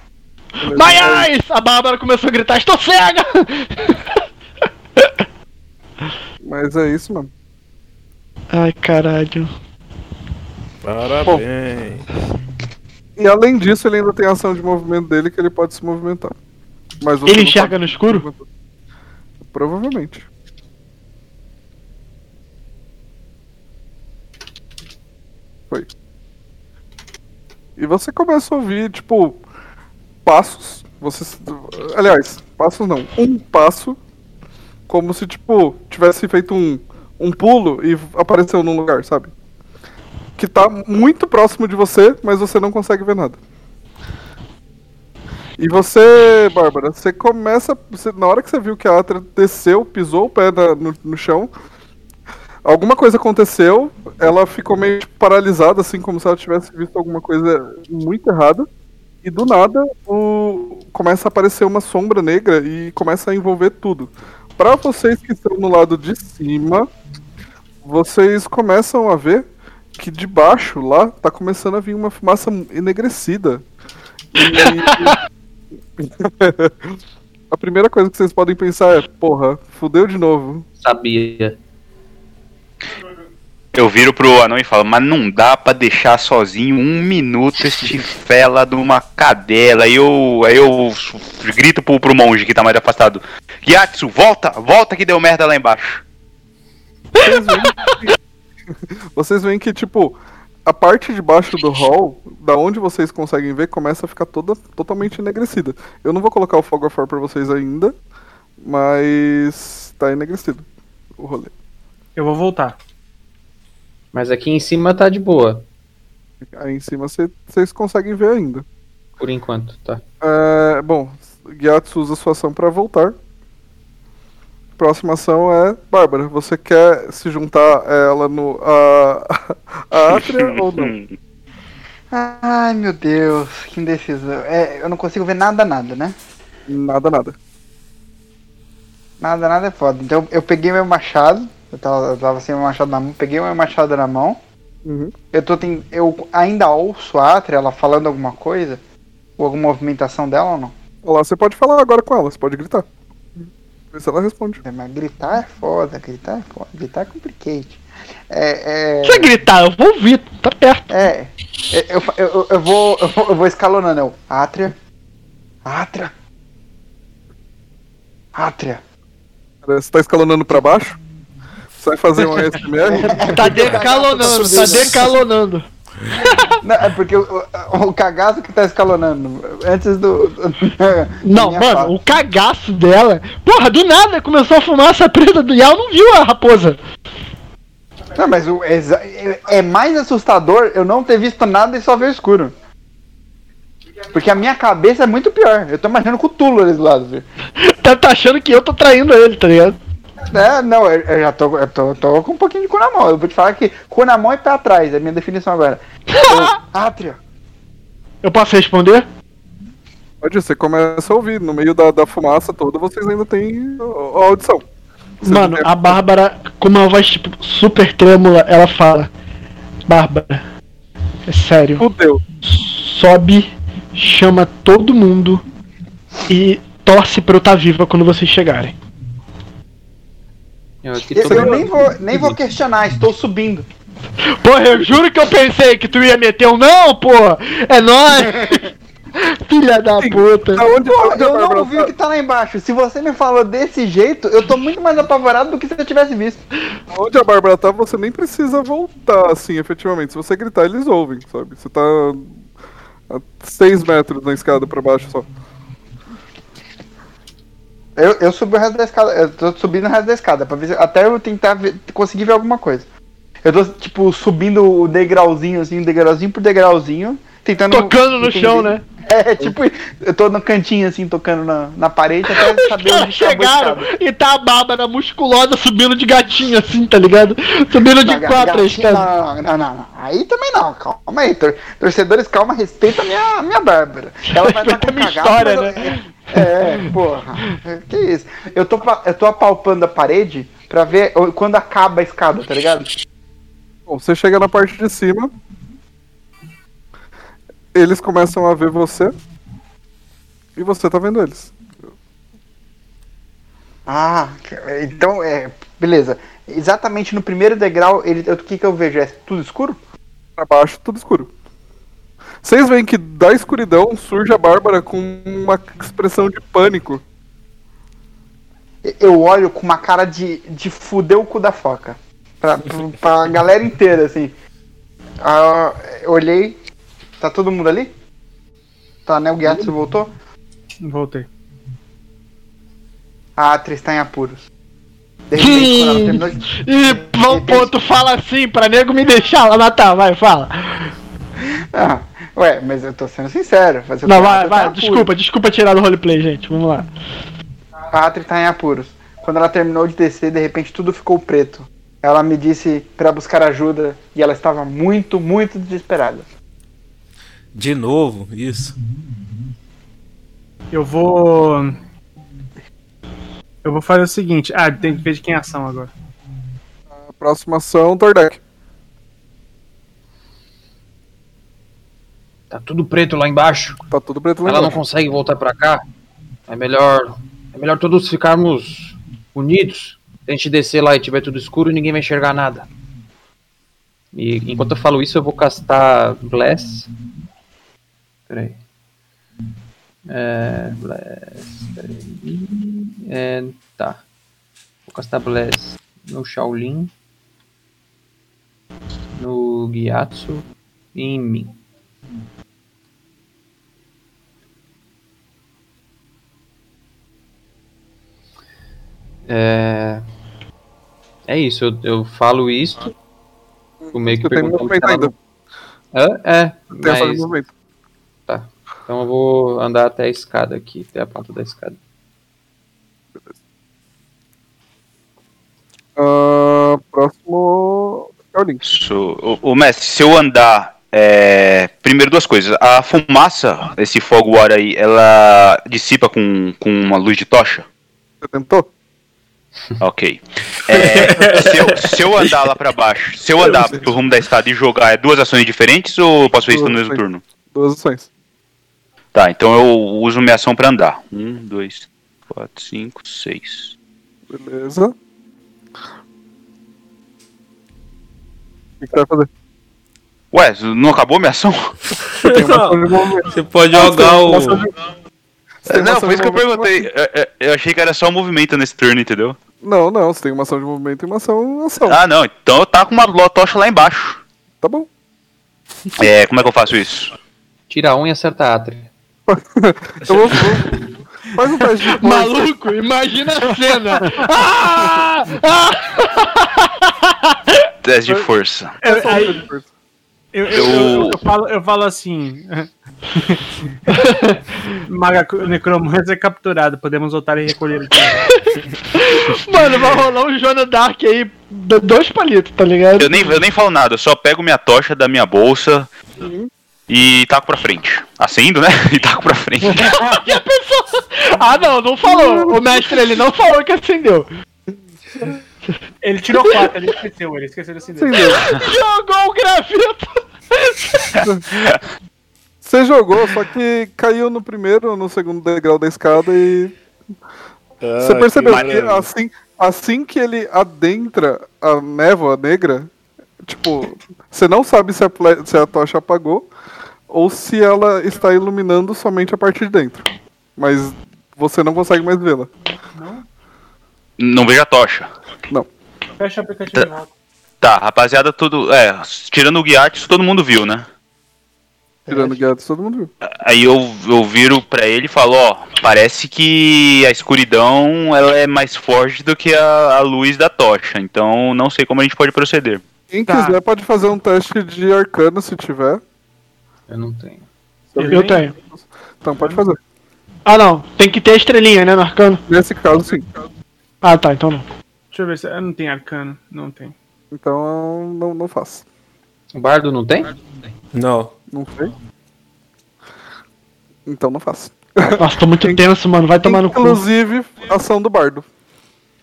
My eyes! A Bárbara começou a gritar, estou cega! Mas é isso, mano. Ai, caralho. Parabéns. E além disso, ele ainda tem a ação de movimento dele que ele pode se movimentar. Mas Ele enxerga no escuro? Provavelmente. Foi. E você começa a ouvir, tipo, passos. Você. Aliás, passos não. Um passo. Como se, tipo, tivesse feito um, um pulo e apareceu num lugar, sabe? Que tá muito próximo de você, mas você não consegue ver nada. E você, Bárbara, você começa. você- na hora que você viu que a Atra desceu, pisou o pé na- no, no chão, alguma coisa aconteceu, ela ficou meio tipo, paralisada, assim, como se ela tivesse visto alguma coisa muito errada. E do nada, o... começa a aparecer uma sombra negra e começa a envolver tudo. Para vocês que estão no lado de cima, vocês começam a ver que de baixo lá tá começando a vir uma fumaça enegrecida. E- a primeira coisa que vocês podem pensar é, porra, fudeu de novo. Sabia. Eu viro pro anão e falo, mas não dá pra deixar sozinho um minuto este fela de uma cadela. Aí eu, aí eu grito pro, pro monge que tá mais afastado. Yatsu, volta, volta que deu merda lá embaixo. Vocês veem que, vocês veem que, tipo, a parte de baixo do hall, da onde vocês conseguem ver, começa a ficar toda totalmente enegrecida. Eu não vou colocar o Fog of War pra vocês ainda, mas tá enegrecido o rolê. Eu vou voltar. Mas aqui em cima tá de boa, Aí em cima cê- vocês conseguem ver ainda. por enquanto, tá? É, bom, Gyatso usa sua ação pra voltar. Próxima ação é Bárbara. Você quer se juntar a ela no. a, a Atria ou não? Ai, meu Deus, que indecisão. É, eu não consigo ver nada, nada, né? Nada, nada. Nada, nada é foda. Então eu peguei meu machado, eu tava, eu tava sem meu machado na mão, peguei meu machado na mão. Uhum. Eu tô ten... eu ainda ouço a Atria, ela falando alguma coisa? Ou alguma movimentação dela ou não? Olha lá, você pode falar agora com ela, você pode gritar. Vê se ela responde. É, mas gritar é foda, gritar é foda, gritar é complicate. É, é, Se você gritar, eu vou ouvir, tá perto. é, é, eu, eu, eu, eu vou, eu vou, eu vou escalonando, eu, Atria, Atria, Atria. Você tá escalonando pra baixo? Vai fazer um ASMR? Tá decalonando, tá decalonando. Não, é porque o, o, cagaço que tá escalonando, antes do... do- Não, mano, fala. o cagaço dela. Porra, do nada começou a fumar essa preta do Yao, não viu a raposa. Não, mas o, é, é- é mais assustador eu não ter visto nada e só ver o escuro. Porque a minha cabeça é muito pior. Eu tô imaginando com o Tulo ali do lado, viu? Tá, tá achando que eu tô traindo ele, tá ligado? É, não, eu, eu já tô, eu tô, tô com um pouquinho de cu na mão. Eu vou te falar que cu na mão e pé atrás, é a minha definição agora. Eu, Atria. Eu posso responder? Pode, você começa a ouvir. No meio da, da fumaça toda, vocês ainda têm a audição. Vocês Mano, a Bárbara, com uma voz tipo super trêmula, ela fala: Bárbara, é sério, Fudeu. sobe, chama todo mundo e torce pra eu estar viva quando vocês chegarem. Eu aqui Eu, eu nem, vou, nem vou questionar, estou subindo. Porra, eu juro que eu pensei que tu ia meter um não, porra! É nóis! Filha da puta! Da onde, Pô, onde a eu não vi tá- o que tá lá embaixo. Se você me falou desse jeito, eu tô muito mais apavorado do que se eu tivesse visto. Onde a Bárbara tá, você nem precisa voltar, assim, efetivamente. Se você gritar, eles ouvem, sabe? Você tá a 6 metros na escada pra baixo só. Eu, eu subi o resto da escada. Eu tô subindo o resto da escada, pra ver até eu tentar ver- conseguir ver alguma coisa. Eu tô, tipo, subindo o degrauzinho, assim, degrauzinho por degrauzinho, tentando. Tocando no entender. chão, né? É, tipo, eu tô no cantinho, assim, tocando na, na parede até Os saber caras onde a chegaram e tá a Bárbara musculosa subindo de gatinho assim, tá ligado? Subindo de Não, quatro gatinho, não, não, não, não. Aí também não, calma aí. tor- torcedores, calma, respeita a minha, a minha Bárbara. Ela vai estar Respeita com a minha cagaço, história, mas eu- É, porra. Que isso? Eu tô, eu tô apalpando a parede pra ver quando acaba a escada, tá ligado? Bom, você chega na parte de cima. Eles começam a ver você. E você tá vendo eles. Ah, então é. Beleza. Exatamente no primeiro degrau, ele, o que que eu vejo? É tudo escuro? Pra baixo, tudo escuro. Vocês veem que da escuridão surge a Bárbara com uma expressão de pânico. Eu olho com uma cara de, de fuder o cu da foca. Pra, pra galera inteira, assim. Ah, eu olhei. Tá todo mundo ali? Tá, né? O Gyatso voltou? Voltei. A atriz tá em apuros. De repente, quando ela terminou de... E vão, pô, tu fala assim pra nego me deixar lá matar, vai, fala. Ah, ué, mas eu tô sendo sincero. Fazer Não, vai, tá vai, apuros. desculpa, desculpa tirar do roleplay, gente, vamos lá. A Atri tá em apuros. Quando ela terminou de descer, de repente tudo ficou preto. Ela me disse pra buscar ajuda e ela estava muito, muito desesperada. De novo, isso. Eu vou. Eu vou fazer o seguinte. Ah, tem que ver de quem é a ação agora. A próxima ação, Tordek. Tá tudo preto lá embaixo. Tá tudo preto lá Ela não embaixo. consegue voltar pra cá. É melhor É melhor todos ficarmos unidos. Se a gente descer lá e tiver tudo escuro, ninguém vai enxergar nada. E enquanto eu falo isso, eu vou castar Bless. Peraí. É. Bless. Peraí. É, tá. Vou castar Bless no Shaolin. No Gyatso. E em mim. É. É isso, eu, eu falo isso. O meio que tem perguntando não- Hã? É, mas... Então eu vou andar até a escada aqui, até a ponta da escada. Ah, próximo. Shaolin. Isso. O, mestre, se eu andar. é, Primeiro, duas coisas. A fumaça, esse fogo ar aí, ela dissipa com, com uma luz de tocha? Você tentou? Ok. É, se, eu, se eu andar lá pra baixo, se eu andar pro rumo da escada e jogar, é duas ações diferentes ou posso fazer isso no mesmo ações. turno? Duas ações. Tá, então eu uso minha ação pra andar. Um, dois, quatro, cinco, seis. Beleza. O que que você vai fazer? Ué, não acabou minha ação? Tem uma ação de movimento. Você pode Ah, jogar o. Não, foi isso que eu movimento e uma perguntei. Eu, eu- eu achei que era só movimento nesse turno, entendeu? Não, não, você tem uma ação de movimento e uma ação ação. Ah, não, então eu tá com uma tocha lá embaixo. Tá bom. É, como é que eu faço isso? Tira um e acerta a átria. Eu vou, vou- Faz um teste de força. Maluco, imagina a cena. Ah! Ah! Teste de força. Só um teste de força. eu, eu, eu- eu falo, eu falo assim. Maga Necromancer é capturado, podemos voltar e recolher Mano, vai rolar um Jonah Dark aí, dois palitos, tá ligado? Eu nem, eu nem falo nada, eu só pego minha tocha da minha bolsa e taco pra frente. Acendo, né? E taco pra frente. Ah, não, não falou. O mestre ele não falou que acendeu. Ele tirou 4, ele esqueceu, ele esqueceu de acender. Jogou o graveto. Você jogou, só que caiu no primeiro ou no segundo degrau da escada e. Você percebeu que, assim, assim que ele adentra a névoa negra, tipo, você não sabe se a, se a tocha apagou ou se ela está iluminando somente a parte de dentro. Mas você não consegue mais vê-la. Não vejo a tocha. Fecha o aplicativo volta. Tá, rapaziada, tudo. É, tirando o Guiates, todo mundo viu, né? Tirando guiados, todo mundo viu. Aí eu, eu viro pra ele e falo, ó, parece que a escuridão ela é mais forte do que a, a luz da tocha, então não sei como a gente pode proceder. Quem Tá. quiser pode fazer um teste de arcano se tiver. Eu não tenho. Eu tenho. Então pode fazer. Ah, não. Tem que ter a estrelinha, né, no arcano? Nesse caso, sim. Ah, tá, então não. Deixa eu ver se. ah, Não tem arcano, não tem. Então não, não faço. O bardo não tem? Não. Não sei. Então não faço. Nossa, tô muito tenso, mano. Vai tomar no cu. Inclusive, ação do bardo.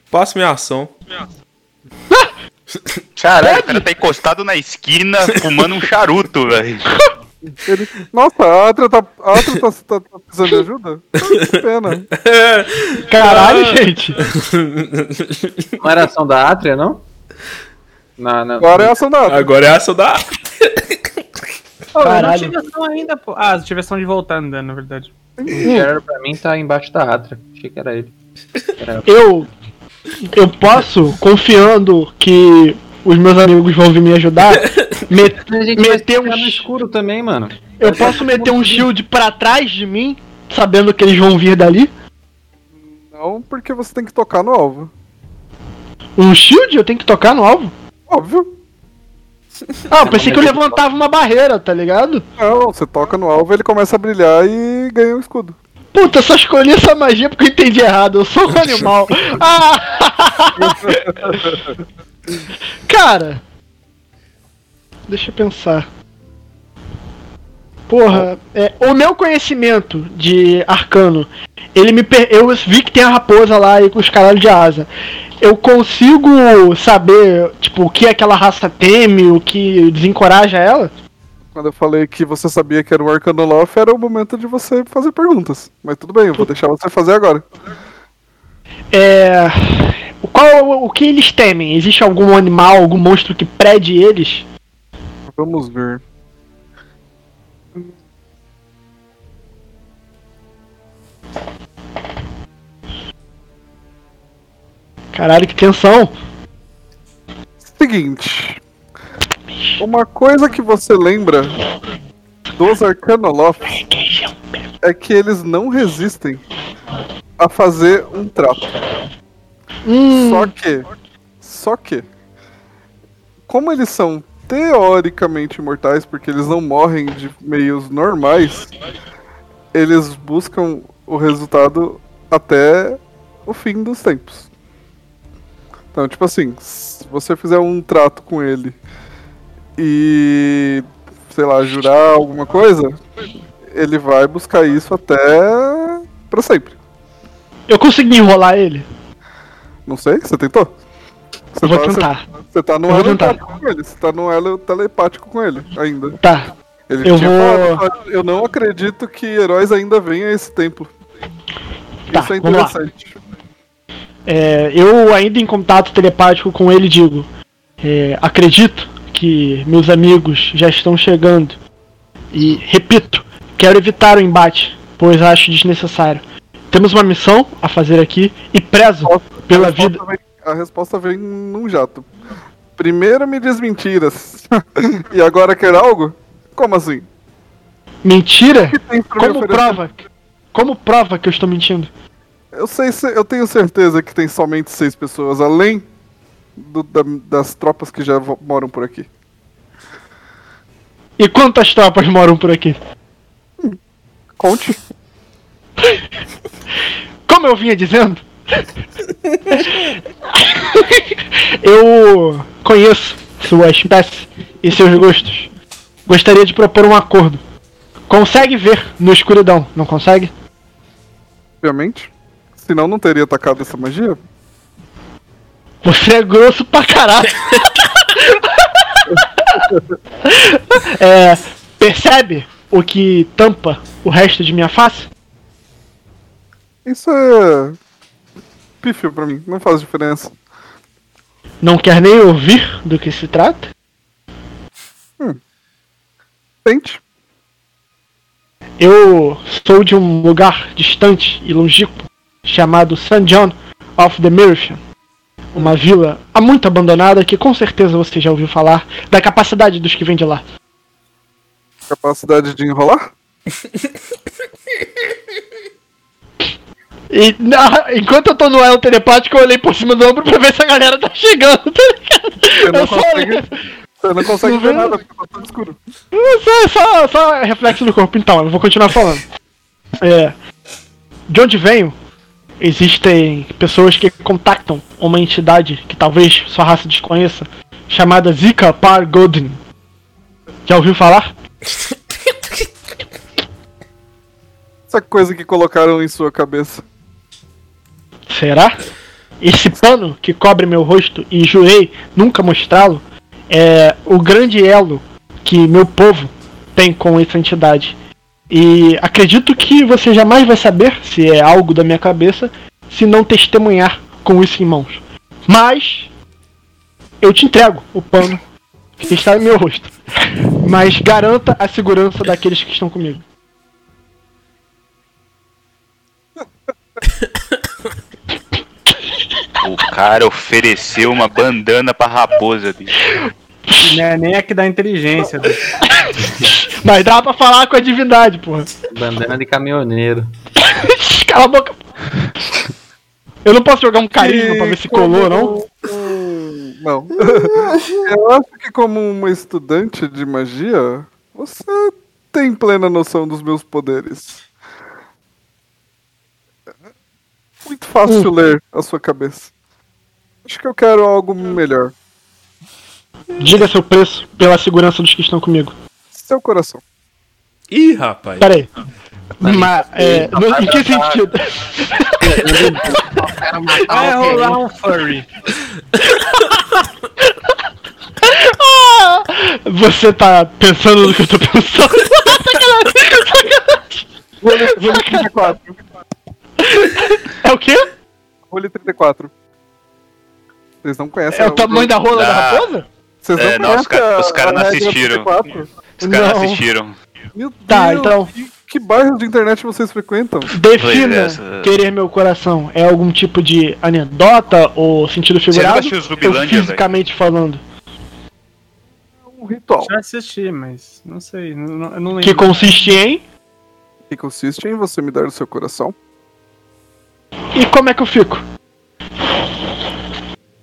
Passo minha ação. Caralho, o cara tá encostado na esquina fumando um charuto, velho. Ele... Nossa, a Atra tá, a Atra tá, tá- tá precisando de ajuda? Que pena. Caralho, gente. Não era ação da átria, não? Na, na... Agora é a ação da Atra. Agora é a ação da. Oh, eu não Caralho. tive ação ainda, pô. Ah, tive ação de voltar andando, na verdade. O Gerard pra mim tá embaixo da átria. Achei que era ele. Eu. Eu posso, confiando que os meus amigos vão vir me ajudar, met- A gente meter um. no escuro também, mano. Eu posso meter um shield pra trás de mim, sabendo que eles vão vir dali? Não, porque você tem que tocar no alvo. Um shield? Eu tenho que tocar no alvo? Óbvio. Ah, eu pensei que eu levantava uma barreira, tá ligado? Não, você toca no alvo, ele começa a brilhar e ganha um escudo. Puta, eu só escolhi essa magia porque eu entendi errado. Eu sou um animal. Ah! Cara. Deixa eu pensar. Porra, é, o meu conhecimento de arcano, ele me per... eu vi que tem a raposa lá e com os caralhos de asa. Eu consigo saber, tipo, o que aquela raça teme, o que desencoraja ela? Quando eu falei que você sabia que era um Arcanolof, era o momento de você fazer perguntas. Mas tudo bem, eu vou deixar você fazer agora. É. o Qual o que eles temem? Existe algum animal, algum monstro que prede eles? Vamos ver. Caralho, que tensão! Seguinte. Uma coisa que você lembra dos Arcanolophs é que eles não resistem a fazer um trato. Hum, Só que. Só que. Como eles são teoricamente imortais, porque eles não morrem de meios normais, eles buscam o resultado até o fim dos tempos. Então, tipo assim, se você fizer um trato com ele e, sei lá, jurar alguma coisa, ele vai buscar isso até pra sempre. eu consegui enrolar ele? Não sei, você tentou? Você Eu vou você- tentar. Você tá no elo tentar. empático com ele, você tá no elo telepático com ele ainda. Tá. Ele Eu tinha vou- falado, eu não acredito que heróis ainda venham a esse templo. Tá, Isso é interessante. É, eu ainda em contato telepático com ele digo: é, acredito que meus amigos já estão chegando. E repito, quero evitar o embate, pois acho desnecessário. Temos uma missão a fazer aqui e prezo pela a, resposta vida. vem, a resposta vem num jato. Primeiro me diz mentiras. e agora quer algo? Como assim? Mentira? Como prova? Como prova que eu estou mentindo? Eu sei, se- eu tenho certeza que tem somente seis pessoas, além do- da- das tropas que já moram por aqui. E quantas tropas moram por aqui? Conte. Como eu vinha dizendo, eu conheço sua espécie e seus gostos. Gostaria de propor um acordo. Consegue ver no escuridão, não consegue? Obviamente. Senão não teria atacado essa magia. Você é grosso pra caralho. É, percebe o que tampa o resto de minha face? Isso é. Pífio pra mim, não faz diferença. Não quer nem ouvir do que se trata? Tente. Eu sou de um lugar distante e longínquo chamado St. John of the Merifian. Uma vila há muito abandonada que com certeza você já ouviu falar da capacidade dos que vêm de lá. Capacidade de enrolar? E na- enquanto eu tô no elo telepático, eu olhei por cima do ombro pra ver se a galera tá chegando, tá ligado? Você não Eu consegue, você não consegue Não ver nada, porque tá tudo escuro. Só, só, só reflexo do corpo. Então, eu vou continuar falando. É, de onde venho, existem pessoas que contactam uma entidade que talvez sua raça desconheça, chamada Zika Par Godin. Já ouviu falar? Essa coisa que colocaram em sua cabeça. Será? Esse pano que cobre meu rosto e jurei nunca mostrá-lo é o grande elo que meu povo tem com essa entidade. E acredito que você jamais vai saber se é algo da minha cabeça se não testemunhar com isso em mãos. Mas eu te entrego o pano que está em meu rosto. Mas garanta a segurança daqueles que estão comigo. Cara ofereceu uma bandana pra raposa, bicho. Não é nem a que dá inteligência. né? Mas dá pra falar com a divindade, porra. Bandana de caminhoneiro. Cala a boca. Eu não posso jogar um carisma pra ver se colou, não? Hum, Não. Eu acho que como uma estudante de magia, você tem plena noção dos meus poderes. Muito fácil ler a sua cabeça. Acho que eu quero algo melhor. Diga seu preço pela segurança dos que estão comigo. Seu coração. Ih, rapaz. Pera aí. Mas, é, no- em que sentido? Vai rolar um furry. Você tá pensando no que eu tô pensando? Vou ler 34. É o quê? Role 34. Vocês não conhecem É a- o tamanho da rola da Ah. raposa? Vocês não É, não, os conhecem os caras não assistiram. 34? Os caras Não. assistiram. Meu Tá, Deus, então- que, que bairros de internet vocês frequentam? Defina é, essa- querer meu coração. É algum tipo de anedota ou sentido figurado? ou fisicamente falando? Um ritual. Já assisti, mas não sei. Não, não- eu não lembro. Que consiste em. Que consiste em você me dar o seu coração. E como é que eu fico?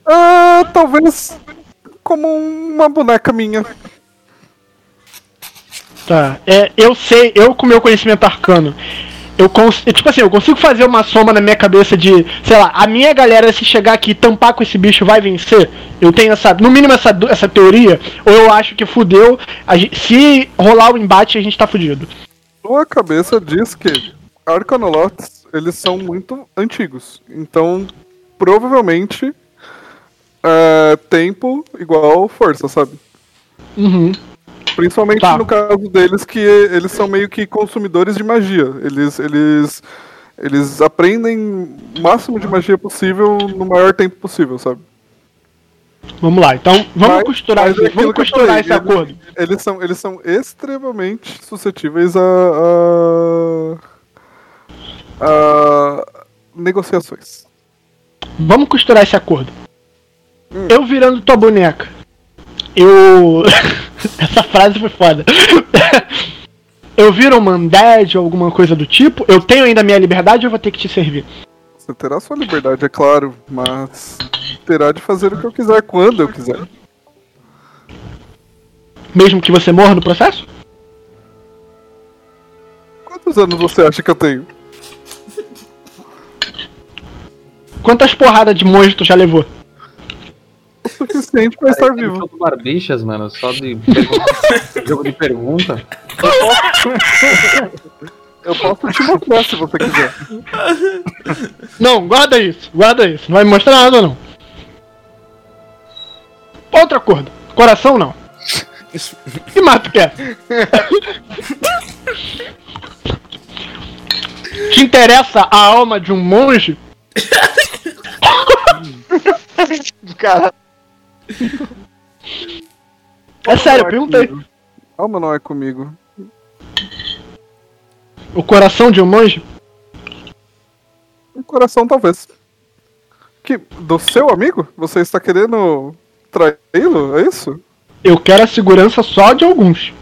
Ah, talvez como uma boneca minha. Tá. É, eu sei, eu com meu conhecimento arcano. Eu cons... eu, Tipo assim, eu consigo fazer uma soma na minha cabeça de, sei lá, a minha galera se chegar aqui e tampar com esse bicho vai vencer. Eu tenho essa, no mínimo essa, essa teoria, ou eu acho que fudeu, a gen- se rolar o embate a gente tá fudido. Sua cabeça diz que Arcanolotes, eles são muito antigos. Então, provavelmente, é, tempo igual força, sabe? Uhum. Principalmente Tá. no caso deles, que eles são meio que consumidores de magia. Eles, eles, eles aprendem o máximo de magia possível no maior tempo possível, sabe? Vamos lá, então vamos Mas- costurar, mas esse, é vamos costurar falei, esse eles- acordo. Eles são, eles são extremamente suscetíveis a, a, a negociações. Vamos costurar esse acordo. Eu virando tua boneca. Eu. Essa frase foi foda. eu viro uma undead ou alguma coisa do tipo. Eu tenho ainda a minha liberdade ou eu vou ter que te servir? Você terá sua liberdade, é claro, mas terá de fazer o que eu quiser quando eu quiser. Mesmo que você morra no processo? Quantos anos você acha que eu tenho? Quantas porradas de monstro tu já levou? O suficiente pra estar vivo. Só do Barbixas, mano, só de jogo de pergunta. Eu posso te mostrar se você quiser. Não, guarda isso, guarda isso. Não vai me mostrar nada não. Outro acordo. Coração não. Que mais tu quer? Te interessa a alma de um monge? Cara, É sério, eu perguntei. Alma não é comigo. O coração de um monge? Um coração, talvez. Que, do seu amigo? Você está querendo traí-lo? É isso? Eu quero a segurança só de alguns.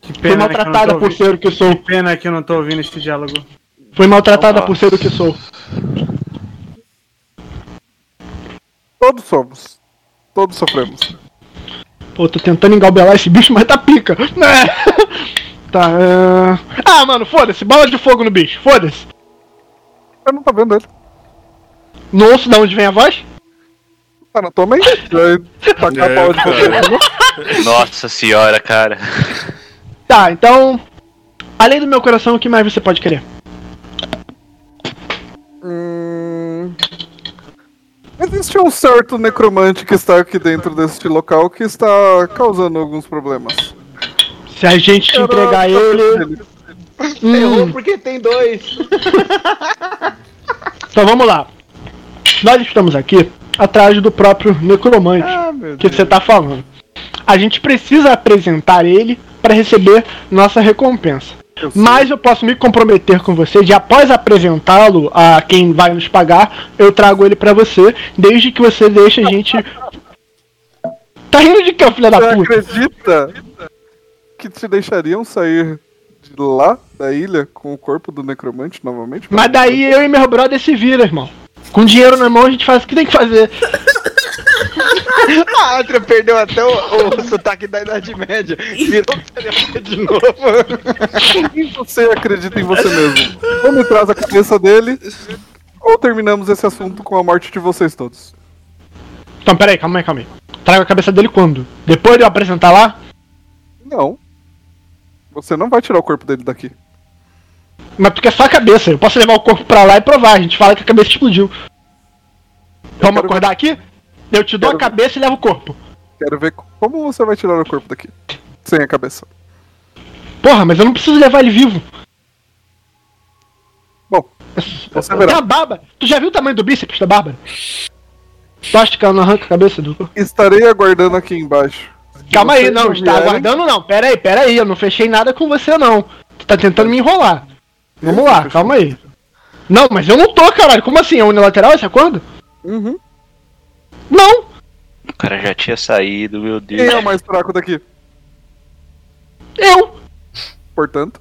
Que Foi pena que eu não maltratada por ouvindo- ser o que sou. Que pena que eu não tô ouvindo esse diálogo. Foi maltratada por ser o que sou. Todos somos. Todos sofremos. Pô, tô tentando engalbelar esse bicho, mas tá pica. É. Tá, é... Ah, mano, foda-se. Bola de fogo no bicho, foda-se. Eu não tô vendo ele. No osso da onde vem a voz? Tá na tua mente? Vai tacar a bola de fogo. Nossa senhora, cara. Tá, então. Além do meu coração, o que mais você pode querer? Existe um certo necromante que está aqui dentro deste local que está causando alguns problemas. Se a gente te entregar ele. errou Hum, porque tem dois. então vamos lá. Nós estamos aqui atrás do próprio necromante Ah, que você tá falando. A gente precisa apresentar ele para receber nossa recompensa. Eu. Mas eu posso me comprometer com você de após apresentá-lo a quem vai nos pagar, eu trago ele pra você, desde que você deixe a gente. Tá rindo de quê, filha da Você puta? acredita que te deixariam sair de lá da ilha com o corpo do necromante novamente? Mas daí eu e meu brother se vira, irmão. Com dinheiro na mão a gente faz o que tem que fazer. A Atra perdeu até o, o sotaque da Idade Média. Virou de novo. E você acredita em você mesmo? Ou me traz a cabeça dele, ou terminamos esse assunto com a morte de vocês todos. Então, peraí, calma aí, calma aí. Trago a cabeça dele quando? Depois de eu apresentar lá? Não. Você não vai tirar o corpo dele daqui. Mas porque é só a cabeça. Eu posso levar o corpo pra lá e provar. A gente fala que a cabeça explodiu. Vamos quero acordar aqui? Eu te dou a Quero ver. cabeça e levo o corpo. Quero ver como você vai tirar o corpo daqui. Sem a cabeça. Porra, mas eu não preciso levar ele vivo. Você Tem verá. a barba. Tu já viu o tamanho do bíceps da Bárbara? Tu acha que ela não arranca a cabeça do. Estarei aguardando aqui embaixo. Calma aí, não, está vierem- aguardando não. Pera aí, pera aí, eu não fechei nada com você não. Tu tá tentando me enrolar. Vamos lá, calma aí. Não, mas eu não tô, caralho. Como assim? É unilateral esse acordo? Uhum. Não! O cara já tinha saído, meu Deus. Quem é o mais fraco daqui? Eu! Portanto,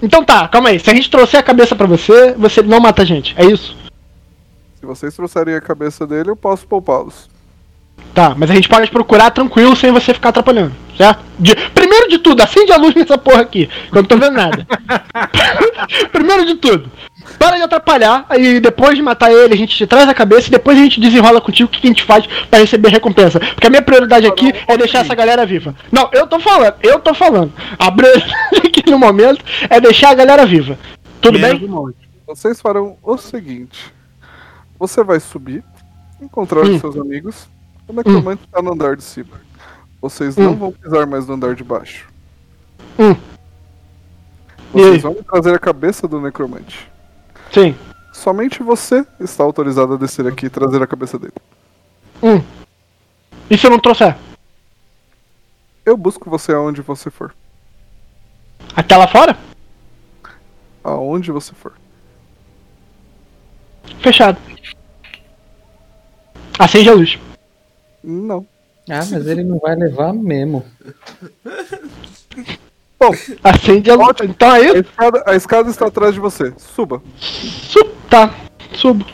Então tá, calma aí. Se a gente trouxer a cabeça pra você, você não mata a gente. É isso? se vocês trouxerem a cabeça dele, eu posso poupá-los. Tá, mas a gente pode procurar tranquilo sem você ficar atrapalhando, certo? De- primeiro de tudo, acende a luz nessa porra aqui, que eu não tô vendo nada. primeiro de tudo, para de atrapalhar, aí depois de matar ele, a gente te traz a cabeça e depois a gente desenrola contigo o que que a gente faz pra receber recompensa. Porque a minha prioridade aqui é deixar essa galera viva. Não, eu tô falando, eu tô falando. A prioridade aqui no momento é deixar a galera viva. Tudo Menos bem? Vocês farão o seguinte: você vai subir, encontrar Hum. os seus amigos. O necromante está no andar de cima. Vocês não Hum. vão pisar mais no andar de baixo. Hum. E? Vocês vão trazer a cabeça do necromante. Sim. Somente você está autorizado a descer aqui e trazer a cabeça dele. Hum. E se eu não trouxer? Eu busco você aonde você for. Até lá fora? Aonde você for. Fechado. Acende a luz. Não. Ah, mas ele não vai levar mesmo. Bom, Acende a luz. Então a aí, escada, a escada está atrás de você. Suba. Subo. Tá, subo.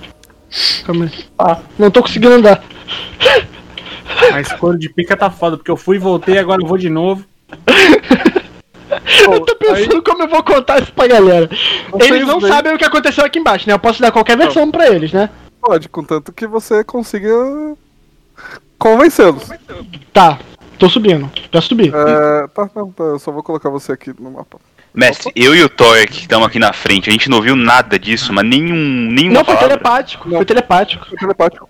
Calma aí. Não tô conseguindo andar. A escolha de pica tá foda, porque eu fui e voltei, agora eu vou de novo. Eu tô pensando como eu vou contar isso pra galera. Eles não veem- sabem o que aconteceu aqui embaixo, né? Eu posso dar qualquer versão pra eles, né? Pode, contanto que você consiga convencê-los. Tá, tô subindo. Já subi. É, tá, não, tá, eu só vou colocar você aqui no mapa. Mestre, eu e o Thor que estamos aqui na frente, a gente não viu nada disso, mas nenhum, nenhuma Não, foi palavra. telepático. Foi telepático. Foi telepático.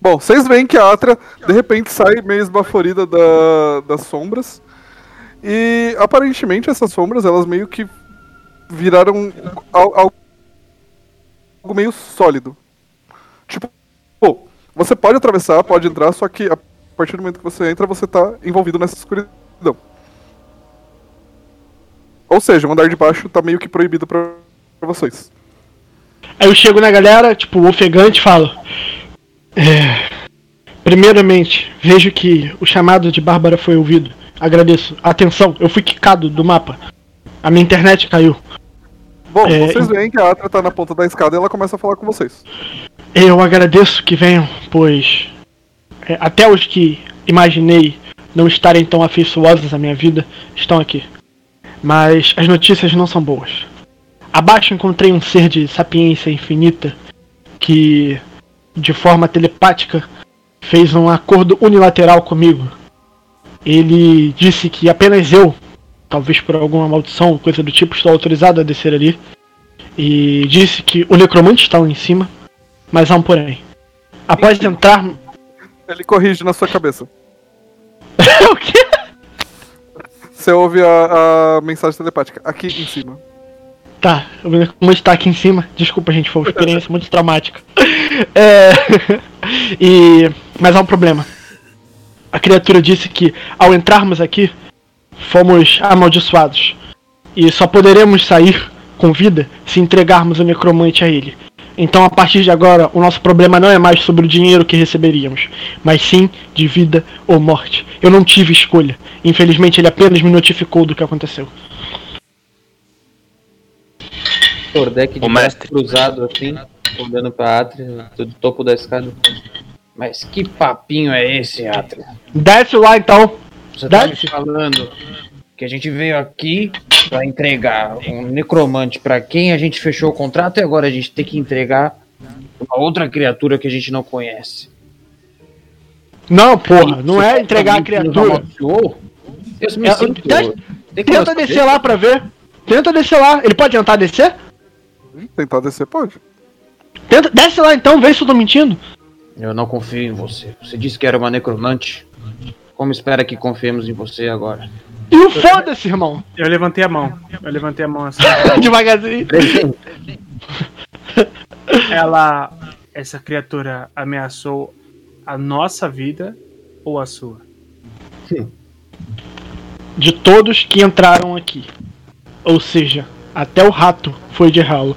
Bom, vocês veem que a Atra de repente sai meio esbaforida da, das sombras. E aparentemente essas sombras elas meio que viraram al- al- algo meio sólido. Tipo, pô, você pode atravessar, pode entrar, só que a partir do momento que você entra, você tá envolvido nessa escuridão. Ou seja, o andar de baixo tá meio que proibido pra, pra vocês. Aí eu chego na galera, tipo, ofegante e falo. É, primeiramente, vejo que o chamado de Bárbara foi ouvido. Agradeço. Atenção, eu fui quicado do mapa. A minha internet caiu. Bom, É, vocês veem que a Atra tá na ponta da escada e ela começa a falar com vocês. Eu agradeço que venham, pois é, até os que imaginei não estarem tão afeiçoosos à minha vida estão aqui. Mas as notícias não são boas. Abaixo encontrei um ser de sapiência infinita que, de forma telepática, fez um acordo unilateral comigo. Ele disse que apenas eu, talvez por alguma maldição, coisa do tipo, estou autorizado a descer ali. E disse que o necromante está lá em cima mas há um porém. Após entrar. Ele corrige na sua cabeça. o quê? Você ouve a, a mensagem telepática aqui em cima. Tá, o necromante tá aqui em cima. Desculpa, gente, foi uma experiência muito traumática. É. e. Mas há um problema. A criatura disse que ao entrarmos aqui, fomos amaldiçoados. E só poderemos sair com vida se entregarmos o necromante a ele. Então, a partir de agora, o nosso problema não é mais sobre o dinheiro que receberíamos, mas sim de vida ou morte. Eu não tive escolha. Infelizmente, ele apenas me notificou do que aconteceu. Tordek de braço mestre. cruzado assim, olhando pra Atria, do topo da escada. Mas que papinho é esse, Atria? Desce lá então. Você tá me Desce. falando que a gente veio aqui pra entregar um necromante pra quem a gente fechou o contrato e agora a gente tem que entregar uma outra criatura que a gente não conhece. Não, porra, não é entregar a criatura. Eu me É, sinto... Tenta descer lá pra ver. Tenta descer lá. Ele pode tentar descer? Tentar descer, pode. Tenta, desce lá então, vê se eu tô mentindo. Eu não confio em você. Você disse que era uma necromante. Como espera que confiemos em você agora? E o foda-se, irmão. Eu levantei a mão. Eu levantei a mão assim. Devagarzinho. Ela. Essa criatura ameaçou a nossa vida ou a sua? De todos que entraram aqui. Ou seja, até o rato foi de ralo.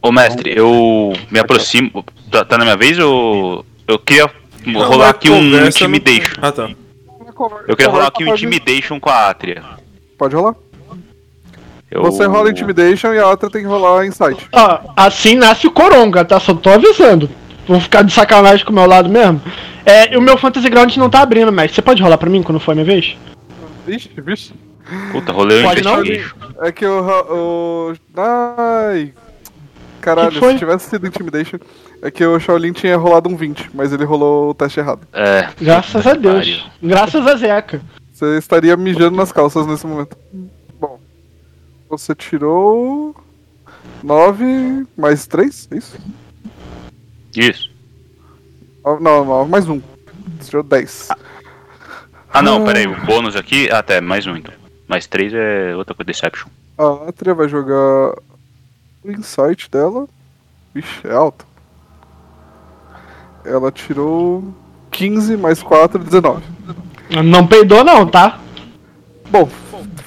Ô mestre, eu me aproximo. Tá, tá na minha vez ou. Eu queria rolar aqui um conversa não- intimidation. Ah, tá. Eu queria rolar aqui um Pode- intimidation com a Atria. Pode rolar. Eu... Você rola Intimidation e a outra tem que rolar Insight. Ó, assim nasce o Coronga, tá? Só tô avisando. Vão ficar de sacanagem com o meu lado mesmo. É, e o meu Fantasy Ground não tá abrindo, mas você pode rolar pra mim quando for a minha vez? Vixe, vixe. Puta, rolei um não? investigation. É que o. o... Ai. Caralho, se tivesse sido Intimidation, é que o Shaolin tinha rolado um 20, mas ele rolou o teste errado. É. Graças a Deus. Graças a Zeca. Você estaria mijando nas calças nesse momento. Bom. Você tirou. 9 mais 3? É isso? Isso. Ah, Não, 9 mais 1. Você tirou 10. Ah não, peraí, o bônus aqui. Ah, tá, mais um então. Mais três é outra coisa, Deception. A Atria vai jogar o insight dela. Vixe, é alto. Ela tirou 15 mais 4, 19. Não peidou não, tá? Bom,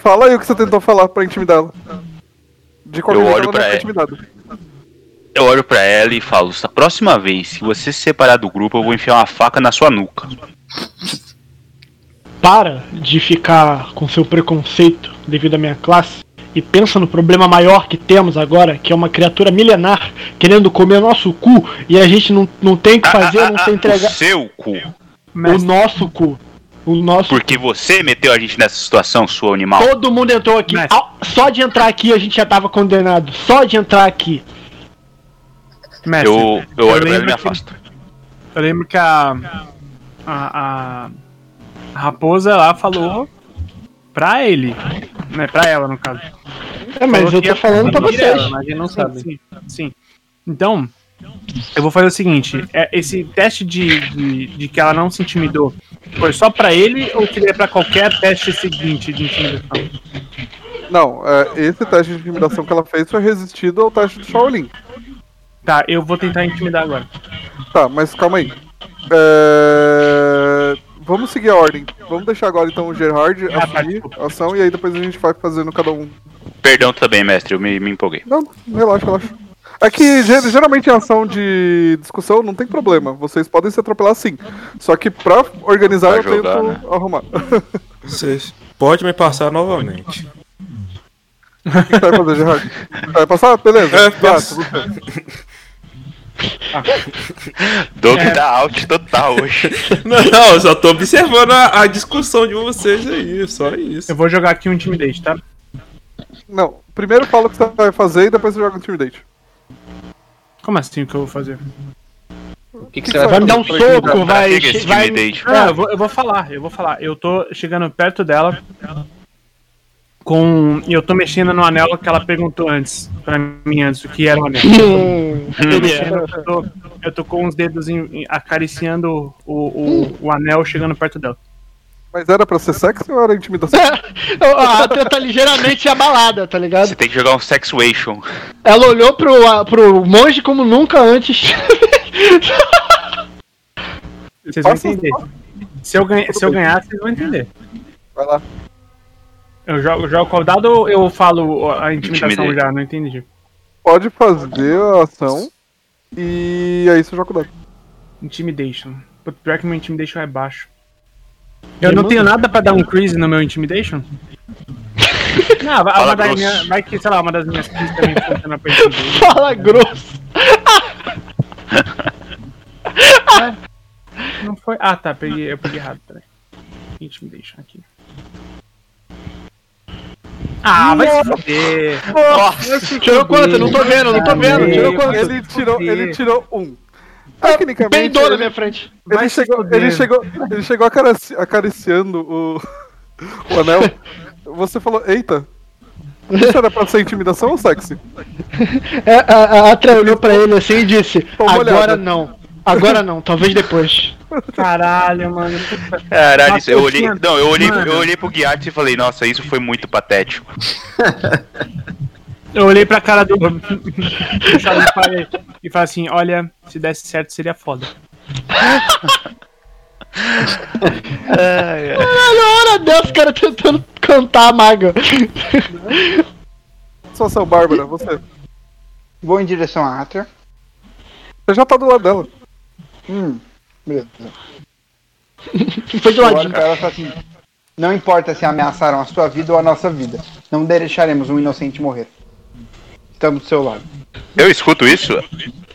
fala aí o que você tentou falar pra intimidar ela. De qualquer Eu olho pra ela. Eu olho pra ela e falo: "Se a próxima vez, se você se separar do grupo, eu vou enfiar uma faca na sua nuca. Para de ficar com seu preconceito devido à minha classe e pensa no problema maior que temos agora, que é uma criatura milenar querendo comer nosso cu e a gente não, não tem o que fazer, não tem O entregar seu cu. o nosso cu. O nosso Porque você meteu a gente nessa situação, sua animal. Todo mundo entrou aqui. Mestre. Ao- Só de entrar aqui a gente já tava condenado. Só de entrar aqui. Mestre, Eu, eu olho pra ela e lembro me que- afasto. Eu lembro que a, a, a, a raposa lá falou pra ele, né? Pra ela, no caso. É, mas Falou eu que tô ia falando pra vocês. ela, mas ele não sabe. Sim, sim. Então, eu vou fazer o seguinte: é, esse teste de, de, de que ela não se intimidou foi só pra ele ou seria pra qualquer teste seguinte de intimidação? Não, é, esse teste de intimidação que ela fez foi resistido ao teste do Shaolin. Tá, eu vou tentar intimidar agora. Tá, mas calma aí. É, Vamos seguir a ordem. Vamos deixar agora então o Gerard Ah, assumir a ação e aí depois a gente vai fazendo cada um. Perdão também, mestre, eu me, me empolguei. Não, relaxa, relaxa. É que ge- geralmente em ação de discussão não tem problema. Vocês podem se atropelar sim. Só que pra organizar Pra eu jogar, tento né? arrumar. O Vocês pode me passar novamente. que você vai fazer, Gerard? Vai passar? Beleza. É, passa. tudo Doug tá out total hoje. Não, não, eu só tô observando a, a discussão de vocês aí, só isso. Eu vou jogar aqui um intimidate, tá? Não, primeiro fala o que você vai fazer e depois você joga Intimidate. Como assim o que eu vou fazer? O que, que Que você vai Vai me fazer? dar um soco, vai. é vai? Não, eu vou, eu vou falar, eu vou falar. Eu tô chegando perto dela com. E eu tô mexendo no anel que ela perguntou antes, pra mim antes, o que era o anel. Hum, Eu, mexendo, eu, tô, eu tô com os dedos em- em- acariciando o, o, o anel chegando perto dela. Mas era pra ser sexy ou era intimidação? a Atria tá ligeiramente abalada, tá ligado? Você tem que jogar um Sexuation. Ela olhou pro, a- pro monge como nunca antes. Vocês vão entender. Se eu, ganha, se eu ganhar, vocês vão entender. Vai lá. Eu jogo, jogo qual dado ou eu falo a intimidação Intimidate. já? Não entendi. Pode fazer a ação e aí você joga o dado. Intimidation. Pior que meu intimidation é baixo. Eu não tenho nada pra dar um crazy no meu intimidation? Não, vai, Fala uma das grosso. minhas, vai que, sei lá, uma das minhas crises também funciona pra intimidation. Fala grosso. Não foi. Ah, tá, peguei, eu peguei errado, peraí. Intimidation aqui. Ah, vai se foder. Tirou quanto? Não tô vendo, não tô vendo. Tirou quanto? Ele tirou, ele tirou um. Tecnicamente, Peidou na ele, minha frente. ele chegou, ele chegou, ele chegou acarici- acariciando o, o anel. Você falou, eita. Isso era pra ser intimidação ou sexy? É, a, a Atria olhou pra ele assim e disse: Agora olhada." não. Agora não, talvez depois. Caralho, mano. Caralho, Nossa, isso- eu olhei. Não, eu olhei, Mano. eu olhei pro Guiarte e falei, nossa, isso foi muito patético. Eu olhei pra cara do. e falei, assim: olha, se desse certo seria foda. Caralho, a hora dessa, o cara tentando cantar a maga. Situação, Bárbara, você. Vou em direção à Atria. Você já tá do lado dela. Hum, beleza. Foi de ladinho. e falo assim: Não importa se ameaçaram a sua vida ou a nossa vida. Não deixaremos um inocente morrer. Estamos do seu lado. Eu escuto isso?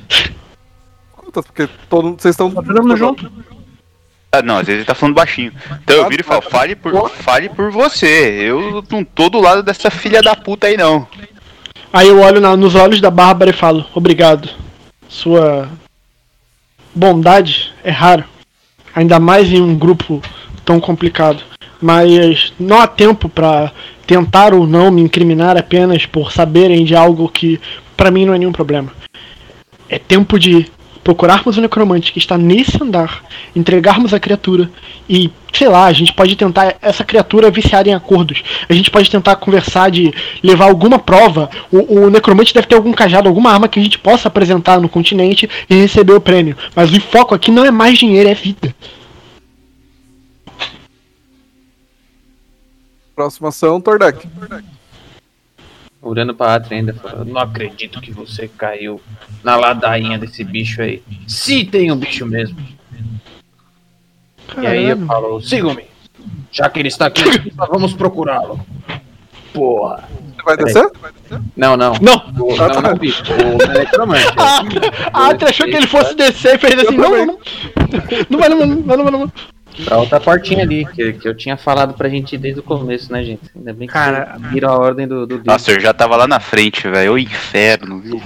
Escuta, porque todo mundo. Vocês estão. Tá todo mundo junto? Ah, não, às vezes ele tá falando baixinho. Então eu viro e falo, fale por, fale por você. Eu não tô do lado dessa filha da puta aí, não. Aí eu olho na- nos olhos da Bárbara e falo, obrigado. Sua bondade é rara. Ainda mais em um grupo tão complicado. Mas não há tempo pra tentar ou não me incriminar apenas por saberem de algo que pra mim não é nenhum problema. É tempo de procurarmos o necromante que está nesse andar, entregarmos a criatura e, sei lá, a gente pode tentar essa criatura viciada em acordos. A gente pode tentar conversar de levar alguma prova. O, o necromante deve ter algum cajado, alguma arma que a gente possa apresentar no continente e receber o prêmio. Mas o foco aqui não é mais dinheiro, é vida. Próxima ação, Tordek. Olhando pra Atri ainda, falando, Eu não acredito que você caiu na ladainha desse bicho aí. Se tem um bicho mesmo. E aí eu falo, sigam-me. Já que ele está aqui, nós vamos procurá-lo. Porra. Você vai descer? Não, não. Não! O, não, não, bicho. O. A Atri achou que ele fosse descer e fez assim, não, não, não. Não vai, não, não, não, não, não. Pra outra portinha ali, que, que eu tinha falado pra gente desde o começo, né, gente? Ainda bem que Cara, viram a ordem do, do. Nossa, eu já tava lá na frente, velho. O inferno, viu?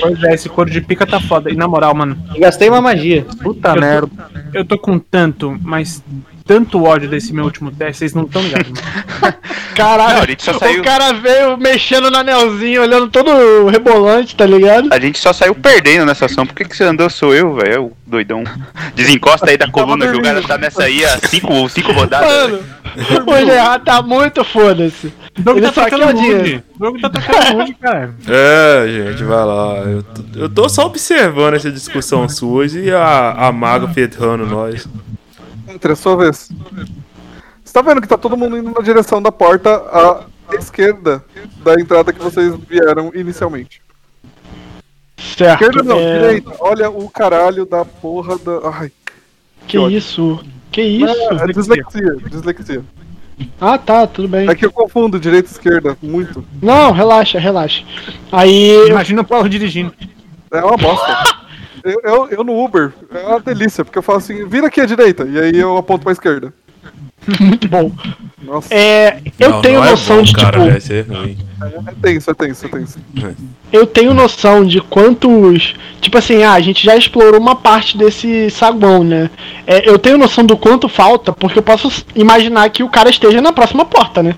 Pois é, esse couro de pica tá foda. E na moral, mano, gastei uma magia. puta merda. Eu tô com tanto, mas tanto ódio desse meu último teste, vocês não estão ligados, mano. Caralho, Não, a gente só saiu- o cara veio mexendo no anelzinho, olhando todo rebolante, tá ligado? A gente só saiu perdendo nessa ação. Por que, que você andou? Sou eu, velho. Eu, doidão. Desencosta aí da coluna que o cara tá nessa aí há cinco, cinco rodadas. Mano, o Gerard tá muito foda-se. O Doug Ele tá só quer tacando o dinheiro. rude. O Doug tá tacando rude, cara. É, gente, vai lá. Eu tô, eu tô só observando essa discussão sua e a, a maga ferrando nós. Entre a sua vez. Você tá vendo que tá todo mundo indo na direção da porta à esquerda da entrada que vocês vieram inicialmente. Certo. Esquerda não, é, direita. Olha o caralho da porra da. Ai, Que isso? Que isso? é dislexia, dislexia. Ah, tá, tudo bem. É que eu confundo direita e esquerda muito. Não, relaxa, relaxa. Aí Imagina o Paulo dirigindo. É uma bosta. Eu, eu, eu no Uber, é uma delícia, porque eu falo assim, vira aqui à direita, e aí eu aponto pra esquerda. muito bom. Nossa, É, eu Não, tenho não é noção bom, de cara, tipo, Vai ser ruim. é tenso, é tenso, é tenso. eu tenho noção de quantos, tipo assim, ah, a gente já explorou uma parte desse saguão, né? É, eu tenho noção do quanto falta, porque eu posso imaginar que o cara esteja na próxima porta, né?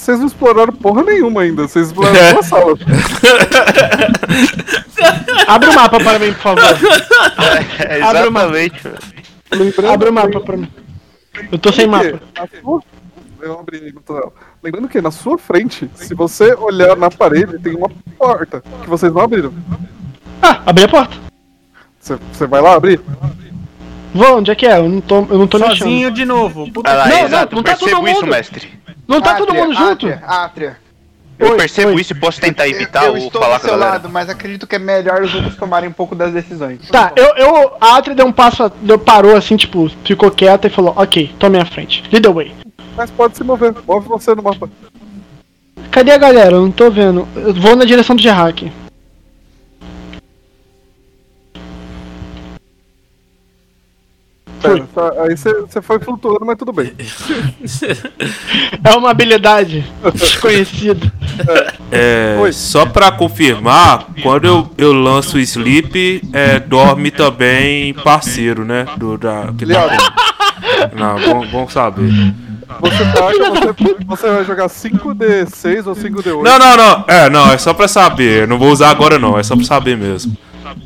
Vocês não exploraram porra nenhuma ainda, vocês exploraram duas salas. Abre o mapa para mim, por favor. É, Abre o mapa. Lembrando Abre o mapa para mim. Eu tô sem mapa. na sua- Eu abri no. Lembrando que na sua frente, se você olhar na parede, tem uma porta que vocês não abriram. Ah, abri a porta. Você, vai lá abrir? Vou, onde é que é? Eu não tô, eu não tô. Sozinho de novo. Puta Ah lá, Não, não, exato. não tá todo percebo isso, mundo. mestre. Não tá todo mundo junto? Atria, Atria. Eu Oi, percebo oi. isso e posso tentar evitar eu ou estou falar do com a galera. lado, mas acredito que é melhor os outros tomarem um pouco das decisões. Tá, eu, eu. A Atri deu um passo, a- deu, parou assim, tipo, ficou quieta e falou, ok, tô à minha frente. Lead the way. Mas pode se mover, move você no mapa. Cadê a galera? Eu não tô vendo. Eu vou na direção do Gerhack. Tá, aí você foi flutuando, mas tudo bem. É uma habilidade desconhecida. É, Oi. só pra confirmar, quando eu, eu lanço o sleep, é, dorme também parceiro, né? Do, da, que tá com- Não, bom, bom saber. Você taca, você, você vai jogar 5D6 ou 5D8. Não, não, não. É, não, é só pra saber. Eu não vou usar agora não, é só pra saber mesmo.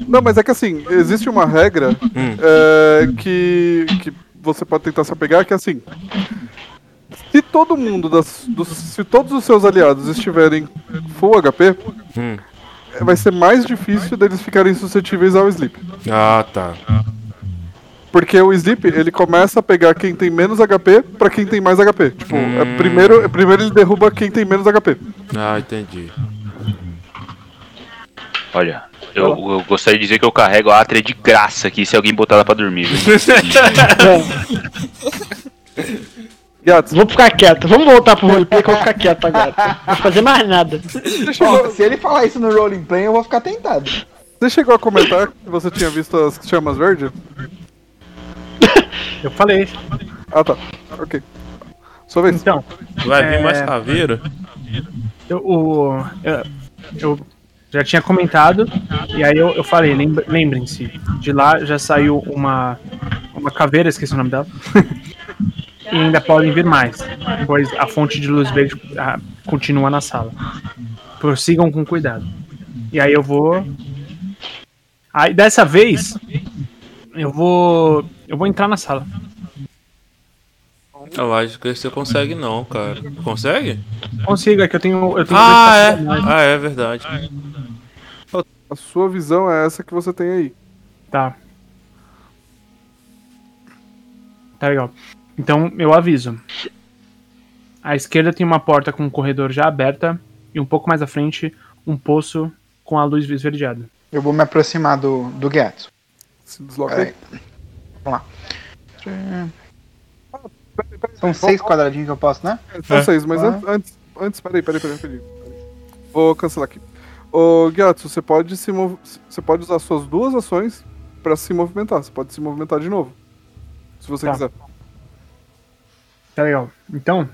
Não, mas é que assim, existe uma regra Hum. é, que, que você pode tentar se apegar, que é assim. Se todo mundo, das, dos- se todos os seus aliados estiverem full HP, Hum. vai ser mais difícil deles ficarem suscetíveis ao sleep. Ah, tá. Porque o sleep, ele começa a pegar quem tem menos HP pra quem tem mais HP. Tipo, é Hum. primeiro, é primeiro ele derruba quem tem menos HP. Ah, entendi. Olha, eu, eu gostaria de dizer que eu carrego a Atria de graça aqui se alguém botar ela pra dormir. Gats, Vou ficar quieto. Vamos voltar pro roleplay que eu vou ficar quieto agora. Não vou fazer mais nada. Ó, se ele falar isso no roleplay, eu vou ficar tentado. você chegou a comentar que você tinha visto as chamas verdes? Eu falei. Ah, tá. Ok. Sua vez. Então, Vai vir É. mais caveira? eu, o, eu, eu já tinha comentado, e aí eu, eu falei, lembrem-se, de lá já saiu uma, uma caveira, esqueci o nome dela, e ainda podem vir mais, pois a fonte de luz verde ah, continua na sala. Prossigam com cuidado. E aí eu vou... Aí dessa vez, eu vou... Eu vou entrar na sala. Eu acho que você consegue não, cara. Consegue? Consigo, é que eu tenho... Eu tenho Ah, é. dois Ah, é verdade. A sua visão é essa que você tem aí. Tá. Tá legal. Então eu aviso. À esquerda tem uma porta com um corredor já aberta e um pouco mais à frente um poço com a luz esverdeada. Eu vou me aproximar do, do Getsu. Se desloca aí. Vamos lá. São seis quadradinhos que eu posso, né? São seis, mas Ah. an- antes, antes, peraí, peraí, peraí, peraí. Vou cancelar aqui. Ô, Gyatso, você pode se você pode usar suas duas ações pra se movimentar. Você pode se movimentar de novo. Se você Tá. quiser. Tá legal. Então,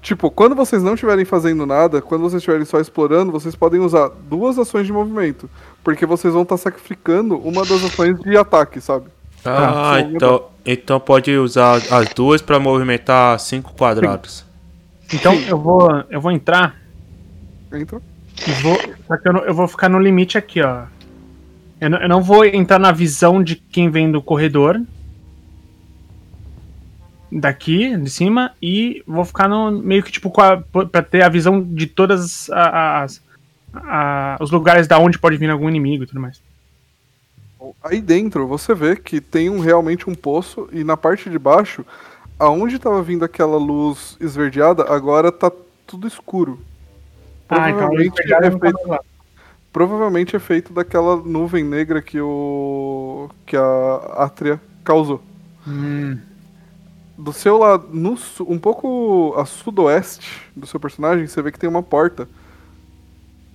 Tipo, quando vocês não estiverem fazendo nada, quando vocês estiverem só explorando, vocês podem usar duas ações de movimento. Porque vocês vão estar sacrificando uma das ações de ataque, sabe? Ah, Tá. então, então pode usar as duas pra movimentar cinco quadrados. então eu vou eu vou entrar Entra. e vou só que eu, não- eu vou ficar no limite aqui, ó. Eu não, eu não vou entrar na visão de quem vem do corredor daqui de cima e vou ficar no meio que tipo com a, pra ter a visão de todas a- as a- os lugares da onde pode vir algum inimigo e tudo mais. Aí dentro você vê que tem um, realmente um poço e na parte de baixo, aonde estava vindo aquela luz esverdeada, agora tá tudo escuro. Ah, então a luz Provavelmente, é tá feito, provavelmente é feito daquela nuvem negra que o que a Atria causou. Hum, Do seu lado, no, um pouco a sudoeste do seu personagem, você vê que tem uma porta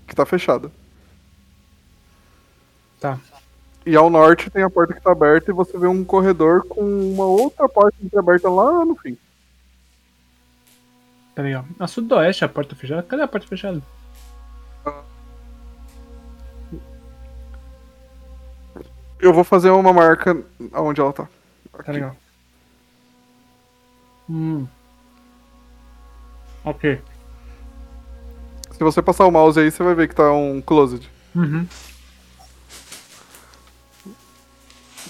que tá fechada. Tá. E ao norte tem a porta que tá aberta e você vê um corredor com uma outra porta que tá aberta lá no fim. tá legal. A sudoeste a porta fechada. Cadê a porta fechada? Eu vou fazer uma marca onde ela tá. Tá legal. Hum. Ok. Se você passar o mouse aí, você vai ver que tá um closet. Uhum.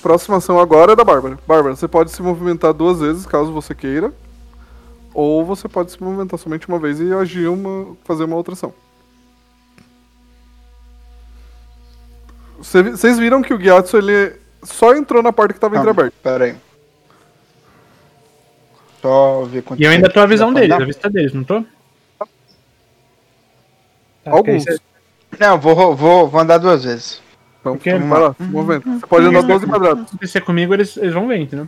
Próxima ação agora é da Bárbara. Bárbara, você pode se movimentar duas vezes, caso você queira. Ou você pode se movimentar somente uma vez e agir uma. fazer uma outra ação. Cê- Vocês viram que o Gyatso ele só entrou na porta que tava Calma, entreaberta. Pera aí. Só ver quanto E eu ainda tô a visão deles, a vista deles, não tô? Tá, Alguns. Não, vou, vou, vou andar duas vezes. Então, Porque- vai lá, se movimenta. Você pode andar 12 quadrados. Se acontecer comigo, eles, eles vão ver, entendeu?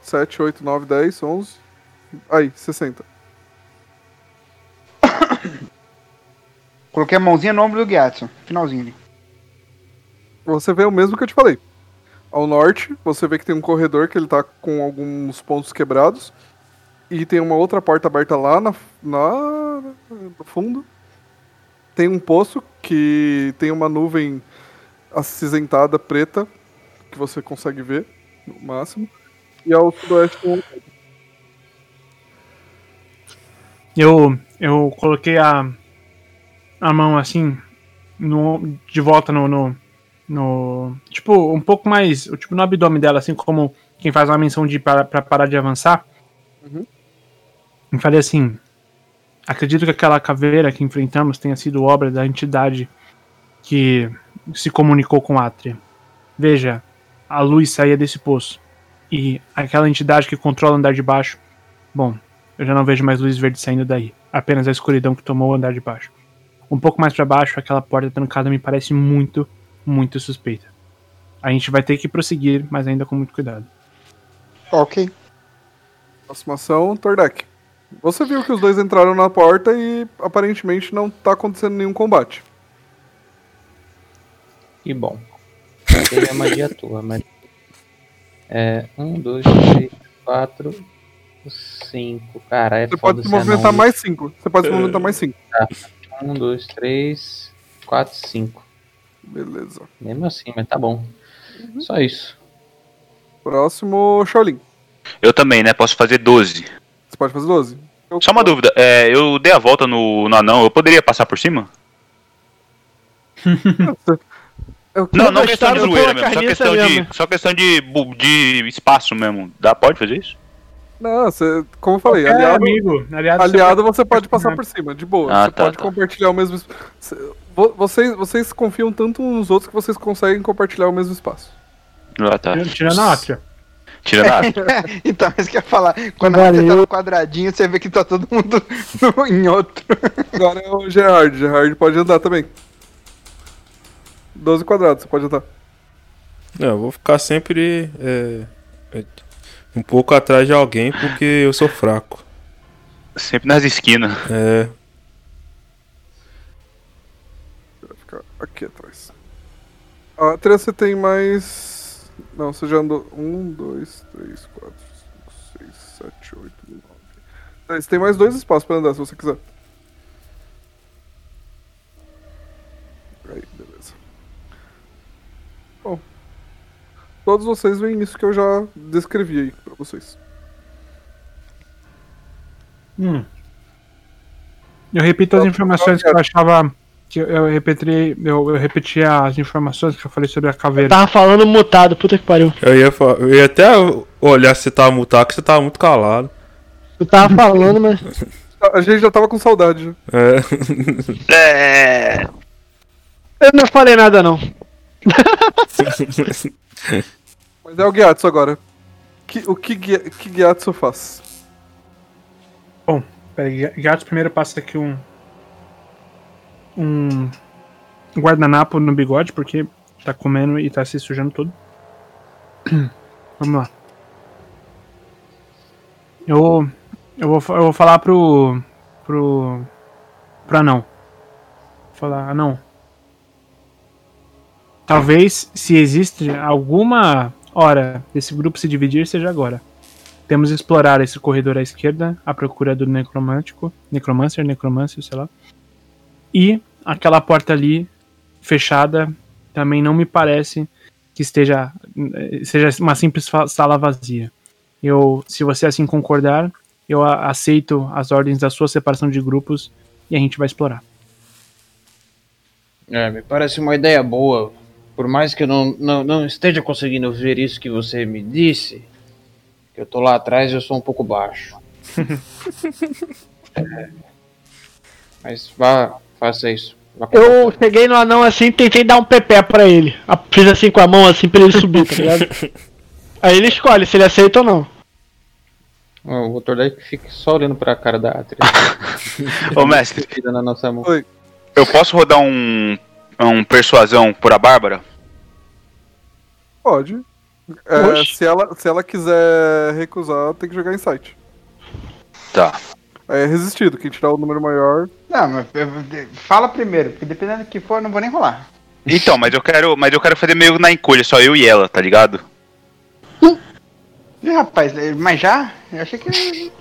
7, 8, 9, 10, 11. Aí, 60. Coloquei a mãozinha no ombro do Gyatso. Finalzinho ali. Você vê o mesmo que eu te falei. Ao norte, você vê que tem um corredor que ele tá com alguns pontos quebrados. E tem uma outra porta aberta lá na, na- no fundo. Tem um poço que tem uma nuvem acinzentada preta que você consegue ver no máximo. E ao sudoeste um Eu, eu coloquei a, a mão assim, no, de volta no, no, no. Tipo, um pouco mais. Tipo, no abdômen dela, assim como quem faz uma menção de para, pra parar de avançar. Uhum. E falei assim. Acredito que aquela caveira que enfrentamos tenha sido obra da entidade que se comunicou com Atria. Veja, a luz saía desse poço. E aquela entidade que controla o andar de baixo. Bom, eu já não vejo mais luz verde saindo daí. Apenas a escuridão que tomou o andar de baixo. Um pouco mais para baixo, aquela porta trancada me parece muito, muito suspeita. A gente vai ter que prosseguir, mas ainda com muito cuidado. Ok. Próxima ação, Tordek. Você viu que os dois entraram na porta e aparentemente não tá acontecendo nenhum combate. Que bom. Teve a magia tua, mas. É. Um, dois, três, quatro, cinco. Cara, é Você foda pode se ser movimentar anão. mais 5. Você pode se movimentar mais 5. Um, dois, três, quatro, cinco. Beleza. Mesmo assim, mas tá bom. Só isso. Próximo, Shaolin. Eu também, né? Posso fazer 12. Você pode fazer 12. Só uma dúvida, é, eu dei a volta no, no anão, eu poderia passar por cima? Eu Não, não questão de zoeira mesmo, só questão de, só questão de, de espaço mesmo. Dá, pode fazer isso? Não, você, como eu falei, aliado, amigo. Aliado, aliado você pode passar por cima, de boa. Ah, você tá, pode tá. compartilhar o mesmo. es- Cê- vo- Vocês, vocês confiam tanto uns nos outros que vocês conseguem compartilhar o mesmo espaço. Ah, tá. Tirando a Atria. Tirando a então, isso que eu ia falar. Quando Agora você tá no quadradinho, você vê que tá todo mundo no- em outro. Agora é o Gerard. Gerard pode andar também. 12 quadrados, você pode andar. Não, eu vou ficar sempre é, é, um pouco atrás de alguém porque eu sou fraco. Sempre nas esquinas. É, Vai ficar aqui atrás. A Atria você tem mais. Não, você já andou. 1, 2, 3, 4, 5, 6, 7, 8, 9. Você tem mais dois espaços pra andar se você quiser. Aí, beleza. Bom. Todos vocês veem isso que eu já descrevi aí pra vocês. Hum. Eu repito as informações que eu achava. Que eu, eu repeti, eu, eu repeti as informações que eu falei sobre a caveira. Tava falando mutado, puta que pariu. eu ia, eu ia até olhar se você tava mutado, que você tava muito calado. Eu tava falando, mas. A gente já tava com saudade. né? É. É. Eu não falei nada, não. Mas é o Gyatso agora. Que- o que, que Gyatso faz? Bom, peraí, Gatos primeiro passa aqui um. Um guardanapo no bigode, porque tá comendo e tá se sujando todo. Vamos lá. Eu, eu, vou, eu vou falar pro. pro. pro anão. Vou falar, anão. Talvez, se existe alguma hora desse grupo se dividir, seja agora. Temos que explorar esse corredor à esquerda, à procura do necromântico, necromancer, necromancer, sei lá. E aquela porta ali, fechada, também não me parece que esteja seja uma simples sala vazia. Eu, se você assim concordar, eu aceito as ordens da sua separação de grupos e a gente vai explorar. É, me parece uma ideia boa. Por mais que eu não, não, não esteja conseguindo ver isso que você me disse, que eu tô lá atrás e eu sou um pouco baixo. É, mas vá, faça isso. Vá Eu vontade. cheguei no anão assim e tentei dar um pepé pra ele. Fiz assim com a mão assim pra ele subir, tá ligado? Aí ele escolhe se ele aceita ou não. O. Deck fica só olhando pra cara da Atria. Ô, mestre, na nossa mão. Eu posso rodar um, um persuasão por a Bárbara? Pode. É, se, ela, se ela quiser recusar, tem que jogar insight. Tá. Aí é resistido. Quem tirar o número maior. Não, mas fala primeiro, porque dependendo do que for, eu não vou nem rolar. Então, mas eu quero, mas eu quero fazer meio na encolha, só eu e ela, tá ligado? Ih, rapaz, eh, mas já? Eu achei que.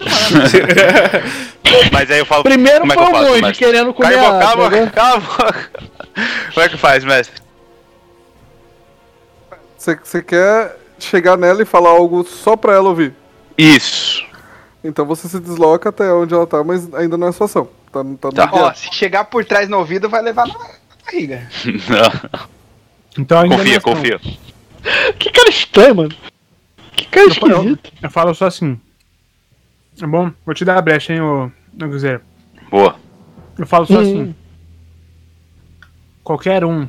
Mas aí eu falo. Primeiro como é foi que eu o faço, monge mestre? querendo comer Cala a a boca, cala a entendeu? boca, cala a boca. Como é que faz, mestre? Você, quer chegar nela e falar algo só pra ela ouvir. Isso. Então você se desloca até onde ela tá, mas ainda não é sua ação. Tá, tá Tá. Ó, se chegar por trás no ouvido, vai levar na barriga. Então ainda não é Confia, ação. confia. Que cara estranho, mano. Que cara Eu falo- esquisito. Eu falo só assim. Tá bom? Vou te dar a brecha, hein, ô ô. Boa. Eu falo só Hum. assim. Qualquer um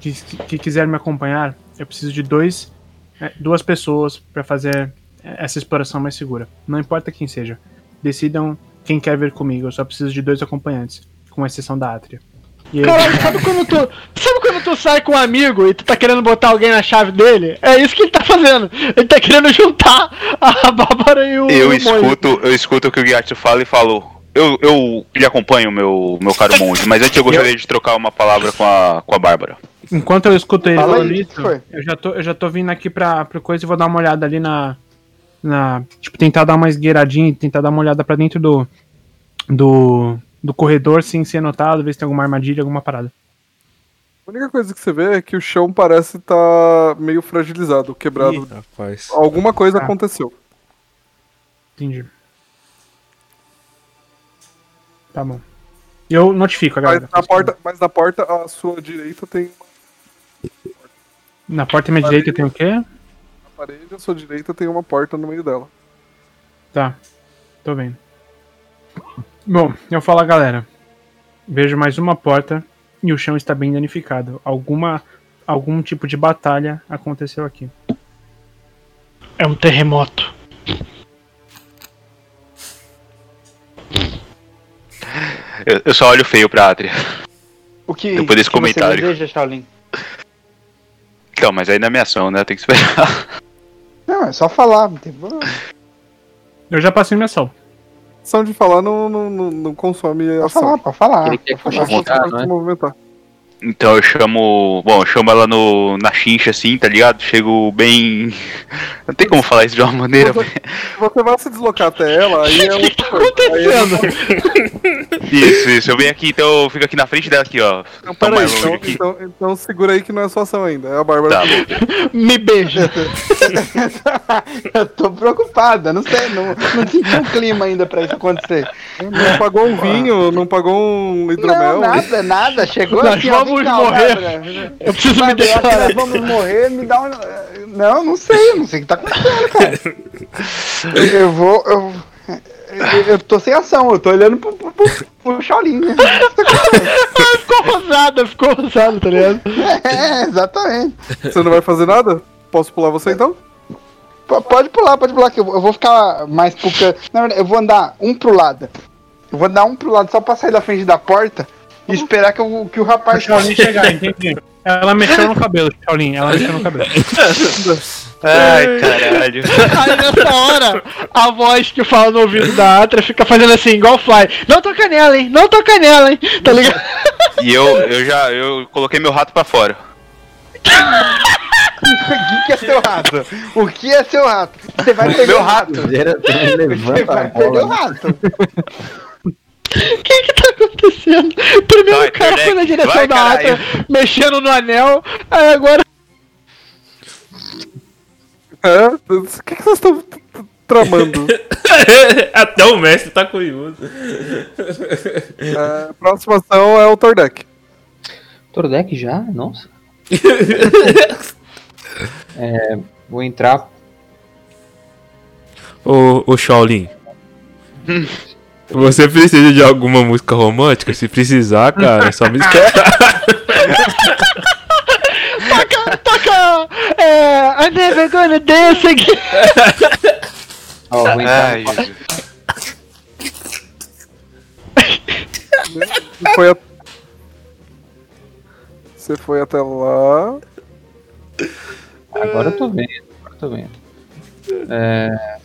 que, que quiser me acompanhar, eu preciso de dois, é, duas pessoas pra fazer essa exploração mais segura. Não importa quem seja. Decidam quem quer vir comigo. Eu só preciso de dois acompanhantes, com exceção da Atria. E Caralho, sabe quando tu. Sabe quando tu sai com um amigo e tu tá querendo botar alguém na chave dele? É isso que ele tá fazendo. Ele tá querendo juntar a Bárbara e o. Eu o escuto, eu escuto o que o Gyatso fala e falo. Eu, eu lhe acompanho, meu, meu caro monge, mas antes eu gostaria de trocar uma palavra com a, com a Bárbara. Enquanto eu escuto ele Fala falando isso, eu já, tô, eu já tô vindo aqui pra, pra coisa e vou dar uma olhada ali na. na tipo, tentar dar uma esgueiradinha, tentar dar uma olhada pra dentro do. do. Do corredor sem ser notado, ver se tem alguma armadilha, alguma parada. A única coisa que você vê é que o chão parece estar meio fragilizado, quebrado. Ih, rapaz. Alguma coisa Ah. aconteceu. Entendi. Tá bom. Eu notifico a Mas galera. na, porta, mas na porta, à sua direita, tem Na porta à minha direita tem o quê? uma parede, à sua direita tem uma porta no meio dela. Tá. Tô vendo. Bom, eu falo a galera. Vejo mais uma porta e o chão está bem danificado. Alguma algum tipo de batalha aconteceu aqui. É um terremoto. Eu, eu só olho feio pra Atria. O que, Depois desse que comentário. você deseja, Shaolin? Então, mas aí na minha ação, né? Tem que esperar. Não, é só falar, não tem problema. Eu já passei minha ação. Ação de falar não, não, não, não consome Pode ação. falar, pode falar. Ele quer Pode falar. conversar. Pode não é? se movimentar. Então eu chamo. Bom, eu chamo ela no, na chincha assim, tá ligado? Chego bem. Não tem como falar isso de uma maneira. Você, você vai se deslocar até ela, aí é O que, tá é- acontecendo? Isso, isso. Eu venho aqui, então eu fico aqui na frente dela aqui, ó. Não, peraí, mais longe então, aqui. então, então segura aí que não é sua ação ainda. É a Bárbara. Tá. Me beija. eu tô preocupada, não sei, não, não senti um clima ainda pra isso acontecer. Não pagou um vinho, não pagou um Não, hidromel. nada, nada. Chegou Nós aqui, ó, vamos morrer. Bárbara. Eu preciso me nós vamos morrer, me dá um. Não, não sei, não sei o que tá acontecendo, cara. Eu vou. Eu, eu, eu tô sem ação, eu tô olhando pro, pro, pro, pro Shaolin, né? ficou rosada, ficou rosada, tá ligado? É, exatamente. Você não vai fazer nada? Posso pular você então? P- Pode pular, pode pular, que eu eu vou ficar mais pro canto. Na verdade, eu vou andar um pro lado. Eu vou andar um pro lado só pra sair da frente da porta e esperar que, eu, que o rapaz. Shaolin chegar, entendi. Ela mexeu no cabelo, Shaolin. Ela mexeu no cabelo. Ai, caralho. Aí nessa hora, a voz que fala no ouvido da Atra fica fazendo assim, igual o Fly. Não toca nela, hein? Não toca nela, hein? Tá ligado? E eu, eu já eu coloquei meu rato pra fora. O que é seu rato? O que é seu rato? Você vai Meu o rato. Também Você vai perder o rato. O que que tá acontecendo? Primeiro Vai, o cara foi na direção vai, da caralho. Atra, mexendo no anel, aí agora. É? O que, que vocês estão tramando? Até o mestre tá curioso. É, próxima ação é o Tordek. Tordek já? Nossa. É, vou entrar. Ô, ô Shaolin. Você precisa de alguma música romântica? Se precisar, cara, é só me esperar. Toca, toca! É. I never gonna dance again. Entrar. Ai, Jesus. Você foi, a- Você foi até lá. Agora eu tô vendo. Agora eu tô vendo. É,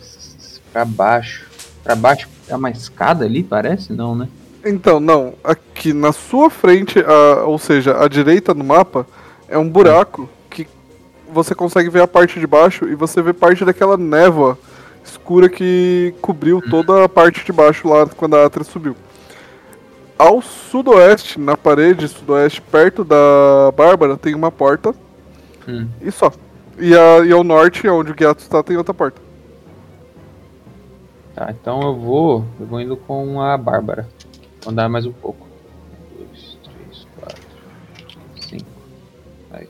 pra baixo. Pra baixo é uma escada ali, parece? Não, né? Então, não. Aqui na sua frente, a- ou seja, à direita no mapa, é um buraco que você consegue ver a parte de baixo e você vê parte daquela névoa escura que cobriu toda a parte de baixo lá quando a Atria subiu. Ao sudoeste, na parede sudoeste, perto da Bárbara, tem uma porta Hum. e só. E, a- e ao norte, onde o Guiato está, tem outra porta. Tá, então eu vou. Eu vou indo com a Bárbara. Vou andar mais um pouco. Um, dois, três, quatro, cinco. Aí.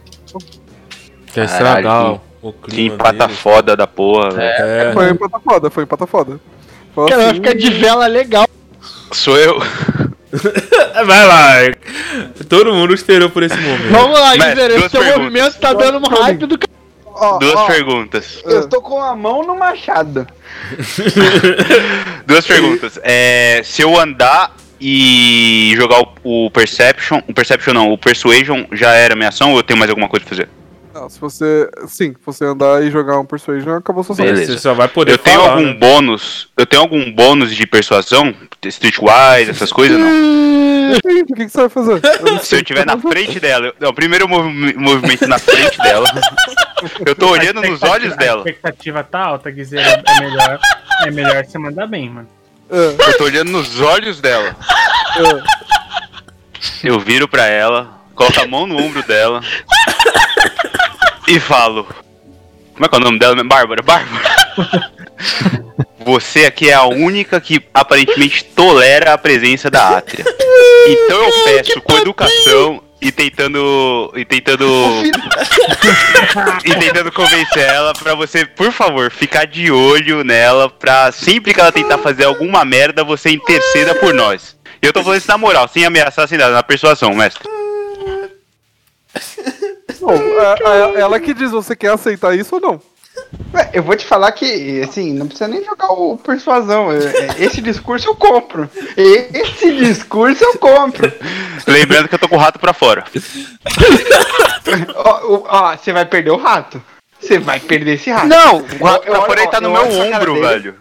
Quer estragar que- o Que clima empata deles. foda da porra, velho. É, Foi empata foda, foi empata foda. Cara, vai assim, ficar de vela legal. Sou eu. vai lá. Todo mundo esperou por esse momento. Vamos lá, Guizera, esse perguntas. movimento tá dando um hype do c... Ó, Duas ó, perguntas. Eu estou com a mão no machado. Duas perguntas. É, se eu andar e jogar o, o Perception. O Perception não, o Persuasion já era minha ação ou eu tenho mais alguma coisa pra fazer? Não, se você. Sim, se você andar e jogar um Persuasion, acabou sua. Beleza. Você só vai poder Eu tenho falar, algum né? bônus. Eu tenho algum bônus de persuasão? Streetwise, essas coisas, não. Sim, O que, que você vai fazer? Eu Se eu estiver na frente dela, eu, não, primeiro movi- movimento na frente dela. Eu tô olhando nos olhos A dela. expectativa tá alta, Guizeira. É melhor, é melhor você mandar bem, mano. fazer. Eu tô olhando nos olhos dela. É, é. Eu viro pra ela, coloco a mão no ombro dela e falo. Como é que é o nome dela? Bárbara, Bárbara. Você aqui é a única que aparentemente tolera a presença da Átria. Então eu peço com educação e tentando. E tentando. e tentando convencer ela pra você, por favor, ficar de olho nela pra sempre que ela tentar fazer alguma merda, você interceda por nós. E eu tô falando isso na moral, sem ameaçar, sem nada, na persuasão, mestre. Bom, é- é ela que diz, você quer aceitar isso ou não? Ué, Eu vou te falar que, assim, não precisa nem jogar o persuasão. é- é- Esse discurso eu compro. Esse discurso eu compro. Lembrando que eu tô com o rato pra fora. Ó, você vai perder o rato. Você vai perder esse rato. Não, o Eu- rato pra fora ele tá no eu meu ombro, dele. velho.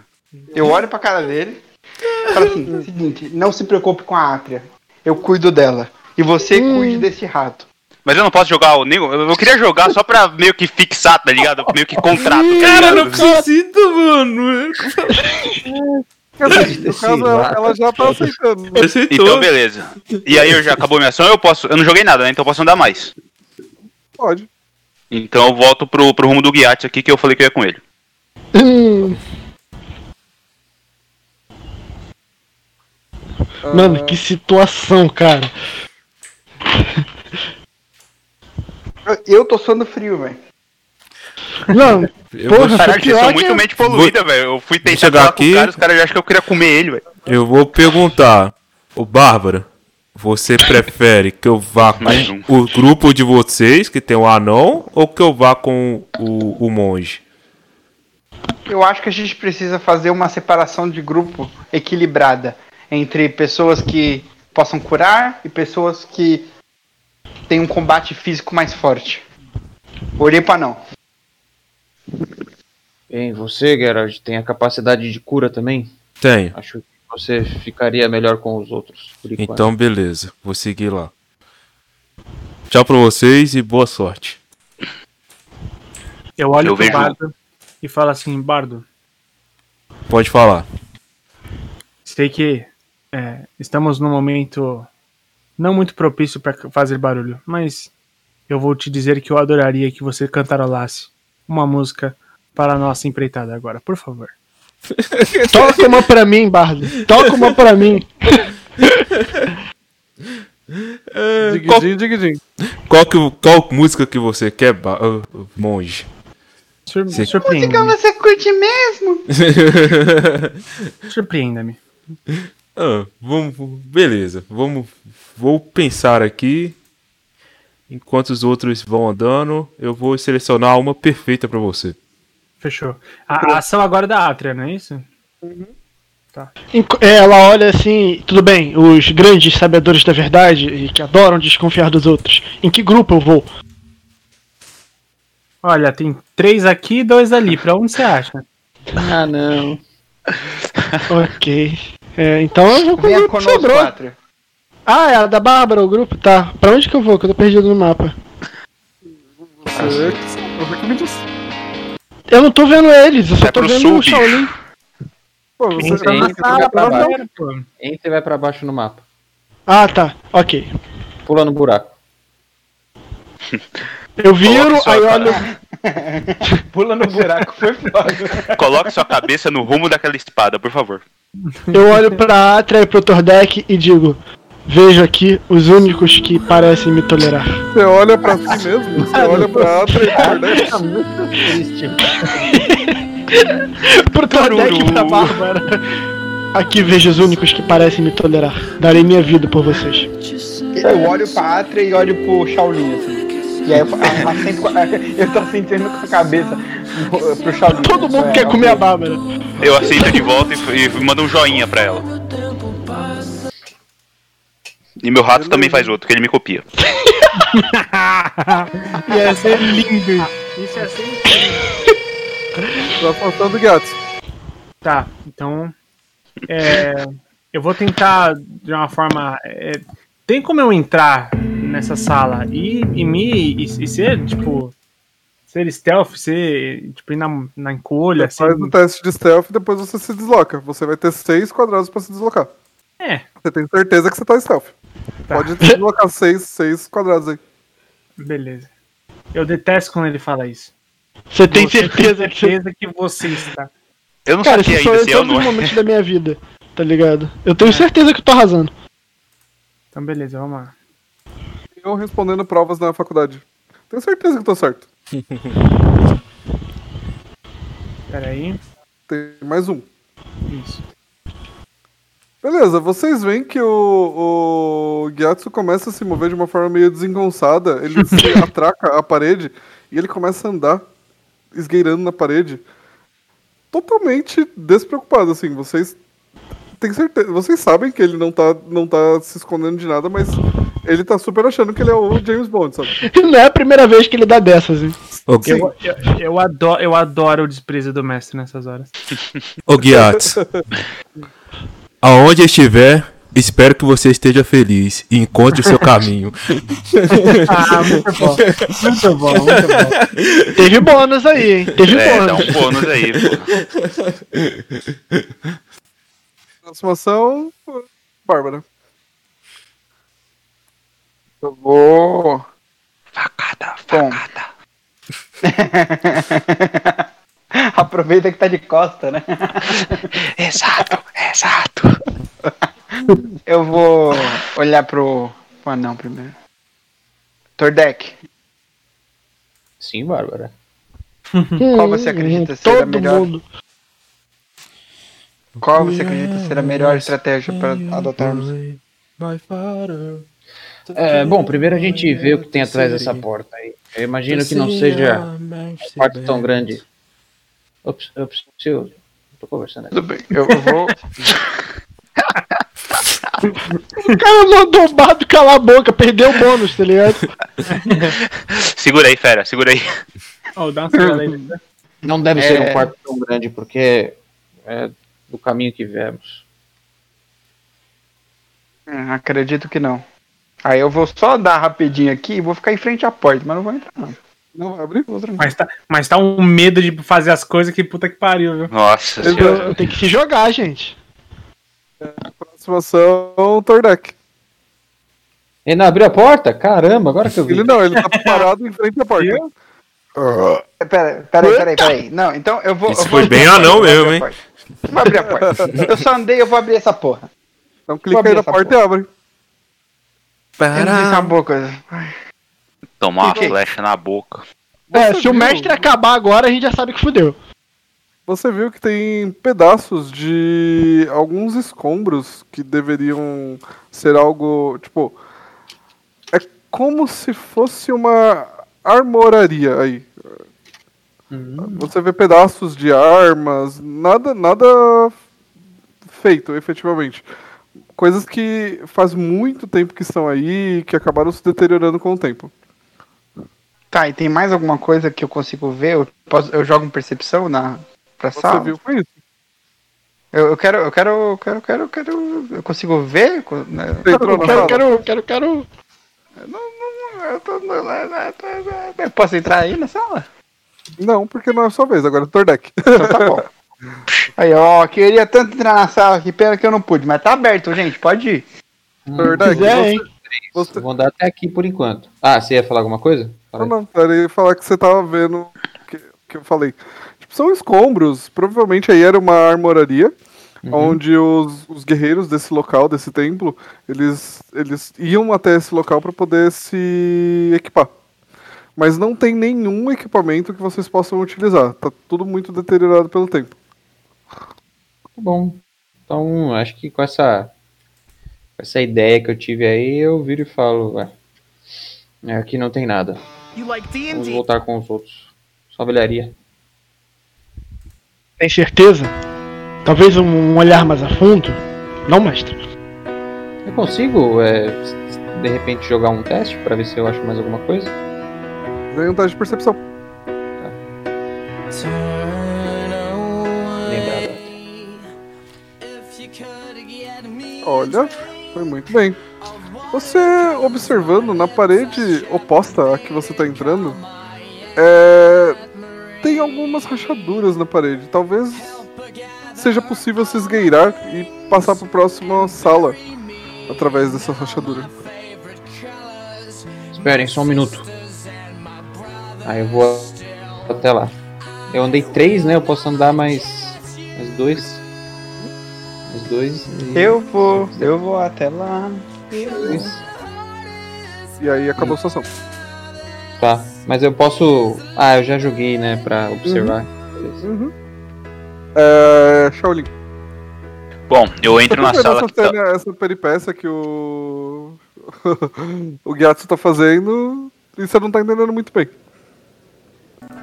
Eu olho pra cara dele e falo assim: seguinte, não se preocupe com a Átria. Eu cuido dela. E você cuide desse rato. Mas eu não posso jogar o Nego. Eu eu queria jogar só pra meio que fixar, tá ligado? Meio que contrato. tá Cara, ligado? não precisa, mano. No caso, ela, ela já tá aceitando. Aceitou. Então, beleza. E aí eu já acabou minha ação, eu posso. Eu não joguei nada, né? Então eu posso andar mais. Pode. Então eu volto pro, pro rumo do Guiate aqui que eu falei que eu ia com ele. Hum, Ah, mano, que situação, cara. Eu- tô suando frio, velho. Não, Eu Porra, vou, Caralho, vocês são que muito eu- mente poluída, velho. Eu fui tentar chegar falar aqui. com o cara, os caras já acham que eu queria comer ele, velho. eu vou perguntar. Ô, Bárbara, você prefere que eu vá com um. o grupo de vocês, que tem o anão, ou que eu vá com o, o monge? Eu acho que a gente precisa fazer uma separação de grupo equilibrada entre pessoas que possam curar e pessoas que têm um combate físico mais forte. Olhei pra não. Bem, você, Geralt, tem a capacidade de cura também? Tenho. Acho que você ficaria melhor com os outros. Então, beleza. Vou seguir lá. Tchau pra vocês e boa sorte. Eu olho Eu pro vejo- Bardo e falo assim, Bardo, Pode falar. sei que é, estamos num momento não muito propício para fazer barulho, mas eu vou te dizer que eu adoraria que você cantarolasse uma música para a nossa empreitada agora, por favor. toca uma pra mim, Bardo. Toca uma pra mim. qual, Digidinho, digidinho. qual, que, qual música que você quer, ô, monge? Sur Sim. Surpreenda-me. você curte mesmo? Surpreenda-me. Ah, vamos, beleza. Vamos, vou pensar aqui. Enquanto os outros vão andando, eu vou selecionar uma perfeita pra você. Fechou. A, a ação agora é da Atria, não é isso? Enqu- é, Ela olha assim, tudo bem, os grandes sabedores da verdade e que adoram desconfiar dos outros. Em que grupo eu vou? Olha, tem três aqui e dois ali. Pra onde você acha? Ah, não. ok. É, então eu vou com o grupo sobrou. Átria. Ah, é a da Bárbara, o grupo? Tá. Pra onde que eu vou? Que eu tô perdido no mapa. Você, você que me disse. Eu não tô vendo eles, eu só É tô pro vendo sul, o Shaolin. Pô, você tá na sala, pra tá baixo. Pô, Entra e vai pra baixo no mapa. Ah, tá. Ok. Pula no buraco. Eu viro, sua aí cara. olho. Pula no buraco, foi foda. Coloque sua cabeça no rumo daquela espada, por favor. Eu olho pra Atra e pro Tordek e digo: Vejo aqui os únicos que parecem me tolerar. Você olha pra si mesmo, você olha pra e pro Nordeste. Tá muito triste. Pro Tordek e pra Bárbara. Aqui vejo os únicos que parecem me tolerar. Darei minha vida por vocês. Eu olho pra Atra e olho pro Shaolin, assim. E aí eu, a- acento com a- eu tô sentindo com a cabeça pro- Shaolin. Todo mundo É, quer comer a. Bárbara. Eu aceito de volta e, e mando um joinha pra ela. E meu rato também faz outro, que ele me copia. Ia ser lindo. Isso ia ser incrível. Tá faltando gatos. Tá, então. é, eu vou tentar de uma forma. é, tem como eu entrar nessa sala e, e me. E, e ser, tipo. Ser stealth, ser. Tipo, ir na, na encolha, assim. Faz o teste de stealth e depois você se desloca. Você vai ter seis quadrados pra se deslocar. É, Você tem certeza que você tá stealth. Tá. Pode deslocar seis, seis quadrados aí. beleza. Eu detesto quando ele fala isso. Você tem Você certeza que você. certeza que você está. Eu não Cara, saquei isso é todos os é. momentos da minha vida. Tá ligado? Eu tenho certeza que eu tô arrasando. Então, beleza, vamos lá. Eu respondendo provas na faculdade. Tenho certeza que tô certo. Pera aí. Tem mais um. Isso. Beleza, vocês veem que o, o Gyatso começa a se mover de uma forma meio desengonçada. Ele se atraca à parede e ele começa a andar esgueirando na parede. Totalmente despreocupado, assim. Vocês têm certeza. Vocês sabem que ele não tá, não tá se escondendo de nada, mas ele tá super achando que ele é o James Bond, sabe? Não é a primeira vez que ele dá dessas, hein? Ô, Eu, eu, eu adoro, eu adoro o desprezo do mestre nessas horas. ô Guiatos. Aonde estiver, espero que você esteja feliz e encontre o seu caminho. Ah, muito bom. Muito bom, muito bom. Teve bônus aí, hein? Teve É, dá bônus. um bônus aí, pô. Próxima ação, Bárbara. Eu vou. Facada, Bom. Aproveita que tá de costa, né? Exato, exato. Eu vou olhar pro. pro anão primeiro. Tordek, Sim, Bárbara. qual você acredita ser a melhor? mundo. Qual você acredita ser a melhor estratégia para adotarmos? É, bom, primeiro a gente vê o que tem atrás dessa porta aí. Eu imagino que não seja uma porta tão grande. Ops, ops, eu tô conversando aqui. Tudo bem, eu vou. O cara mandou o bardo calar a boca, perdeu o bônus, tá ligado? Segura aí, fera, segura aí. Oh, dá uma aí. Não deve ser É. um quarto tão grande, porque é do caminho que viemos. Hum, acredito que não. Aí eu vou só dar rapidinho aqui e vou ficar em frente à porta, mas não vou entrar não. Não vai abrir? Mas tá, mas tá um medo de fazer as coisas que puta que pariu, viu? Nossa Eu- senhora. Eu tenho que se jogar, gente. Próxima ação, Tordek. Ele não abriu a porta? Caramba, agora que eu vi. Ele não, ele tá parado em frente à porta. É, Pera, pera aí, pera aí, pera aí. Não, então eu vou. Isso eu vou foi bem a anão mesmo, hein? a Vou abrir a porta. Eu só andei, eu vou abrir essa porra. Então clica aí abrir na porta e abre. Eu não sei se é uma boa coisa. Ai, Tomar uma flecha na boca. É, Você se o viu? mestre acabar agora, a gente já sabe que fudeu. Você viu que tem pedaços de alguns escombros que deveriam ser algo. Tipo. É como se fosse uma armoraria aí. Você vê pedaços de armas, nada, nada feito efetivamente. Coisas que faz muito tempo que estão aí e que acabaram se deteriorando com o tempo. Tá, e tem mais alguma coisa que eu consigo ver? Eu, posso, eu jogo um percepção na pra Você sala? viu com isso? Eu, eu quero, eu quero, eu quero, eu quero, eu quero. Eu consigo ver? Né? Na Quero, sala? quero, quero, quero. Eu, tô- eu posso entrar aí na sala? Não, porque não é a sua vez, agora é o Tordek. Então tá bom. Aí, ó, queria tanto entrar na sala aqui, pena que eu não pude, mas tá aberto, gente, pode ir. Tordek, quiser, você- hein? você, Vou andar até aqui por enquanto. Ah, você ia falar alguma coisa? Não, não, queria falar que você tava vendo o que, que eu falei. Tipo, são escombros, provavelmente aí era uma armoraria. onde os, os guerreiros desse local, desse templo, eles, eles iam até esse local para poder se equipar. Mas não tem nenhum equipamento que vocês possam utilizar. Tá tudo muito deteriorado pelo tempo. Tá bom. Então, acho que com essa, essa ideia que eu tive aí, eu viro e falo, ué, aqui não tem nada. Vamos voltar com os outros. Só velharia. Tem certeza? Talvez um, olhar mais a fundo? Não, mestre. Eu consigo, é, de repente, jogar um teste pra ver se eu acho mais alguma coisa? Ganha um teste de percepção. Lembrado. Olha, foi muito bem. Você observando na parede oposta à que você está entrando, é, tem algumas rachaduras na parede. Talvez seja possível se esgueirar e passar para a próxima sala através dessa rachadura. Esperem só um minuto. Aí eu vou até lá. Eu andei três, né? Eu posso andar mais. mais dois. Mais dois. e- Eu vou, eu vou até lá. Isso. E aí acabou a sua ação. Tá. Mas eu posso. Ah, eu já joguei, né? Pra observar. Beleza. Uhum. É, Shaolin. Bom, eu entro na sala essa, que tá... cena, essa peripécia que o. o Gyatso tá fazendo e você não tá entendendo muito bem.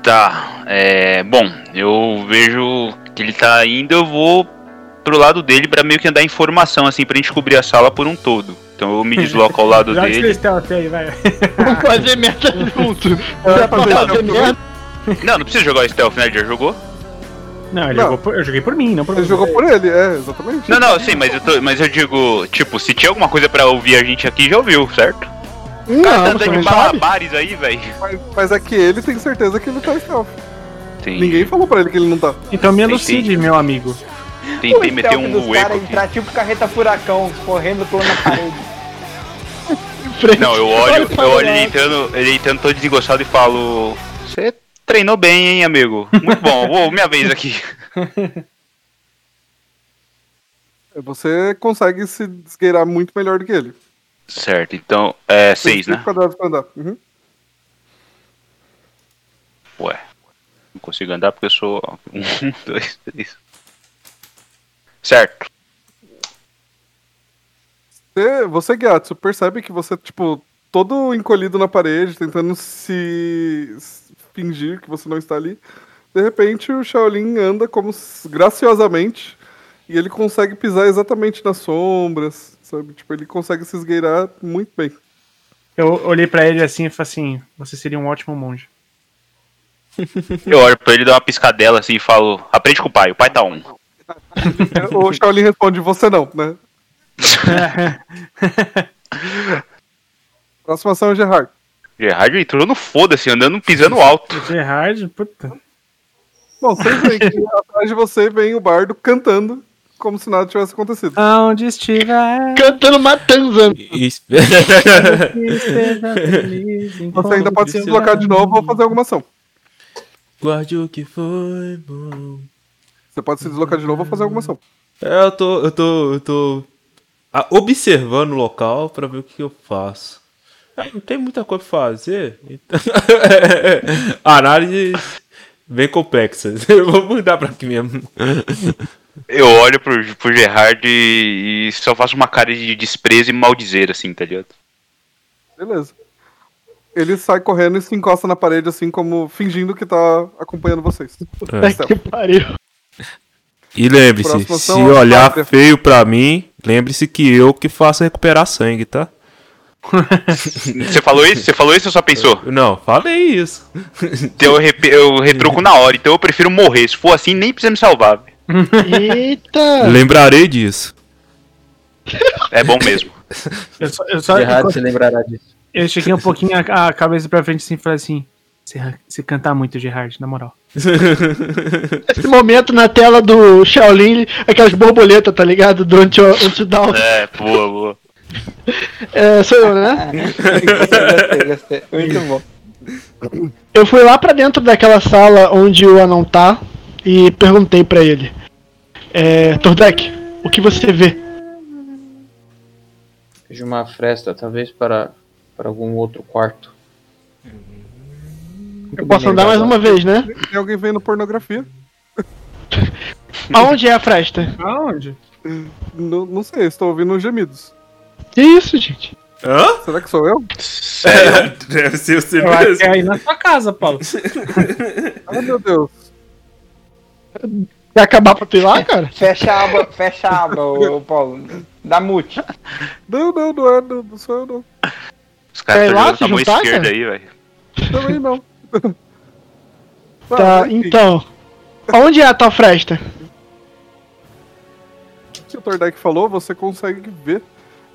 Tá, é. Bom, eu vejo que ele tá indo, eu vou pro lado dele pra meio que andar informação, assim, pra gente cobrir a sala por um todo. Então eu me desloco ao lado Joga dele. stealth aí, vai. Vamos fazer merda junto. Pra fazer merda. Não, não precisa jogar o stealth, né? Ele já jogou? Não, ele Não. Jogou por- eu joguei por mim, não por Ele jogou por ele, é, exatamente. Não, não, sim, mas eu, tô, mas eu digo, tipo, se tinha alguma coisa pra ouvir a gente aqui, já ouviu, certo? O cara tá Não, andando de não malabares aí, velho. Mas, mas é que ele tem certeza que ele tá stealth. Tem, Ninguém falou pra ele que ele não tá. Então me Sim, elucide, meu amigo. Tentei meter um dos aqui. entrar tipo carreta furacão, correndo pulando na parede. Não, eu olho, eu olho ele entrando, ele entrando todo desgostado e falo. Você treinou bem, hein, amigo? Muito bom, vou minha vez aqui. Você consegue se desgueirar muito melhor do que ele. Certo, então é Tem seis, né? quadrados pra andar. Uhum. Ué. Não consigo andar porque eu sou. Um, dois, três. Certo. Você, você Gyatso, percebe que você, tipo, todo encolhido na parede, tentando se fingir que você não está ali. De repente, o Shaolin anda como graciosamente e ele consegue pisar exatamente nas sombras, sabe? Tipo, ele consegue se esgueirar muito bem. Eu olhei pra ele assim e falei assim: você seria um ótimo monge. Eu olho pra ele, dou uma piscadela assim e falo: aprende com o pai, o pai tá um. O Shaolin responde, você não, né? Próxima ação é Gerard. Gerard entrou no foda-se, andando, pisando alto. Gerard, puta. Bom, vocês veem que atrás de você vem o bardo cantando como se nada tivesse acontecido. Aonde estiver. Cantando Matanza. Feliz Você ainda pode se deslocar de novo ou fazer alguma ação. Guarde o que foi bom. Você pode se deslocar de novo ou fazer alguma ação. É, eu tô, eu tô, eu tô ah, observando o local pra ver o que eu faço. Ah, não tem muita coisa pra fazer. Então... Análises bem complexas. Eu vou mudar pra aqui mesmo. Eu olho pro, pro Gerard e, e só faço uma cara de desprezo e maldizer, assim, tá ligado? Beleza. Ele sai correndo e se encosta na parede, assim como fingindo que tá acompanhando vocês. É. Que pariu. E lembre-se, se olhar feio pra mim, lembre-se que eu que faço recuperar sangue, tá? Você falou isso? Você falou isso ou só pensou? Não, falei isso. Então eu, rep- eu retruco na hora, então eu prefiro morrer. Se for assim, nem precisa me salvar. Eita! Lembrarei disso. É bom mesmo. Eu só, eu só Gerard se lembrará disso. eu cheguei um pouquinho a, a cabeça pra frente assim e falei assim: você, você canta muito, Gerard, na moral. Esse momento na tela do Shaolin, aquelas borboletas, tá ligado? Durante o, o down. É, boa, boa. É, sou eu, né? gostei, gostei. Muito bom. Eu fui lá pra dentro daquela sala onde o anão tá e perguntei pra ele: É, Tordek, o que você vê? Vejo uma fresta, talvez para, para algum outro quarto. Eu posso andar mais uma vez, né? Tem alguém vendo pornografia? Aonde é a fresta? Aonde? Não, não sei, estou ouvindo gemidos. Que isso, gente? Hã? Será que sou eu? Sério? Deve ser você Eu que mesmo. é aí na sua casa, Paulo. Ai meu Deus. Quer acabar pra lá, cara? Fecha a aba, fecha a aba, ô Paulo. Dá mute. Não, não, não é, não, não sou eu não. Os caras estão lá jogando com a mão esquerda cara? aí, velho. Também não. Tá, enfim, então. Onde é a tal fresta? o que o Tordek falou, você consegue ver.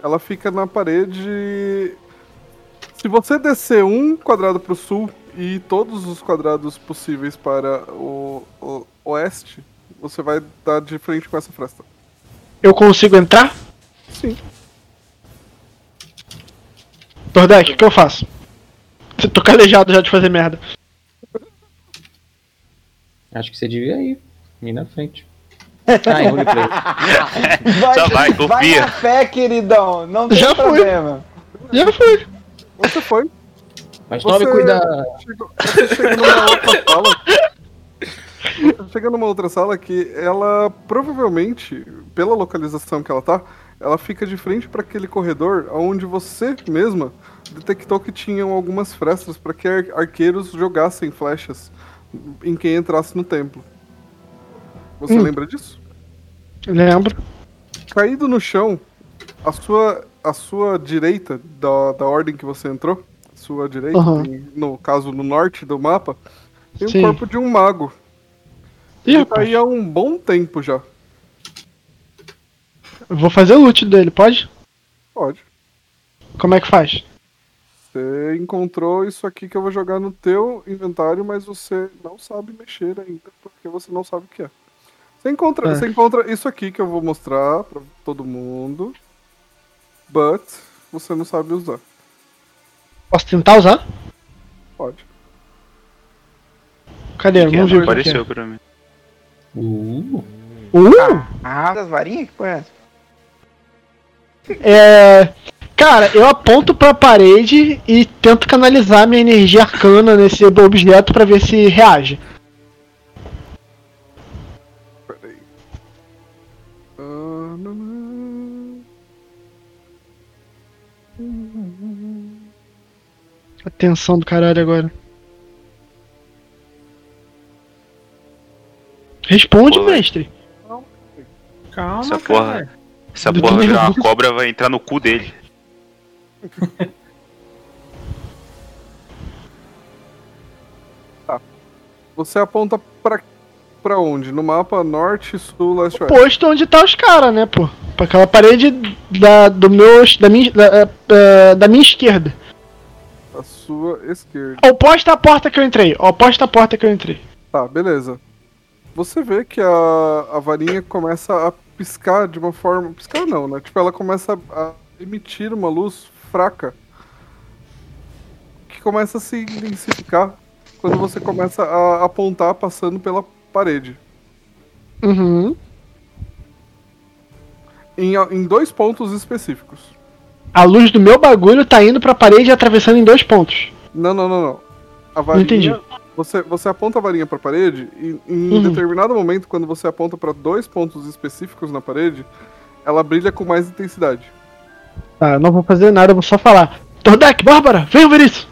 Ela fica na parede. Se você descer um quadrado para o sul e todos os quadrados possíveis para o, o oeste, você vai dar de frente com essa fresta. Eu consigo entrar? Sim. Tordek, o que eu faço? Você tô calejado já de fazer merda. Acho que você devia ir. Ir na frente. Ah, roleplay. Só vai, Vai confia. na fé, queridão. Não tem Já fui. problema. Já foi. Você foi. Mas Você tome cuidado. chegou- você chega numa outra sala. Você chega numa outra sala que ela provavelmente, pela localização que ela tá, ela fica de frente para aquele corredor onde você mesma detectou que tinham algumas frestas para que ar- arqueiros jogassem flechas em quem entrasse no templo. Você Hum. lembra disso? Lembro. Caído no chão, a sua, a sua direita da, da ordem que você entrou, sua direita, em- no caso no norte do mapa, tem Sim. o corpo de um mago. Ih, Ele tá aí há um bom tempo já. Eu vou fazer o loot dele, pode? Pode. Como é que faz? Você encontrou isso aqui que eu vou jogar no teu inventário, mas você não sabe mexer ainda, porque você não sabe o que é. Você encontra, É. você encontra isso aqui que eu vou mostrar pra todo mundo, but você não sabe usar. Posso tentar usar? Pode. Cadê? Que não vi o que que apareceu é. pra mim. Uh, Uh! Ah, das varinhas? Que porra é essa? É. Cara, eu aponto pra parede e tento canalizar minha energia arcana nesse objeto pra ver se reage. Atenção do caralho agora. Responde, Oi. mestre. Calma, Essa cara. porra. Essa Do porra virar uma cobra vai entrar no cu dele. Você aponta pra, pra onde? No mapa norte, sul, leste, oeste. Posto onde tá os caras, né, pô? Pra aquela parede da, do meu, da, minha, da, é, é, da minha esquerda. A sua esquerda. Oposta à porta que eu entrei. Oposta à porta que eu entrei. Tá, beleza. Você vê que a, a varinha começa a piscar de uma forma. Piscar não, né? Tipo, ela começa a emitir uma luz fraca. Que começa a se intensificar quando você começa a apontar passando pela parede. Uhum. Em, em dois pontos específicos. A luz do meu bagulho tá indo pra parede e atravessando em dois pontos. Não, não, não, não. A varinha. entendi. Você, você aponta a varinha pra parede e em Uhum. determinado momento, quando você aponta pra dois pontos específicos na parede, ela brilha com mais intensidade. Eu não vou fazer nada, eu vou só falar. Tordek, Bárbara, venham ver isso!